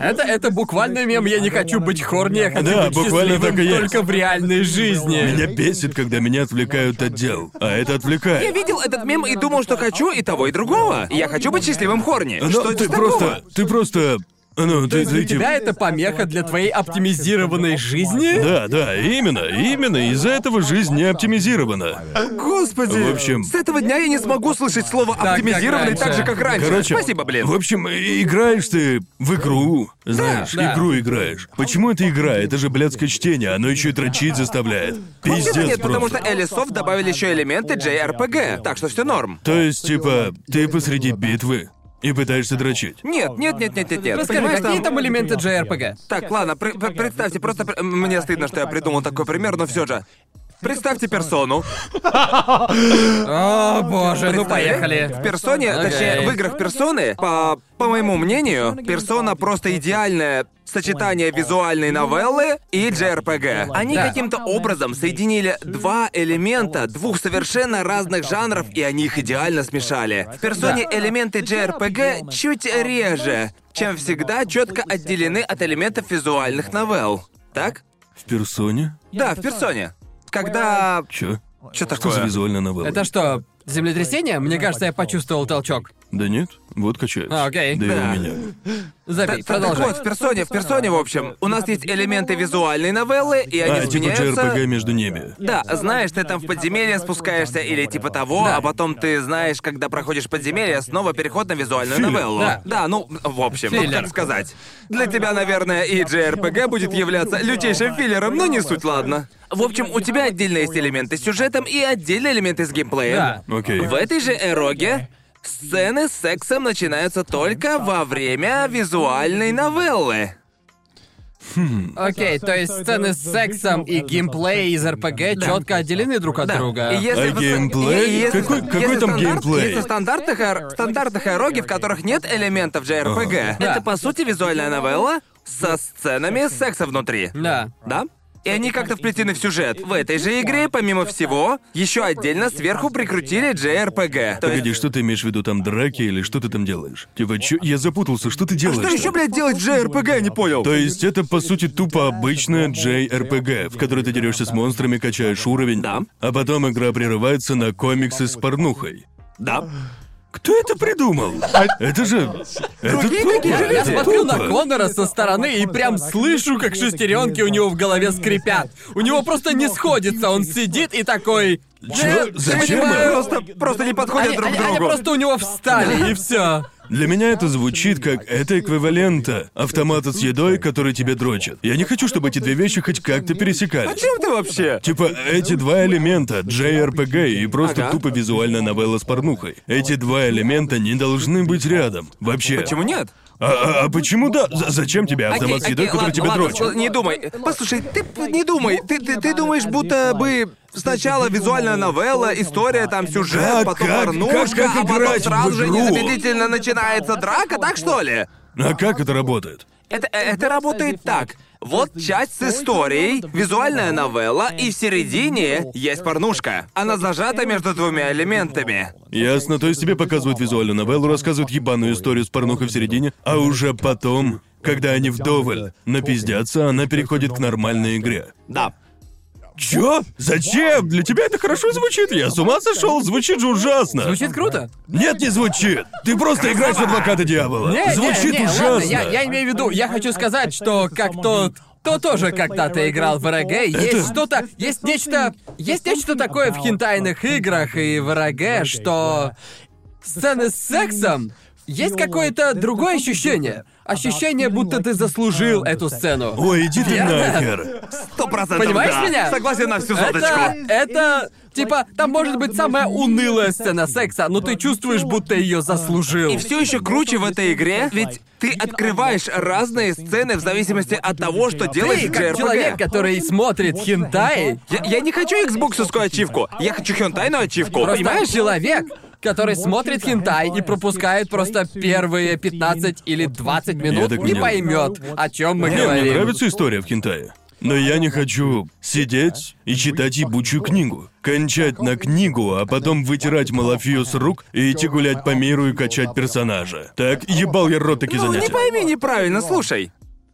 Это, это буквально мем «Я не хочу быть хорни, я хочу Да, быть буквально так и только в реальной жизни». Меня бесит, когда меня отвлекают от дел. А это Я отвлекает. видел этот мем и думал, что хочу и того, и другого. Я хочу быть счастливым хорни. Но что это ты такого? просто... Ты просто... Ну, ты, ты, Для тебя это помеха для твоей оптимизированной жизни? Да, да, именно, именно. Из-за этого жизнь не оптимизирована. Господи. В общем- С этого дня я не смогу слышать слово как оптимизированный так, раньше. же, как раньше. Короче, Спасибо, блин. В общем, играешь ты в игру. Знаешь, Да. игру играешь. Почему это игра? Это же блядское чтение, оно еще и дрочить заставляет. Пиздец нет, потому что просто. Элисофт добавили еще элементы JRPG, так что все норм. То есть, типа, ты посреди битвы и пытаешься дрочить. Нет, нет, нет, нет, нет, нет. Расскажи, Понимаешь, какие там элементы JRPG? Так, ладно, пр- пр- представьте, просто пр- мне стыдно, что я придумал такой пример, но все же. Представьте персону. <laughs> О, боже, ну поехали. В персоне, точнее, в играх персоны, по, по моему мнению, персона просто идеальное сочетание визуальной новеллы и JRPG. Они Да. каким-то образом соединили два элемента двух совершенно разных жанров, и они их идеально смешали. В персоне элементы JRPG чуть реже, чем всегда четко отделены от элементов визуальных новелл. Так? В персоне? Да, в персоне. Когда... Чё? Что Что за такое? визуальная новелла? Это что, землетрясение? Мне кажется, я почувствовал толчок. Да нет, вот качается. А, окей. Да, и Да. у меня. Забей, Так продолжай. вот, в персоне, в персоне, в общем, у нас есть элементы визуальной новеллы, и они А, типа сменяются... JRPG между ними. Да, знаешь, ты там в подземелье спускаешься или типа того, Да. а потом ты знаешь, когда проходишь подземелье, снова переход на визуальную Филлер. новеллу. Да. ну, в общем, ну, Филлер. как сказать. Для тебя, наверное, и JRPG будет являться лютейшим филлером, но не суть, ладно. В общем, у тебя отдельно есть элементы с сюжетом и отдельные элементы с геймплеем. Да. Окей. В этой же эроге сцены с сексом начинаются только во время визуальной новеллы. Окей, то есть сцены с сексом и геймплей из РПГ четко отделены друг от Да. друга. И если А в- геймплей? и- и если- Какой- какой если там стандарт- геймплей? Если стандартных, эр- стандартных эроги, в которых нет элементов JRPG, Да. это по сути визуальная новелла со сценами секса внутри. Да. Да? И они как-то вплетены в сюжет. В этой же игре, помимо всего, еще отдельно сверху прикрутили JRPG. То Погоди, есть... что ты имеешь в виду там драки или что ты там делаешь? Типа, чё? Я запутался, что ты делаешь? Что еще, блядь, делать в JRPG, не понял? То есть это по сути тупо обычная JRPG, в которой ты дерешься с монстрами, качаешь уровень, Да. а потом игра прерывается на комиксы с порнухой. Да. Кто это придумал? Это же... Это Другие тупо, такие же Я это смотрю на тупо. Конора со стороны и прям слышу, как шестеренки у него в голове скрипят. У него просто не сходится, он сидит и такой. Чё? «Нет, Зачем? понимаю». Просто, просто не подходят Они, друг они- они другу. просто у него встали, и все. Для меня это звучит как это эквивалента автомата с едой, который тебе дрочит. Я не хочу, чтобы эти две вещи хоть как-то пересекались. Чем ты вообще? Типа, эти два элемента, JRPG и просто Ага. тупо визуальная новелла с порнухой. Эти два элемента не должны быть рядом. Вообще. Почему нет? А, а- а почему да? З- зачем тебе автомат с едой, который ладно, дрочит? Не думай. Послушай, ты не думай. Ты, ты, ты думаешь, будто бы сначала визуальная новелла, история, там сюжет, Как- потом как- порнушка, как- как а потом играть в сразу же игру? незамедлительно начинается драка, так что ли? А как это работает? Это, э, это работает так. Вот часть с историей, визуальная новелла, и в середине есть порнушка. Она зажата между двумя элементами. Ясно, то есть тебе показывают визуальную новеллу, рассказывают ебаную историю с порнухой в середине, а уже потом, когда они вдоволь напиздятся, она переходит к нормальной игре. Да. Чё? Зачем? Для тебя это хорошо звучит? Я с ума сошел? Звучит же ужасно. Звучит круто. Нет, не звучит. Ты просто играешь в адвоката дьявола. Не, не, звучит не, ужасно. ладно, я, я имею в виду, я хочу сказать, что как тот кто тоже когда-то играл в РГ, есть что-то, есть нечто, есть нечто такое в хентайных играх и в РГ, что сцены с сексом есть какое-то другое ощущение. Ощущение, будто ты заслужил эту сцену. Ой, иди ты нахер. Сто процентов Понимаешь да. меня? Согласен на всю Это, соточку. это, типа, там может быть самая унылая сцена секса, но ты чувствуешь, будто ее заслужил. И все еще круче в этой игре, ведь ты открываешь разные сцены в зависимости от того, что делаешь Ты, как JRPG. человек, который смотрит хентай, Я, я не хочу Xbox'овскую ачивку, я хочу хентайную ачивку, Просто понимаешь? человек, который смотрит хентай и пропускает просто первые 15 или 20 минут, не поймет, о чем мы Не, мне говорим. нравится история в Кентае. Но я не хочу сидеть и читать ебучую книгу. Кончать на книгу, а потом вытирать малафию с рук и идти гулять по миру и качать персонажа. Так, ебал я рот такие Ну, не пойми неправильно, слушай.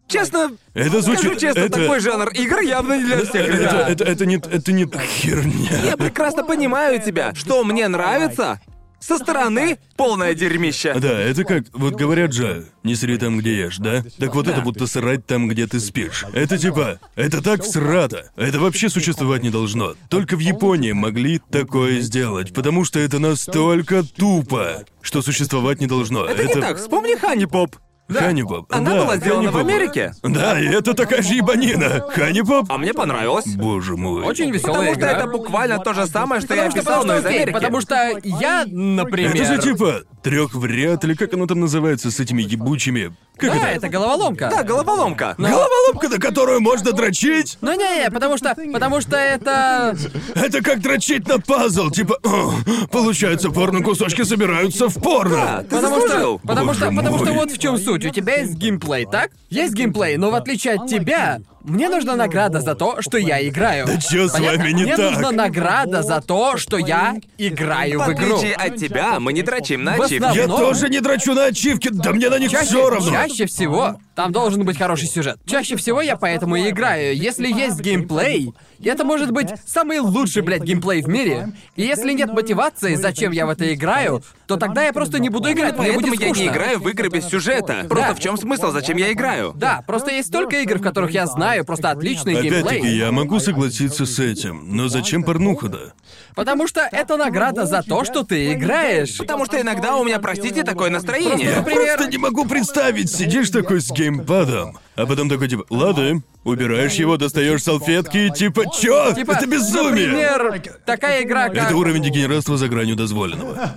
Честно, Это звучит... скажу честно, это... такой жанр игр явно не для всех, Это, ребят. это, это не... Это не херня. Я прекрасно понимаю тебя. Что мне нравится, со стороны полное дерьмище. Да, это как, вот говорят же, не сри там, где ешь, да? Так вот это будто срать там, где ты спишь. Это типа, это так всрато. Это вообще существовать не должно. Только в Японии могли такое сделать, потому что это настолько тупо, что существовать не должно. Это не так, вспомни Хани Поп. Ханибоб. Она да, была сделана в Ханибоб. Америке. Да, и это такая же ебанина. Ханибоб. А мне понравилось. Боже мой. Очень веселая Потому что игра. это буквально то же самое, что я Потому что, описал, потому но что, из окей, Америки. потому что я, например... Это же типа трех в ряд, или как оно там называется, с этими ебучими. Как Да, это? это головоломка. Да, головоломка. Головоломка, на которую можно дрочить? Ну не, потому что, потому что это... Это как дрочить на пазл, типа, «О, получается, порно-кусочки собираются в порно. Да, ты Потому заслужил. что, потому что, потому что вот в чем суть. У тебя есть геймплей, так? Есть геймплей, но в отличие от тебя, мне нужна награда за то, что я играю. Да чё с Понятно? вами не Мне так? нужна награда за то, что я играю В в игру. отличие от тебя, мы не дрочим на В ачивки. Я тоже не дрочу на ачивки, да мне на них Чаще, все равно. чаще всего Там должен быть хороший сюжет. Чаще всего я поэтому и играю. Если есть геймплей, это может быть самый лучший, блядь, геймплей в мире. И если нет мотивации, зачем я в это играю, то тогда я просто не буду играть, мне Поэтому будет я скучно. не играю в игры без сюжета. Просто Да. в чем смысл, зачем я играю? Да, просто есть столько игр, в которых я знаю просто отличный геймплей. Опять-таки, я могу согласиться с этим, но зачем порнуха-то? Потому что это награда за то, что ты играешь. Потому что иногда у меня, простите, такое настроение. Например, Просто не могу представить, сидишь такой с геймпадом, а потом такой типа, ладно, убираешь его, достаешь салфетки, и типа, чё? типа, Это безумие! Например, такая игра, как... Это уровень дегенератства за гранью дозволенного.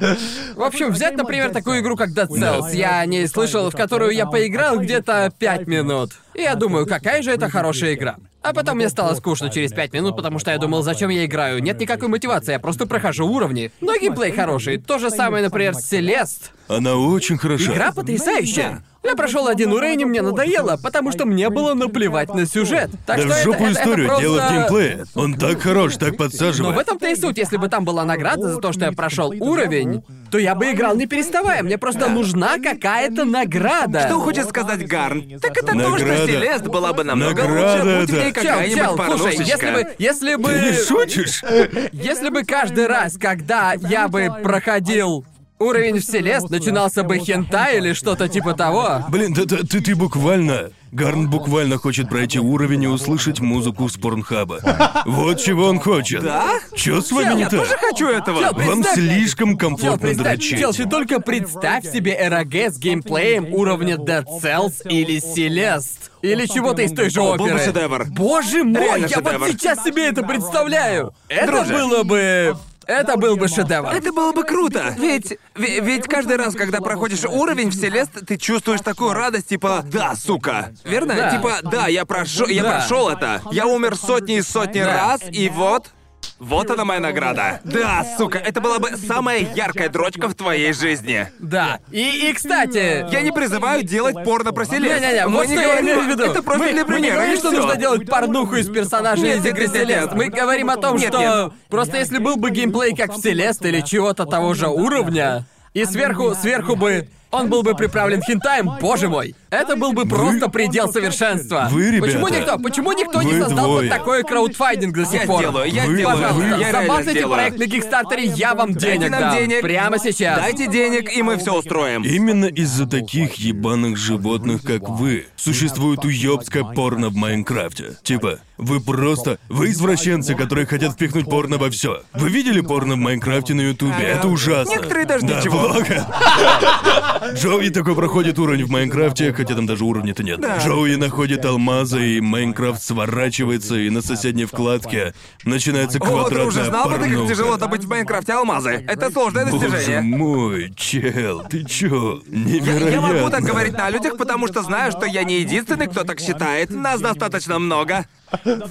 В общем, взять, например, такую игру, как Dead Cells. Я о ней слышал, в которую я поиграл где-то 5 минут. И я думаю, какая же это хорошая игра. А потом мне стало скучно через 5 минут, потому что я думал, зачем я играю. Нет никакой мотивации, я просто прохожу уровни. Но геймплей хороший. То же самое, например, с Celeste. Она очень хороша. Игра потрясающая. Я прошел один уровень, и мне надоело, потому что мне было наплевать на сюжет. Так Да что в это- жопу это- это историю, просто- дело в геймплее. Он так хорош, так Но в подсаживает. этом-то и суть. Если бы там была награда за то, что я прошел уровень, то я бы играл не переставая. Мне просто нужна какая-то награда. Что хочет сказать Гарн? Так это то, Награда. что Селест была бы намного Награда лучше, будь в это. ней Чел, какая-нибудь чел, слушай, если бы, если бы, Ты не шутишь? <laughs> если бы каждый раз, когда я бы проходил уровень в Селест, начинался бы хентай или что-то типа того. Блин, да, да, ты, ты буквально... Гарн буквально хочет пройти уровень и услышать музыку с порнхаба. Вот чего он хочет. Да? Чё с вами не Я тоже так? хочу этого. Чел, Вам представь- слишком Чел, комфортно представь, дрочить. чел, ты только представь себе РГ с геймплеем уровня Dead Cells или Celeste. Или чего-то из той же О, был бы оперы. шедевр. Боже мой, Реально я шедевр. вот сейчас себе это представляю. Это Друже. было бы... Это был бы шедевр. Это было бы круто. Ведь, ве- ведь каждый раз, когда проходишь уровень в Селест, ты чувствуешь такую радость, типа, да, сука. Верно? Да. Типа, да, я прошел, я Да. прошел это. Я умер сотни и сотни Да. раз, и вот. Вот она моя награда. Да, сука, это была бы самая яркая дрочка в твоей жизни. Да. И, и кстати... Я не призываю делать порно про Селест. Не-не-не, Мы вот не что я говорим- имею в виду. Это просто мы, для мы не примера, говорим, и что всё. нужно делать порнуху из персонажей Нет, из игры нет, нет, Селест. нет. Мы говорим о том, Нет, что... нет. Просто если был бы геймплей как в Селест или чего-то того же уровня, и сверху, сверху бы... Он был бы приправлен хентаем, боже мой. Это был бы просто предел совершенства. Вы, ребята, Почему никто, почему никто не вы создал двое. вот такой краудфандинг до сих Я пор? сделаю, я Вы- сделаю. Пожалуйста, я реально забацайте сделаю. проект на Кикстартере, я вам Дайте денег дам. денег. Прямо сейчас. Дайте денег, и мы все устроим. Именно из-за таких ебаных животных, как вы, существует уёбское порно в Майнкрафте. Типа, вы просто... Вы извращенцы, которые хотят впихнуть порно во все. Вы видели порно в Майнкрафте на Ютубе? Это ужасно. Некоторые даже да, ничего. <laughs> Джоуи такой проходит уровень в Майнкрафте, хотя там даже уровня-то нет. Джоуи находит алмазы, и Майнкрафт сворачивается, и на соседней вкладке начинается О, квадратная друже, знал бы ты, как тяжело добыть в Майнкрафте алмазы? Это сложное Боже достижение. мой, чел, ты чё? Невероятно. Я могу так говорить на людях, потому что знаю, что я не единственный, кто так считает. Нас достаточно много.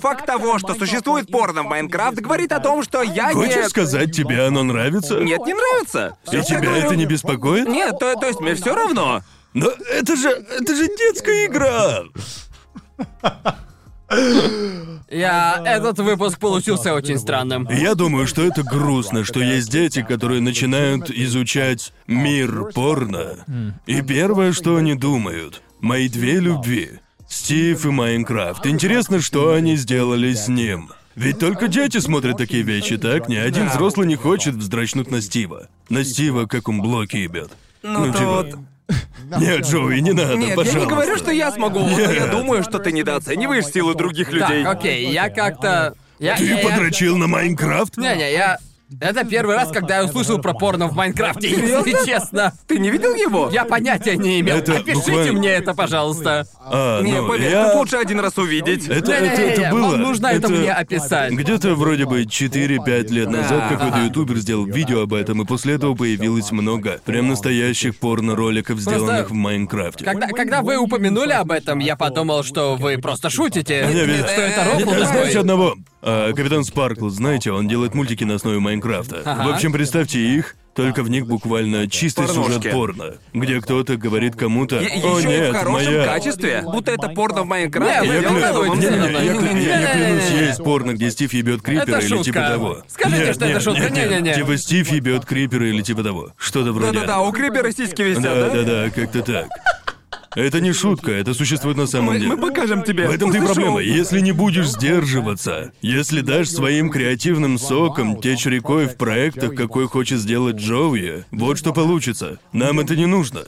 Факт того, что существует порно в Майнкрафт, говорит о том, что я Хочешь не... сказать, тебе оно нравится? Нет, не нравится. И Я тебя говорю- это не беспокоит? Нет, то, то есть мне все равно. Но это же... это же детская игра! Я... Этот выпуск получился очень странным. Я думаю, что это грустно, что есть дети, которые начинают изучать мир порно. И первое, что они думают, мои две любви. Стив и Майнкрафт. Интересно, что они сделали с ним. Ведь только дети смотрят такие вещи, так? Ни один взрослый не хочет вздрачнуть на Стива. На Стива, как он блоки ебет. Ну, то типа... Нет, Джоуи, не надо, Нет, пожалуйста. я не говорю, что я смогу, но я думаю, что ты недооцениваешь силы других людей. Так, окей, я как-то... Я, Ты я- я- подрочил на Майнкрафт? Не-не, я... Это первый раз, когда я услышал про порно в Майнкрафте, если честно. Ты не видел его? Я понятия не имел. Это Опишите буквально- мне это, пожалуйста. А, Не, ну, поверь, я... тут лучше один раз увидеть. Это, это, это было. вам нужно это мне описать. Где-то вроде бы 4-5 лет назад Да. какой-то ютубер сделал видео об этом, и после этого появилось много прям настоящих порно-роликов, сделанных в Майнкрафте. Когда, когда вы упомянули об этом, я подумал, что вы просто шутите. Не, ведь- Что это рофл не, такой. одного? А, Капитан Спаркл, знаете, он делает мультики на основе Майнкрафта. Ага. В общем, представьте их, только в них буквально чистый Порношки. сюжет порно, где кто-то говорит кому-то, «О Еще и нет, в хорошем моя...» качестве. Будто это порно в Майнкрафте. Я клянусь, не, не, я, кля- я клянусь, есть порно, где Стив ебет крипера Это или шутка. типа того. Скажите, Нет, что это нет, шутка. нет, нет. Не-не-не. Типа Стив ебет крипера или типа того. Что-то вроде. Да-да-да, у Крибера сиськи висят, Да, да? да, да, как-то так. Это не шутка, это существует на самом деле. мы покажем тебе. В и После проблема. Если не будешь сдерживаться, если дашь своим креативным соком течь рекой в проектах, какой хочет сделать Джоуи, вот что получится. Нам это не нужно.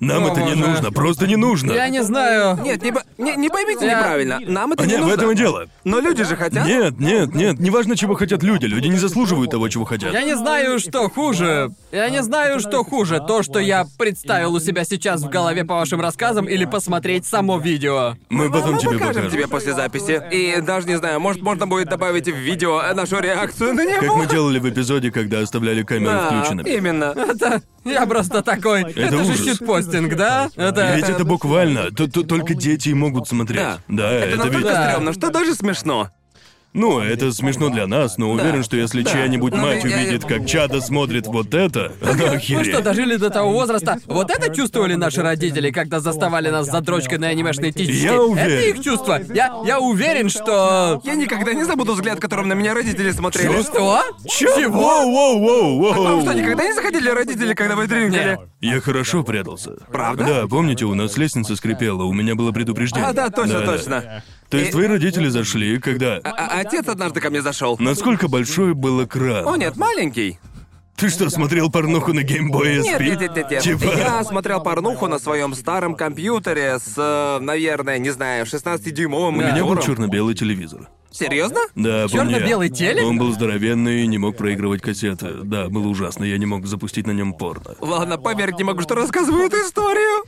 Нам О, это не боже. нужно, просто не нужно. Я не знаю. Нет, не, по- не, не поймите Я- неправильно. Нам это А не нет, в нужно. этом и дело. Но люди же хотят. Нет, нет, нет, неважно, чего хотят люди. Люди не заслуживают того, чего хотят. Я не знаю, что хуже. Я не знаю, что хуже. То, что я представил у себя сейчас в голове по вашим рассказам, или посмотреть само видео. Мы потом мы тебе покажем покажем. тебе после записи. И даже не знаю, может, можно будет добавить в видео нашу реакцию на него. Как мы делали в эпизоде, когда оставляли камеру Да, включенными. именно. Это... Я просто такой... Это, же щитпостинг, да? Это... Ведь это буквально, то- только дети и могут смотреть. Да. Да, Это это, настолько ведь... Стрёмно, что даже смешно. Ну, это смешно для нас, но уверен, что если Да. чья-нибудь Ну, мать я- увидит, как Чада смотрит вот это, она Мы охереет. что, дожили до того возраста? Вот это чувствовали наши родители, когда заставали нас за дрочкой на анимешные птички? Я уверен. Это их чувство. Я, я уверен, что... Я никогда не забуду взгляд, которым на меня родители смотрели. Что? Чего? Воу, воу, воу, воу. Вам что, никогда не заходили родители, когда вы дринкали? Я хорошо прятался. Правда? Да, помните, у нас лестница скрипела, у меня было предупреждение. А, да, точно, точно. То есть И- твои родители зашли, когда... А- а- отец однажды ко мне зашел. Насколько большой был экран? О, нет, маленький. Ты что, смотрел порнуху на геймбое Нет, SP? нет, нет, нет, нет. Типа... Я смотрел порнуху на своем старом компьютере с, э, наверное, не знаю, 16-дюймовым У меня был монитором. черно-белый телевизор. Серьезно? Да, помню. Чёрно-белый телек? Он был здоровенный и не мог проигрывать кассеты. Да, было ужасно, я не мог запустить на нем порно. Ладно, поверить не могу, что рассказываю эту историю.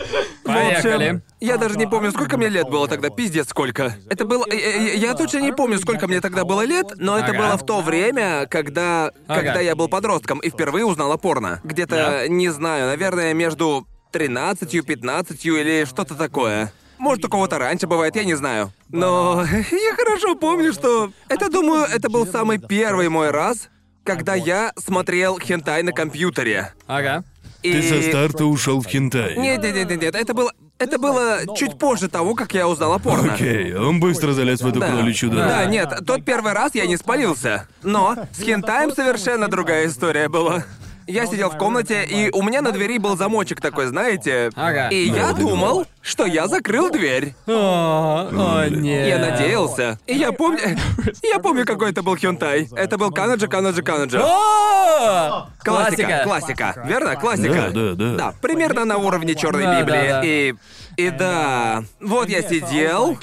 В общем, Поехали. я даже не помню, сколько мне лет было тогда, пиздец сколько. Это было... Я, я- я точно не помню, сколько мне тогда было лет, но это Ага. было в то время, когда... Ага. Когда я был подростком и впервые узнал о порно. Где-то, Да. не знаю, наверное, между 13, 15 или что-то такое. Может, у кого-то раньше бывает, я не знаю. Но <laughs> я хорошо помню, что... Это, думаю, это был самый первый мой раз, когда я смотрел хентай на компьютере. Ага. И... Ты со старта ушел в хентай. Нет, нет, нет, нет, это было. Это было чуть позже того, как я узнал о порно. Окей, он быстро залез в эту Да. кроличью дыру. Да, нет, тот первый раз я не спалился. Но с хентаем совершенно другая история была. Я сидел в комнате, и у меня на двери был замочек такой, знаете. Ага. И я думал, что я закрыл дверь. О, о, нет. Я надеялся. И я помню... <laughs> Я помню, какой это был хентай. Это был Канаджа, Канаджа, Канаджа. О! Классика, классика, верно? Классика. Да, да, да. Да, примерно на уровне Черной Да, Библии. да, да. И. И да. Вот я сидел.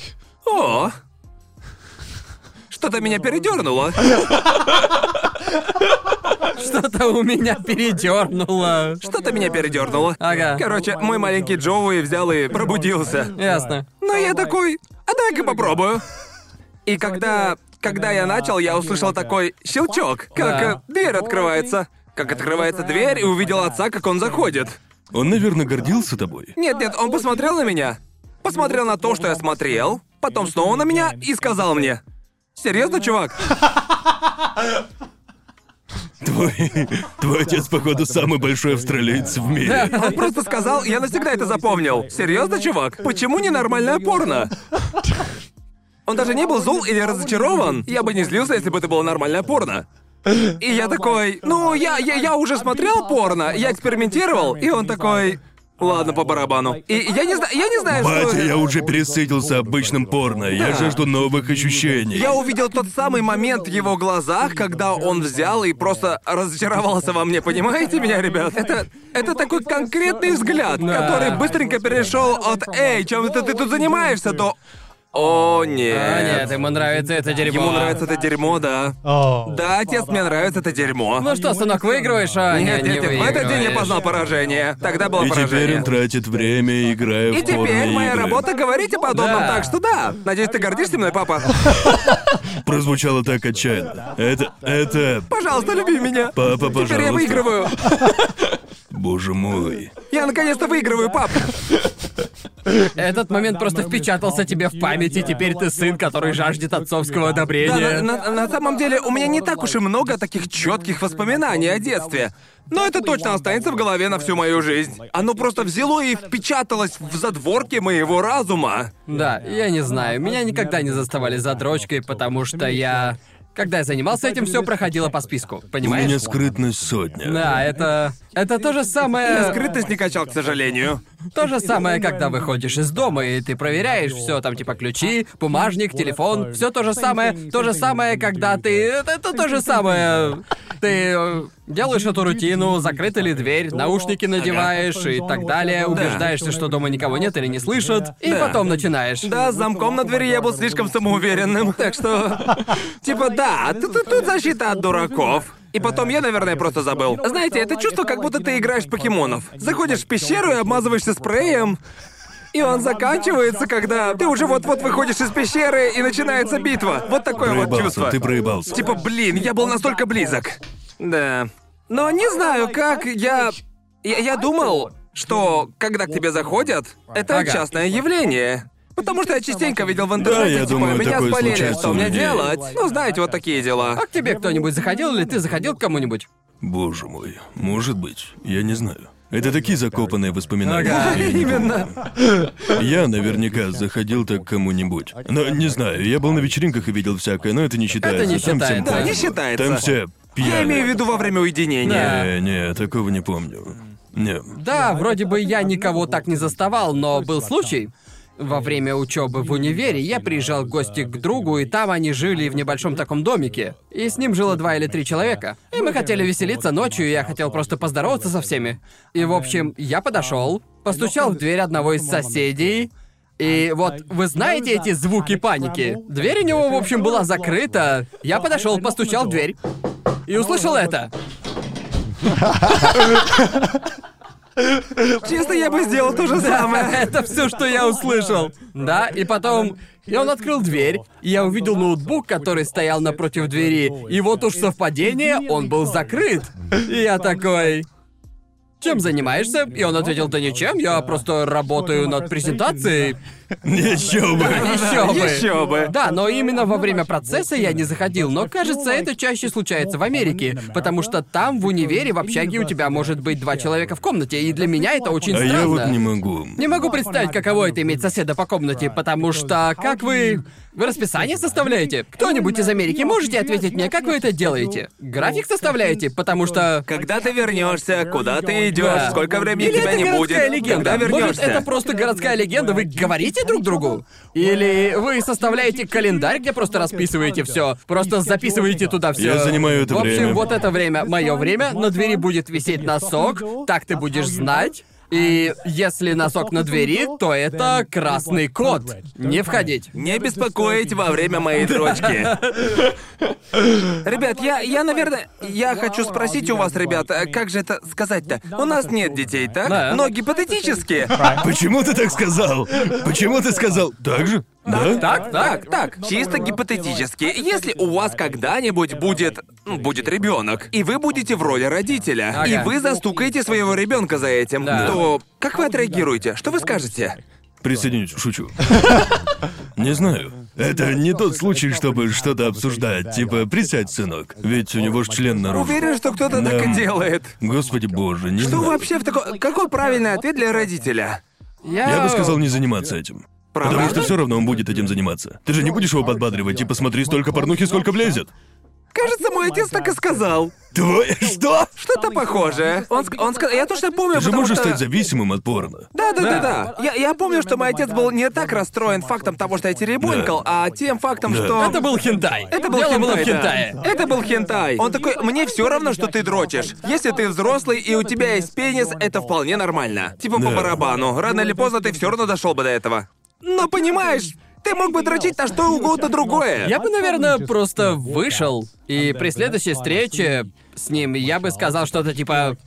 О! Что-то меня передернуло. <laughs> Что-то у меня передернуло. Что-то меня передернуло. Ага. Короче, мой маленький Джоуи взял и пробудился. Ясно. Но я такой, а дай-ка попробую. И когда, когда я начал, я услышал такой щелчок, как Да. э, дверь открывается. Как открывается дверь и увидел отца, как он заходит. Он, наверное, гордился тобой. Нет, нет, он посмотрел на меня. Посмотрел на то, что я смотрел, потом снова на меня и сказал мне. Серьезно, чувак? <laughs> Твой, твой отец, походу, самый большой австралиец в мире. Он просто сказал, я навсегда это запомнил. Серьезно, чувак? Почему ненормальная порно? Он даже не был зол или разочарован. Я бы не злился, если бы это было нормальное порно. И я такой, ну, я, я, я уже смотрел порно, я экспериментировал, и он такой, ладно, по барабану. И я не знаю, я не знаю, что... Батя, я уже пересытился обычным порно. Я Да. жажду новых ощущений. Я увидел тот самый момент в его глазах, когда он взял и просто разочаровался во мне, понимаете меня, ребят? Это, это такой конкретный взгляд, Да. который быстренько перешел от «Эй, чем ты, ты тут занимаешься?» до «О, нет». А, нет, ему нравится это дерьмо. Ему нравится это дерьмо, да. Да, отец, мне нравится это дерьмо. Ну что, сынок, выигрываешь? А, нет, не нет, нет, в этот день я познал поражение. Тогда было И теперь поражение. он тратит время, играя И в порно теперь моя игры. работа говорить о подобном, Да. так что да. Надеюсь, ты гордишься мной, папа? <laughs> Прозвучало так отчаянно. Это... это... Пожалуйста, люби меня. Папа, Теперь я пожалуйста. выигрываю. <laughs> Боже мой. Я наконец-то выигрываю, пап. Этот момент просто впечатался тебе в память, и теперь ты сын, который жаждет отцовского Да, одобрения. на, на- на самом деле у меня не так уж и много таких четких воспоминаний о детстве. Но это точно останется в голове на всю мою жизнь. Оно просто взяло и впечаталось в задворки моего разума. Да, я не знаю. Меня никогда не заставали за дрочкой, потому что я... Когда я занимался этим, все проходило по списку. У Понимаешь? меня скрытность сотня. Да, это... Это то же самое... Скрытность не качал, к сожалению. То же самое, когда выходишь из дома, и ты проверяешь все, там типа ключи, бумажник, телефон, все то же самое. То же самое, когда ты... Это, это то же самое. Ты э, делаешь эту рутину, закрыта ли дверь, наушники надеваешь и так далее, убеждаешься, что дома никого нет или не слышат, и Да. потом начинаешь. Да, с замком на двери я был слишком самоуверенным. Так что... Типа, да, тут защита от дураков. И потом я, наверное, просто забыл. Знаете, это чувство, как будто ты играешь в покемонов. Заходишь в пещеру и обмазываешься спреем, и он заканчивается, когда ты уже вот-вот выходишь из пещеры и начинается битва. Вот такое вот Проебался, чувство. ты проебался. Типа, блин, я был настолько близок. Да. Но не знаю, как я... Я, я думал, что когда к тебе заходят, это Ага. частное явление. Потому что я частенько видел в интернете, Да, я типа, думаю, меня такое спалили, что мне делать? Ну, знаете, вот такие дела. А к тебе кто-нибудь заходил или ты заходил к кому-нибудь? Боже мой, может быть, я не знаю. Это такие закопанные воспоминания. Ага. я Именно. Я наверняка заходил так к кому-нибудь. Но не знаю, я был на вечеринках и видел всякое, но это не считается. не Там всем считается. Да, не считается. Там все пьяные. Я имею в виду во время уединения. Не, не, такого не помню. Не. Да, вроде бы я никого так не заставал, но был случай. Во время учебы в универе я приезжал в гости к другу, и там они жили в небольшом таком домике. И с ним жило два или три человека. И мы хотели веселиться ночью, и я хотел просто поздороваться со всеми. И, в общем, я подошел, постучал в дверь одного из соседей. И вот, вы знаете эти звуки паники? Дверь у него, в общем, была закрыта. Я подошел, постучал в дверь. И услышал это. Честно, я бы сделал то же самое. <laughs> Это все, что я услышал. Да, и потом... И он открыл дверь, и я увидел ноутбук, который стоял напротив двери. И вот уж совпадение, он был закрыт. И я такой... Чем занимаешься? И он ответил, да ничем, я просто работаю над презентацией. Еще бы. Еще бы. Еще бы. Да, но именно во время процесса я не заходил, но кажется, это чаще случается в Америке, потому что там в универе в общаге у тебя может быть два человека в комнате, и для меня это очень А странно. я вот не могу. Не могу представить, каково это иметь соседа по комнате, потому что как вы... Вы расписание составляете? Кто-нибудь из Америки можете ответить мне, как вы это делаете? График составляете? Потому что... Когда ты вернешься, куда ты идешь, Да. сколько времени Или тебя это не будет, легенда? когда вернешься. Может, это просто городская легенда, вы говорите друг другу? Или вы составляете календарь, где просто расписываете все, просто записываете туда все. Я занимаю это В общем, время. вот это время, мое время, на двери будет висеть носок, так ты будешь знать. И если носок на двери, то это красный код. Не входить. Не беспокоить во время моей дрочки. Ребят, я, я, наверное, я хочу спросить у вас, ребят, а как же это сказать-то? У нас нет детей, так? Да. Но гипотетически. Почему ты так сказал? Почему ты сказал так же? Да? Так, так. Так, чисто гипотетически, если у вас когда-нибудь будет, ну, будет ребенок, и вы будете в роли родителя, Ага. и вы застукаете своего ребенка за этим, Да. то как вы отреагируете? Что вы скажете? Присоединюсь, шучу. Не знаю. Это не тот случай, чтобы что-то обсуждать. Типа, присядь, сынок. Ведь у него ж член наружу. Уверен, что кто-то так и делает. Господи боже, не Что знаю. вообще в таком... Какой правильный ответ для родителя? Я бы сказал не заниматься этим. Правда? Потому что все равно он будет этим заниматься. Ты же не будешь его подбадривать, типа смотри столько порнухи, сколько влезет. Кажется, мой отец так и сказал. Твой что? Что-то похожее. Он, ск- он сказал... Я точно помню, Ты же потому можешь что... стать зависимым от порно. Да, да, да, да. Я, я помню, что мой отец был не так расстроен фактом того, что я теребонькал, а тем фактом, Да. что... Это был хентай. Это был Дело хентай, было в да. хентае. Это был хентай. Он такой, мне все равно, что ты дрочишь. Если ты взрослый и у тебя есть пенис, это вполне нормально. Типа по Да. барабану. Рано или поздно ты все равно дошел бы до этого. Но понимаешь, ты мог бы дрочить на что угодно другое. Я бы, наверное, просто вышел, и при следующей встрече с ним я бы сказал что-то типа...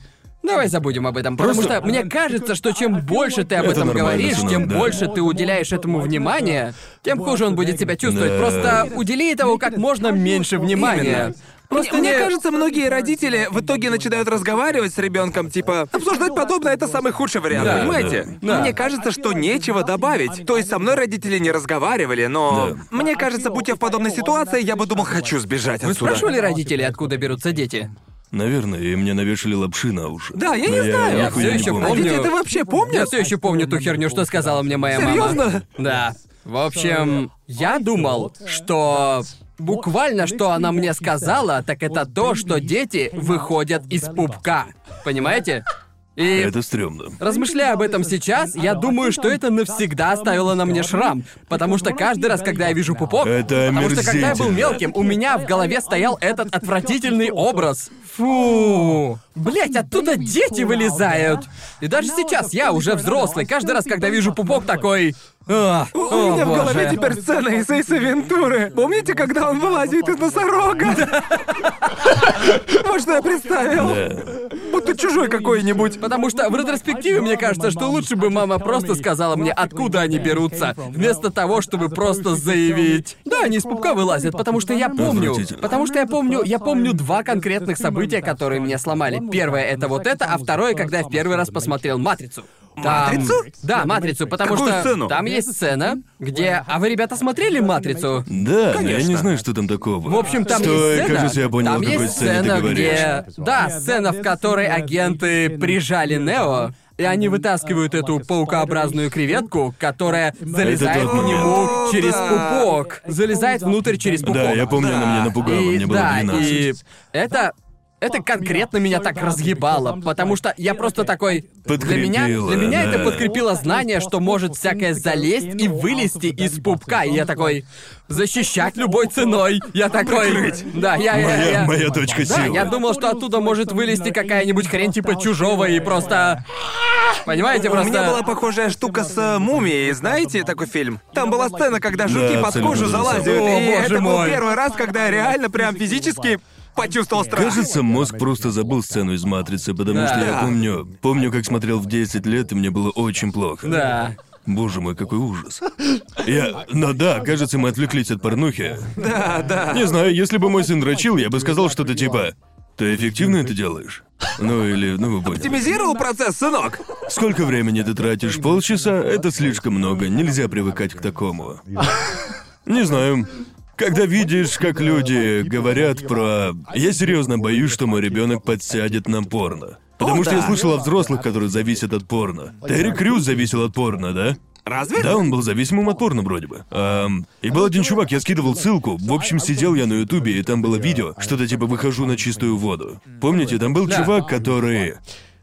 Давай забудем об этом, потому Просто- что мне кажется, что чем больше ты об Это этом говоришь, сынок, тем да. больше ты уделяешь этому внимания, тем хуже он будет себя чувствовать. Да. Просто удели этому как можно меньше внимания. Именно. Просто мне, не- мне кажется, многие родители в итоге начинают разговаривать с ребенком, типа, обсуждать подобное это самый худший вариант, Да, понимаете? да. Мне кажется, что нечего добавить. То есть со мной родители не разговаривали, но Да. мне кажется, будь я в подобной ситуации, я бы думал, хочу сбежать Вы отсюда. спрашивали родителей, откуда берутся дети? Наверное, и мне навешали лапши на уши. Да, я Но не знаю. Я всё не ещё помню. А дети помню. это вообще Я помнят? все еще помню ту херню, что сказала мне моя мама. Серьезно? Да. В общем, я думал, что буквально, что она мне сказала, так это то, что дети выходят из пупка. Понимаете? И Это стрёмно. размышляя об этом сейчас, я думаю, что это навсегда оставило на мне шрам. Потому что каждый раз, когда я вижу пупок... Это Потому что когда я был мелким, у меня в голове стоял этот отвратительный образ. Фу. Блять, оттуда дети вылезают. И даже сейчас я уже взрослый. Каждый раз, когда вижу пупок, такой... «А, У о, меня в голове боже». теперь сцена из Эйса Вентуры. Помните, когда он вылазит из носорога? Вот что я представил. Будто чужой какой-нибудь. Потому что в ретроспективе мне кажется, что лучше бы мама просто сказала мне, откуда они берутся, вместо того, чтобы просто заявить. Да, они из пупка вылазят, потому что я помню. Потому что я помню, я помню два конкретных события, которые меня сломали. Первое это вот это, а второе, когда я в первый раз посмотрел Матрицу. Там- Матрицу? Да, Матрицу, потому Какую что сцену? там есть сцена, где. А вы, ребята, смотрели Матрицу? Да, но я не Конечно. знаю, что там такого. В общем, там Стой, есть сцена. кажется, я понял, там о какой есть сцене ты сцена, говоришь. где. Да, сцена, в которой агенты прижали Нео. И они вытаскивают эту паукообразную креветку, которая залезает к нему момент. через пупок. Залезает внутрь через пупок. Да, я помню, она меня напугала, И, мне было да, 12. и это. Это конкретно меня так разъебало, потому что я просто такой... Для меня, Подкрепило, для меня это подкрепило знание, что может всякое залезть и вылезти из пупка. И я такой... Защищать любой ценой. Я такой... Да, я... я- Моя- я- моя точка Да, силы. я думал, что оттуда может вылезти какая-нибудь хрень типа чужого и просто... Понимаете, У просто... меня была похожая штука с э, мумией, знаете такой фильм? Там была сцена, когда жуки Да, под кожу залазят. О, и боже это был мой. первый раз, когда я реально прям физически почувствовал страх. Кажется, мозг просто забыл сцену из «Матрицы», потому что я помню... Помню, как смотрел в 10 лет, и мне было очень плохо. Да. Боже мой, какой ужас. Я... Но да, кажется, мы отвлеклись от порнухи. Да, да. Не знаю, если бы мой сын дрочил, я бы сказал что-то типа... Ты эффективно это делаешь? Ну или, ну вы поняли. Оптимизировал процесс, сынок. Сколько времени ты тратишь? Полчаса? Это слишком много, нельзя привыкать к такому. Не знаю. Когда видишь, как люди говорят про... Я серьезно боюсь, что мой ребенок подсядет на порно. Потому что я слышал о взрослых, которые зависят от порно. Терри Крюс зависел от порно, да? Разве? Да, он был зависимым от порно вроде бы. Ам, и был один чувак, я скидывал ссылку. В общем, сидел я на Ютубе, и там было видео, что-то типа «выхожу на чистую воду». Помните, там был чувак, который...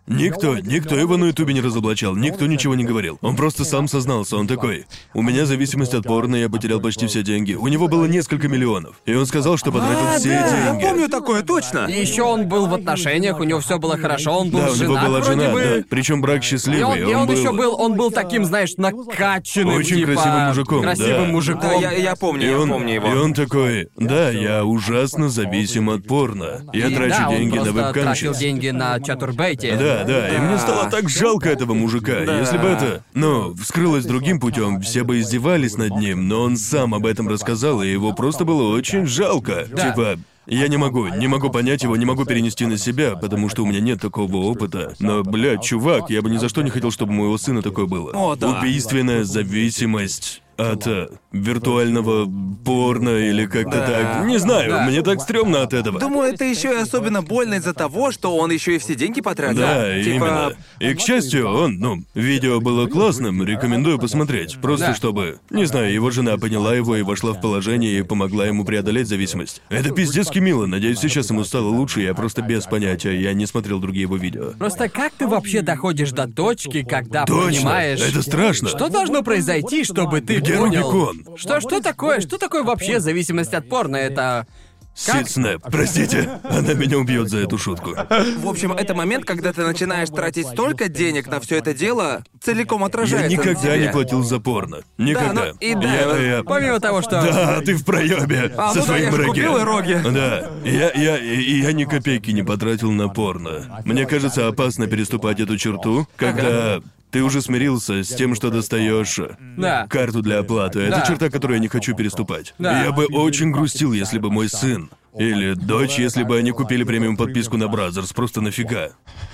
Никто, никто его на Ютубе не разоблачал, никто ничего не говорил. Он просто сам сознался, он такой. У меня зависимость от порно, я потерял почти все деньги. У него было несколько миллионов. И он сказал, что потратил А, все да, я деньги. помню такое, точно. И еще он был в отношениях, у него все было хорошо, он был Да, у него женат была вроде жена, бы. да. Причем брак И счастливый. он, и он был... еще был, он был таким, знаешь, накачанным, Очень типа, красивым мужиком, красивым да. мужиком. Да, я, я помню, И я он, помню его. и он такой, да, я ужасно зависим от порно. Я И трачу да, деньги он на вебкамщиц. деньги на чатурбейте. Да, да, и мне Да. стало так жалко этого мужика. Да. Если бы это, ну, вскрылось другим путем, все бы издевались над ним, но он сам об этом рассказал, и его просто было очень жалко. Да. Типа, я не могу, не могу понять его, не могу перенести на себя, потому что у меня нет такого опыта. Но, блядь, чувак, я бы ни за что не хотел, чтобы у моего сына такое было. О, да. Убийственная зависимость от э, виртуального порно или как-то Да. так. Не знаю, Да. мне так стрёмно от этого. Думаю, это еще и особенно больно из-за того, что он еще и все деньги потратил. Да, типа... именно. И к счастью, он, ну, видео было классным, рекомендую посмотреть. Просто Да. чтобы, не знаю, его жена поняла его и вошла в положение и помогла ему преодолеть зависимость. Это пиздецки мило, надеюсь, сейчас ему стало лучше, я просто без понятия, я не смотрел другие его видео. Просто как ты вообще доходишь до точки, когда Точно, понимаешь... это страшно. Что должно произойти, чтобы ты Где понял? Рубикон? Что, что такое? Что такое вообще зависимость от порно? Это... Сид Снэп, простите, она меня убьет за эту шутку. В общем, это момент, когда ты начинаешь тратить столько денег на все это дело, целиком Я отражается на никогда тебе. не платил за порно. Никогда. ну, и да, я, вот я- Помимо того, что... Да, ты в проебе А, со ну да, своим я же роги. купил и роги. Да, я, я, и я ни копейки не потратил на порно. Мне кажется, опасно переступать эту черту, когда ты уже смирился с тем, что достаешь Да. карту для оплаты. Это Да. черта, которую я не хочу переступать. Да. Я бы очень грустил, если бы мой сын или дочь, если бы они купили премиум подписку на Brazzers, просто нафига.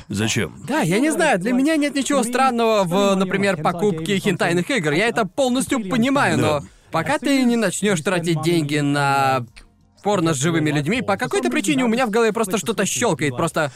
Зачем? Да, я не знаю, для меня нет ничего странного в, например, покупке хентайных игр. Я это полностью понимаю, но Да. пока ты не начнешь тратить деньги на порно с живыми людьми, по какой-то причине у меня в голове просто что-то щелкает. Просто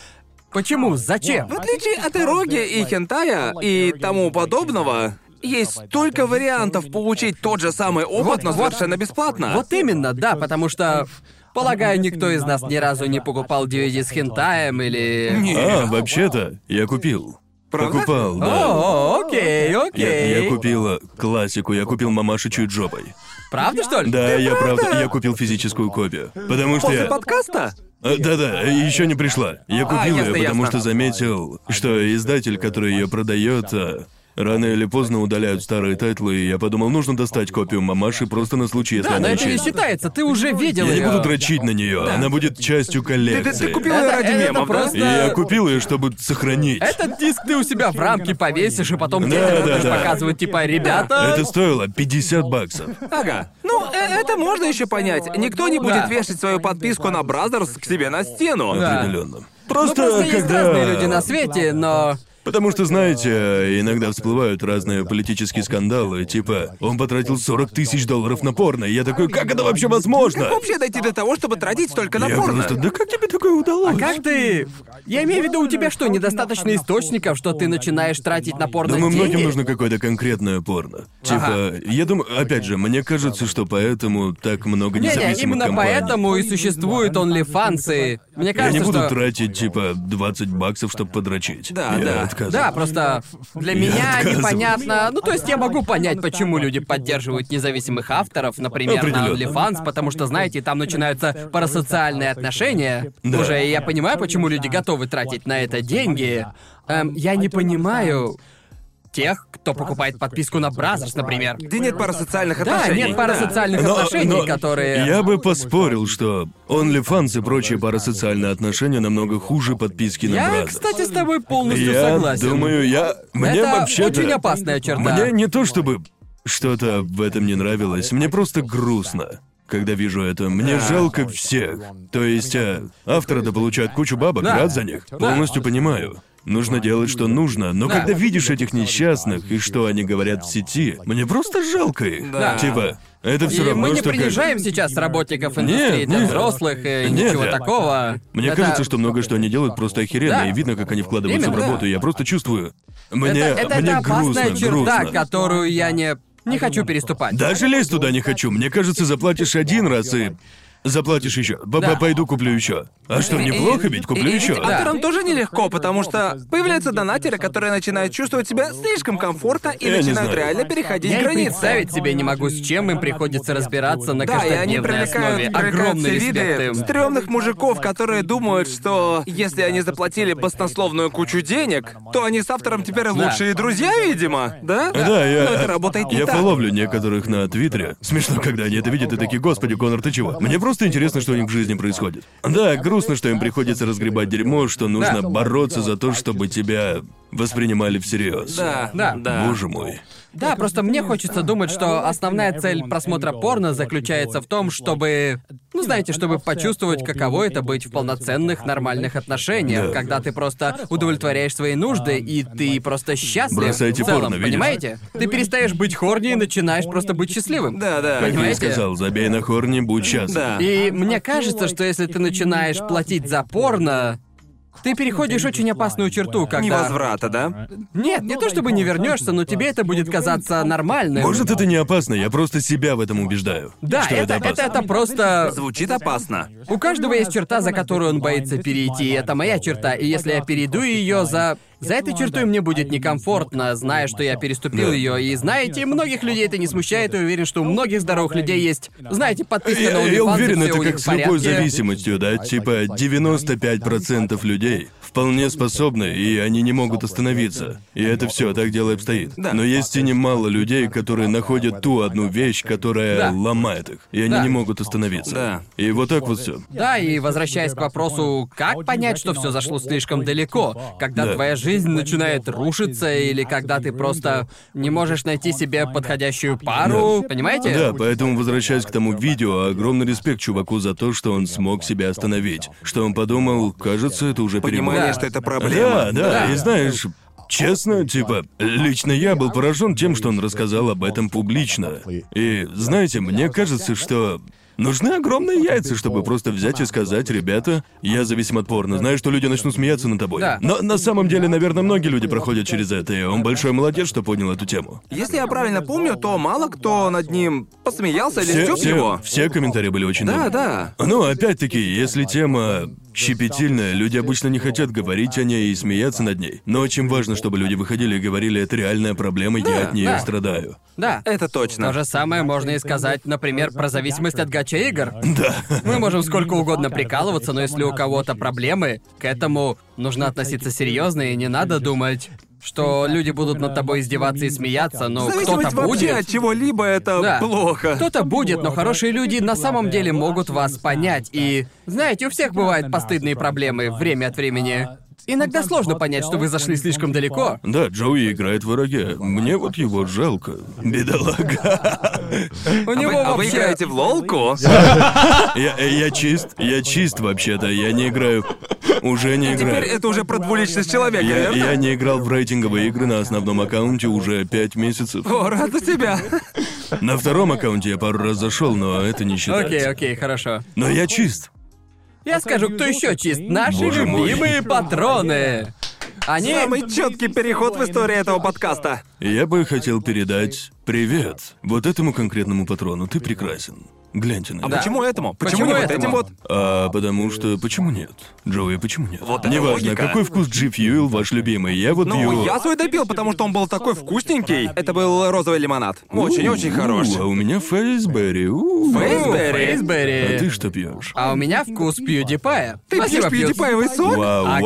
почему? Зачем? В отличие от эроги и хентая и тому подобного, есть столько вариантов получить тот же самый опыт, Вот- но совершенно бесплатно. Вот именно, да, потому что... Полагаю, никто из нас ни разу не покупал DVD с хентаем или... А, вообще-то, я купил. Правда? Покупал, да. О, окей, Я, окей. я купил э, классику, я купил мамашу с чудо-жопой. Правда, что ли? Да, я правда, я купил физическую копию. Потому что После я... подкаста? А, Да-да, еще не пришла. Я купил ясно, ее, потому ясно. что заметил, что издатель, который ее продает, а, рано или поздно удаляют старые тайтлы, и я подумал, нужно достать копию мамаши просто на случай, если Да, но она это не исчезнет. считается, ты уже видел Я не её. буду дрочить на нее, она будет частью Ты, ты- коллекции. ты купил Это- ее ради это мемов, да? просто- И я купил ее, чтобы сохранить. Этот диск ты у себя в рамке повесишь, и потом Да, детям да, будешь да. показывать, типа, ребята... Это стоило 50 баксов. Ага. Ну, э- это можно еще понять. Никто не будет Да. вешать свою подписку на Brazzers к себе на стену. Да. Определенно. Ну, Просто, просто есть когда... разные люди на свете, но... Потому что, знаете, иногда всплывают разные политические скандалы, типа, он потратил 40 тысяч долларов на порно, и я такой, как это вообще возможно? Как вообще дойти до того, чтобы тратить столько на Я порно? просто, да как тебе такое удалось? А как ты... Я имею в виду, у тебя что, недостаточно источников, что ты начинаешь тратить на порно Думаю, деньги? многим нужно какое-то конкретное порно. Типа, я думаю, опять же, мне кажется, что поэтому так много независимых именно компаний. поэтому и существуют OnlyFans, и... Мне Я кажется, не буду что... тратить, типа, 20 баксов, чтобы подрочить. Да, я да. отказываюсь. Да, просто для меня отказываюсь. непонятно. Ну, то есть я могу понять, почему люди поддерживают независимых авторов, например, на. OnlyFans, потому что, знаете, там начинаются парасоциальные отношения. Да. Уже и я понимаю, почему люди готовы тратить на это деньги. Эм, я не понимаю тех, кто покупает подписку на Brazzers, например. Где нет парасоциальных Да, отношений. нет парасоциальных Но- отношений, но которые... Я бы поспорил, что OnlyFans и прочие парасоциальные отношения намного хуже подписки на Я, Brazzers. кстати, с тобой полностью Я согласен. думаю, я... Мне Это вообще-то... очень опасная черта. Мне не то чтобы что-то в этом не нравилось, мне просто грустно. Когда вижу это, мне жалко всех. То есть, а, авторы-то получают кучу бабок, Да. рад за них. Полностью понимаю. Нужно делать, что нужно, но Да. когда видишь этих несчастных и что они говорят в сети, мне просто жалко их. Да. Типа, это все И равно, мы не что как- принижаем сейчас работников индустрии Нет, для нет. взрослых и Нет, ничего нет. такого. Мне Это- кажется, что многое, что они делают, просто охеренно, Да. и видно, как они вкладываются Именно. в работу. Я просто чувствую. Мне, это, это, мне это опасная грустно, черта, грустно. которую я не не хочу переступать. Даже лезть туда не хочу. Мне кажется, заплатишь один раз и заплатишь еще. Да. Пойду куплю еще. А что, неплохо ведь? Куплю и еще. авторам тоже нелегко, потому что появляются донатеры, которые начинают чувствовать себя слишком комфортно и Я не начинают знаю. реально переходить Я и границы. представить себе не могу, с чем им приходится разбираться на Да, и они каждодневной основе. привлекают, привлекают Огромный все респект виды им. стрёмных мужиков, которые думают, что если они заплатили баснословную кучу денег, то они с автором теперь лучшие друзья, видимо, да? Да, я... Но это работает не Я так. фоловлю некоторых на Твиттере. Смешно, когда они это видят и такие, господи, Конор, ты чего? Мне просто интересно, что у них в жизни происходит. Да, грустно, что им приходится разгребать дерьмо, что нужно бороться за то, чтобы тебя воспринимали всерьез. Да, Да. да. Боже мой. Да, просто мне хочется думать, что основная цель просмотра порно заключается в том, чтобы, ну знаете, чтобы почувствовать, каково это быть в полноценных нормальных отношениях, Да. когда ты просто удовлетворяешь свои нужды и ты просто счастлив. Бросайте в целом, порно, видишь? понимаете? Ты перестаешь быть хорни и начинаешь просто быть счастливым. Да, да. Как я Понимаете? сказал, забей на хорни, будь счастлив. Да. И мне кажется, что если ты начинаешь платить за порно, ты переходишь очень опасную черту, когда... Невозврата, да? Нет, не то чтобы не вернешься, но тебе это будет казаться нормальным. Может, это не опасно, я просто себя в этом убеждаю. Да, что это, это это, опасно. это просто... Звучит опасно. У каждого есть черта, за которую он боится перейти, и это моя черта. И если я перейду ее за... За этой чертой мне будет некомфортно, зная, что я переступил ее. И знаете, многих людей это не смущает, и уверен, что у многих здоровых людей есть, знаете, подписка на я уверен, это как с любой зависимостью, да? Типа 95% людей вполне способны, и они не могут остановиться. И это все, так дело и обстоит. Да. Но есть и немало людей, которые находят ту одну вещь, которая Да. ломает их, и они Да. не могут остановиться. Да. И вот так вот все. Да, и возвращаясь к вопросу, как понять, что все зашло слишком далеко, когда Да. твоя жизнь начинает рушиться, или когда ты просто не можешь найти себе подходящую пару, понимаете? Да, поэтому возвращаясь к тому видео, огромный респект чуваку за то, что он смог себя остановить. Что он подумал, кажется, это уже перебор. Понимание, Да. что это проблема. Да, да, Да. и знаешь, честно, типа, лично я был поражен тем, что он рассказал об этом публично. И знаете, мне кажется, что Нужны огромные яйца, чтобы просто взять и сказать, ребята, я зависим от порно. Знаю, что люди начнут смеяться над тобой. Да. Но на самом деле, наверное, многие люди проходят через это, и он большой молодец, что понял эту тему. Если я правильно помню, то мало кто над ним посмеялся или Все, все, его. все комментарии были очень Да, добрые. да. Ну, опять-таки, если тема щепетильная, люди обычно не хотят говорить о ней и смеяться над ней. Но очень важно, чтобы люди выходили и говорили, это реальная проблема, я от нее да. страдаю. Да. Это точно. То же самое можно и сказать, например, про зависимость от гача-игр. Да. Мы можем сколько угодно прикалываться, но если у кого-то проблемы, к этому нужно относиться серьезно и не надо думать, что люди будут над тобой издеваться и смеяться, но кто-то вообще от будет. чего-либо это Да. плохо. Кто-то будет, но хорошие люди на самом деле могут вас понять. И, знаете, у всех бывают постыдные проблемы время от времени. Иногда сложно понять, что вы зашли слишком далеко. Да, Джоуи играет в враге. Мне вот его жалко. Бедолага. У А него вы, а вы вообще... играете в лолку? Я, я чист, я чист вообще-то, я не играю. Уже не Теперь играю. это уже про двуличность человека, Я, верно? я не играл в рейтинговые игры на основном аккаунте уже пять месяцев. О, рад за тебя. На втором аккаунте я пару раз зашел, но это не считается. Окей, окей, хорошо. Но я чист. Я скажу, кто еще чист. Наши Боже мой. любимые патроны. Они... Самый четкий переход в истории этого подкаста. Я бы хотел передать привет вот этому конкретному патрону. Ты прекрасен. Гляньте на А него. почему этому? Почему, Почему не вот этому? этим вот? А потому что почему нет? Джоуи, почему нет? Вот это Неважно, логика. какой вкус Джи Фьюэл ваш любимый. Я вот Ну, пью. я свой допил, потому что он был такой вкусненький. Это был розовый лимонад. Очень-очень У, хорош. А у меня фейсберри. у. Фейсберри? А Фейсберри. ты что пьешь? А у меня вкус пьюдипая. Ты Спасибо, пьешь Пьюз. пьюдипаевый сок? Вау, Ага.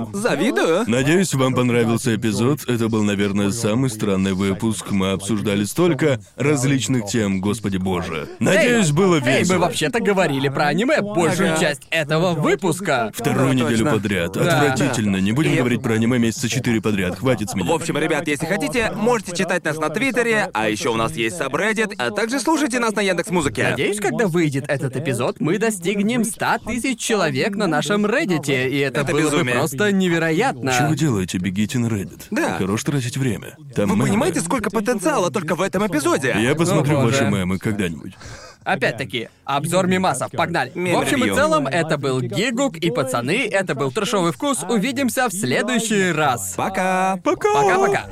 вау. Завидую. Надеюсь, вам понравился эпизод. Это был, наверное, самый странный выпуск. Мы обсуждали столько различных тем, господи боже. Надеюсь, было Эй, мы весело. вообще-то говорили про аниме большую Ага. часть этого выпуска. Вторую Да, неделю точно. подряд. Да. Отвратительно. Не будем И- говорить про аниме месяца четыре подряд. Хватит с меня. В общем, ребят, если хотите, можете читать нас на Твиттере, а еще у нас есть сабреддит, а также слушайте нас на Яндекс Музыке. Надеюсь, когда выйдет этот эпизод, мы достигнем 100 тысяч человек на нашем Reddit, и это, Это было безумие. бы просто невероятно. Вы делаете? Бегите на Reddit. Да. Хорош тратить время. Там Вы мемы. понимаете, сколько потенциала только в этом эпизоде? Я посмотрю боже. ваши мемы когда-нибудь. Опять-таки, обзор мемасов, погнали. В общем и целом, это был Гигук и пацаны, это был трешовый вкус. Увидимся в следующий раз. Пока. Пока! Пока-пока.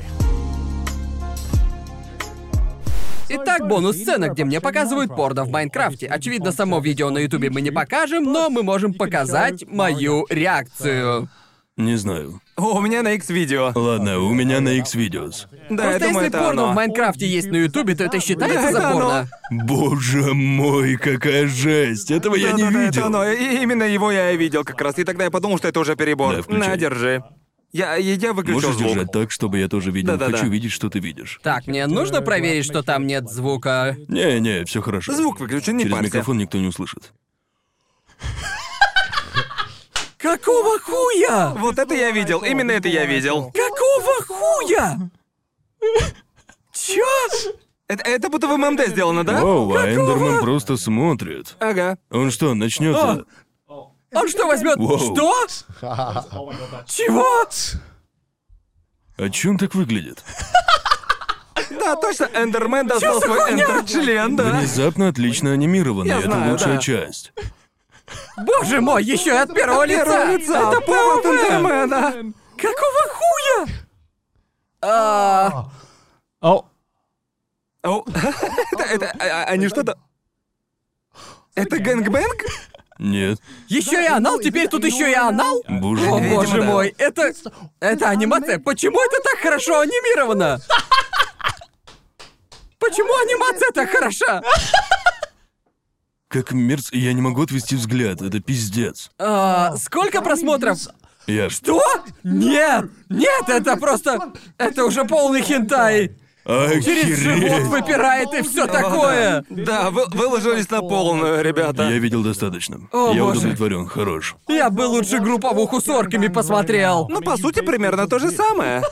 Итак, бонус-сцена, где мне показывают порно в Майнкрафте. Очевидно, само видео на Ютубе мы не покажем, но мы можем показать мою реакцию. Не знаю. О, у меня на X-видео. Ладно, у меня на X-Videos. Да, Просто я думаю, если это порно оно. в Майнкрафте есть на Ютубе, то это считается Да, за это порно. Боже мой, какая жесть! Этого я не видел. Это оно. И именно его я и видел как раз. И тогда я подумал, что это уже перебор. Да, включай. На, держи. Я, я, выключил Можешь звук. держать так, чтобы я тоже видел. Да-да-да. Хочу видеть, что ты видишь. Так, мне нужно проверить, что там нет звука. Не-не, все хорошо. Звук выключен, не Через парься. микрофон никто не услышит. Какого хуя? Вот это я видел, именно это я видел. Какого хуя? Чё? Это, это будто в ММД сделано, да? Оу, а Эндерман просто смотрит. Ага. Он что, начнет? А. Он что возьмет? Воу. Что? Чего? А чё он так выглядит? Да, точно, Эндермен достал свой эндерчлен, да? Внезапно отлично анимированный. Я Это знаю, лучшая да. часть. Боже мой, еще и от первого лица! Это POV Эндермена. Какого хуя? А, О, О, <laughs> это, это, а- а- они что-то... Это gangbang? Нет. еще и анал, теперь тут еще и анал? Боже О боже мой, это... Это анимация. Почему это так хорошо анимировано? Почему анимация так хороша? Как мерз... Я не могу отвести взгляд. Это пиздец. А, сколько просмотров? Я... Что? Нет! Нет, это просто... Это уже полный хентай. Через живот Охереть! выпирает и все такое. Да, вы, выложились на полную, ребята. Я видел достаточно. О, я боже. удовлетворен, хорош. Я бы лучше групповуху с орками посмотрел. Ну, по сути, примерно то же самое.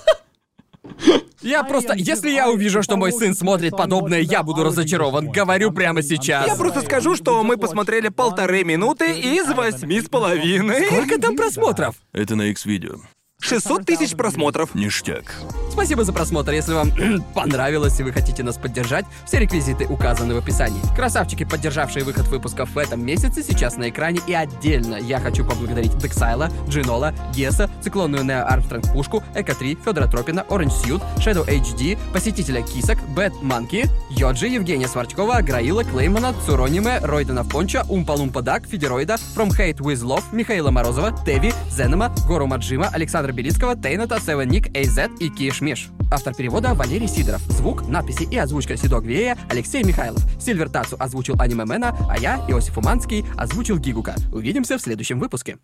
Я просто... Если я увижу, что мой сын смотрит подобное, я буду разочарован. Говорю прямо сейчас. Я просто скажу, что мы посмотрели полторы минуты из восьми с половиной. Сколько там просмотров? Это на XVideos. 600 тысяч просмотров. Ништяк. Спасибо за просмотр. Если вам <clears throat> понравилось и вы хотите нас поддержать, все реквизиты указаны в описании. Красавчики, поддержавшие выход выпусков в этом месяце, сейчас на экране. И отдельно я хочу поблагодарить Дексайла, Джинола, Геса, Циклонную Нео Армстронг Пушку, Эко 3, Федора Тропина, Orange Suit, Shadow HD, Посетителя Кисок, Бэт Манки, Йоджи, Евгения Сварчкова, Граила, Клеймана, Цурониме, Ройдена Понча, Умпа Лумпа Дак, Федероида, From Hate With Love, Михаила Морозова, Теви, Зенема, Гору Маджима, Александра Белицкого, Тейната, Севен Ник, AZ и Киш Миш. Автор перевода Валерий Сидоров. Звук, надписи и озвучка Сидо Гвея Алексей Михайлов. Сильвер Тацу озвучил Аниме Мэна, а я, Иосиф Уманский, озвучил Гигука. Увидимся в следующем выпуске.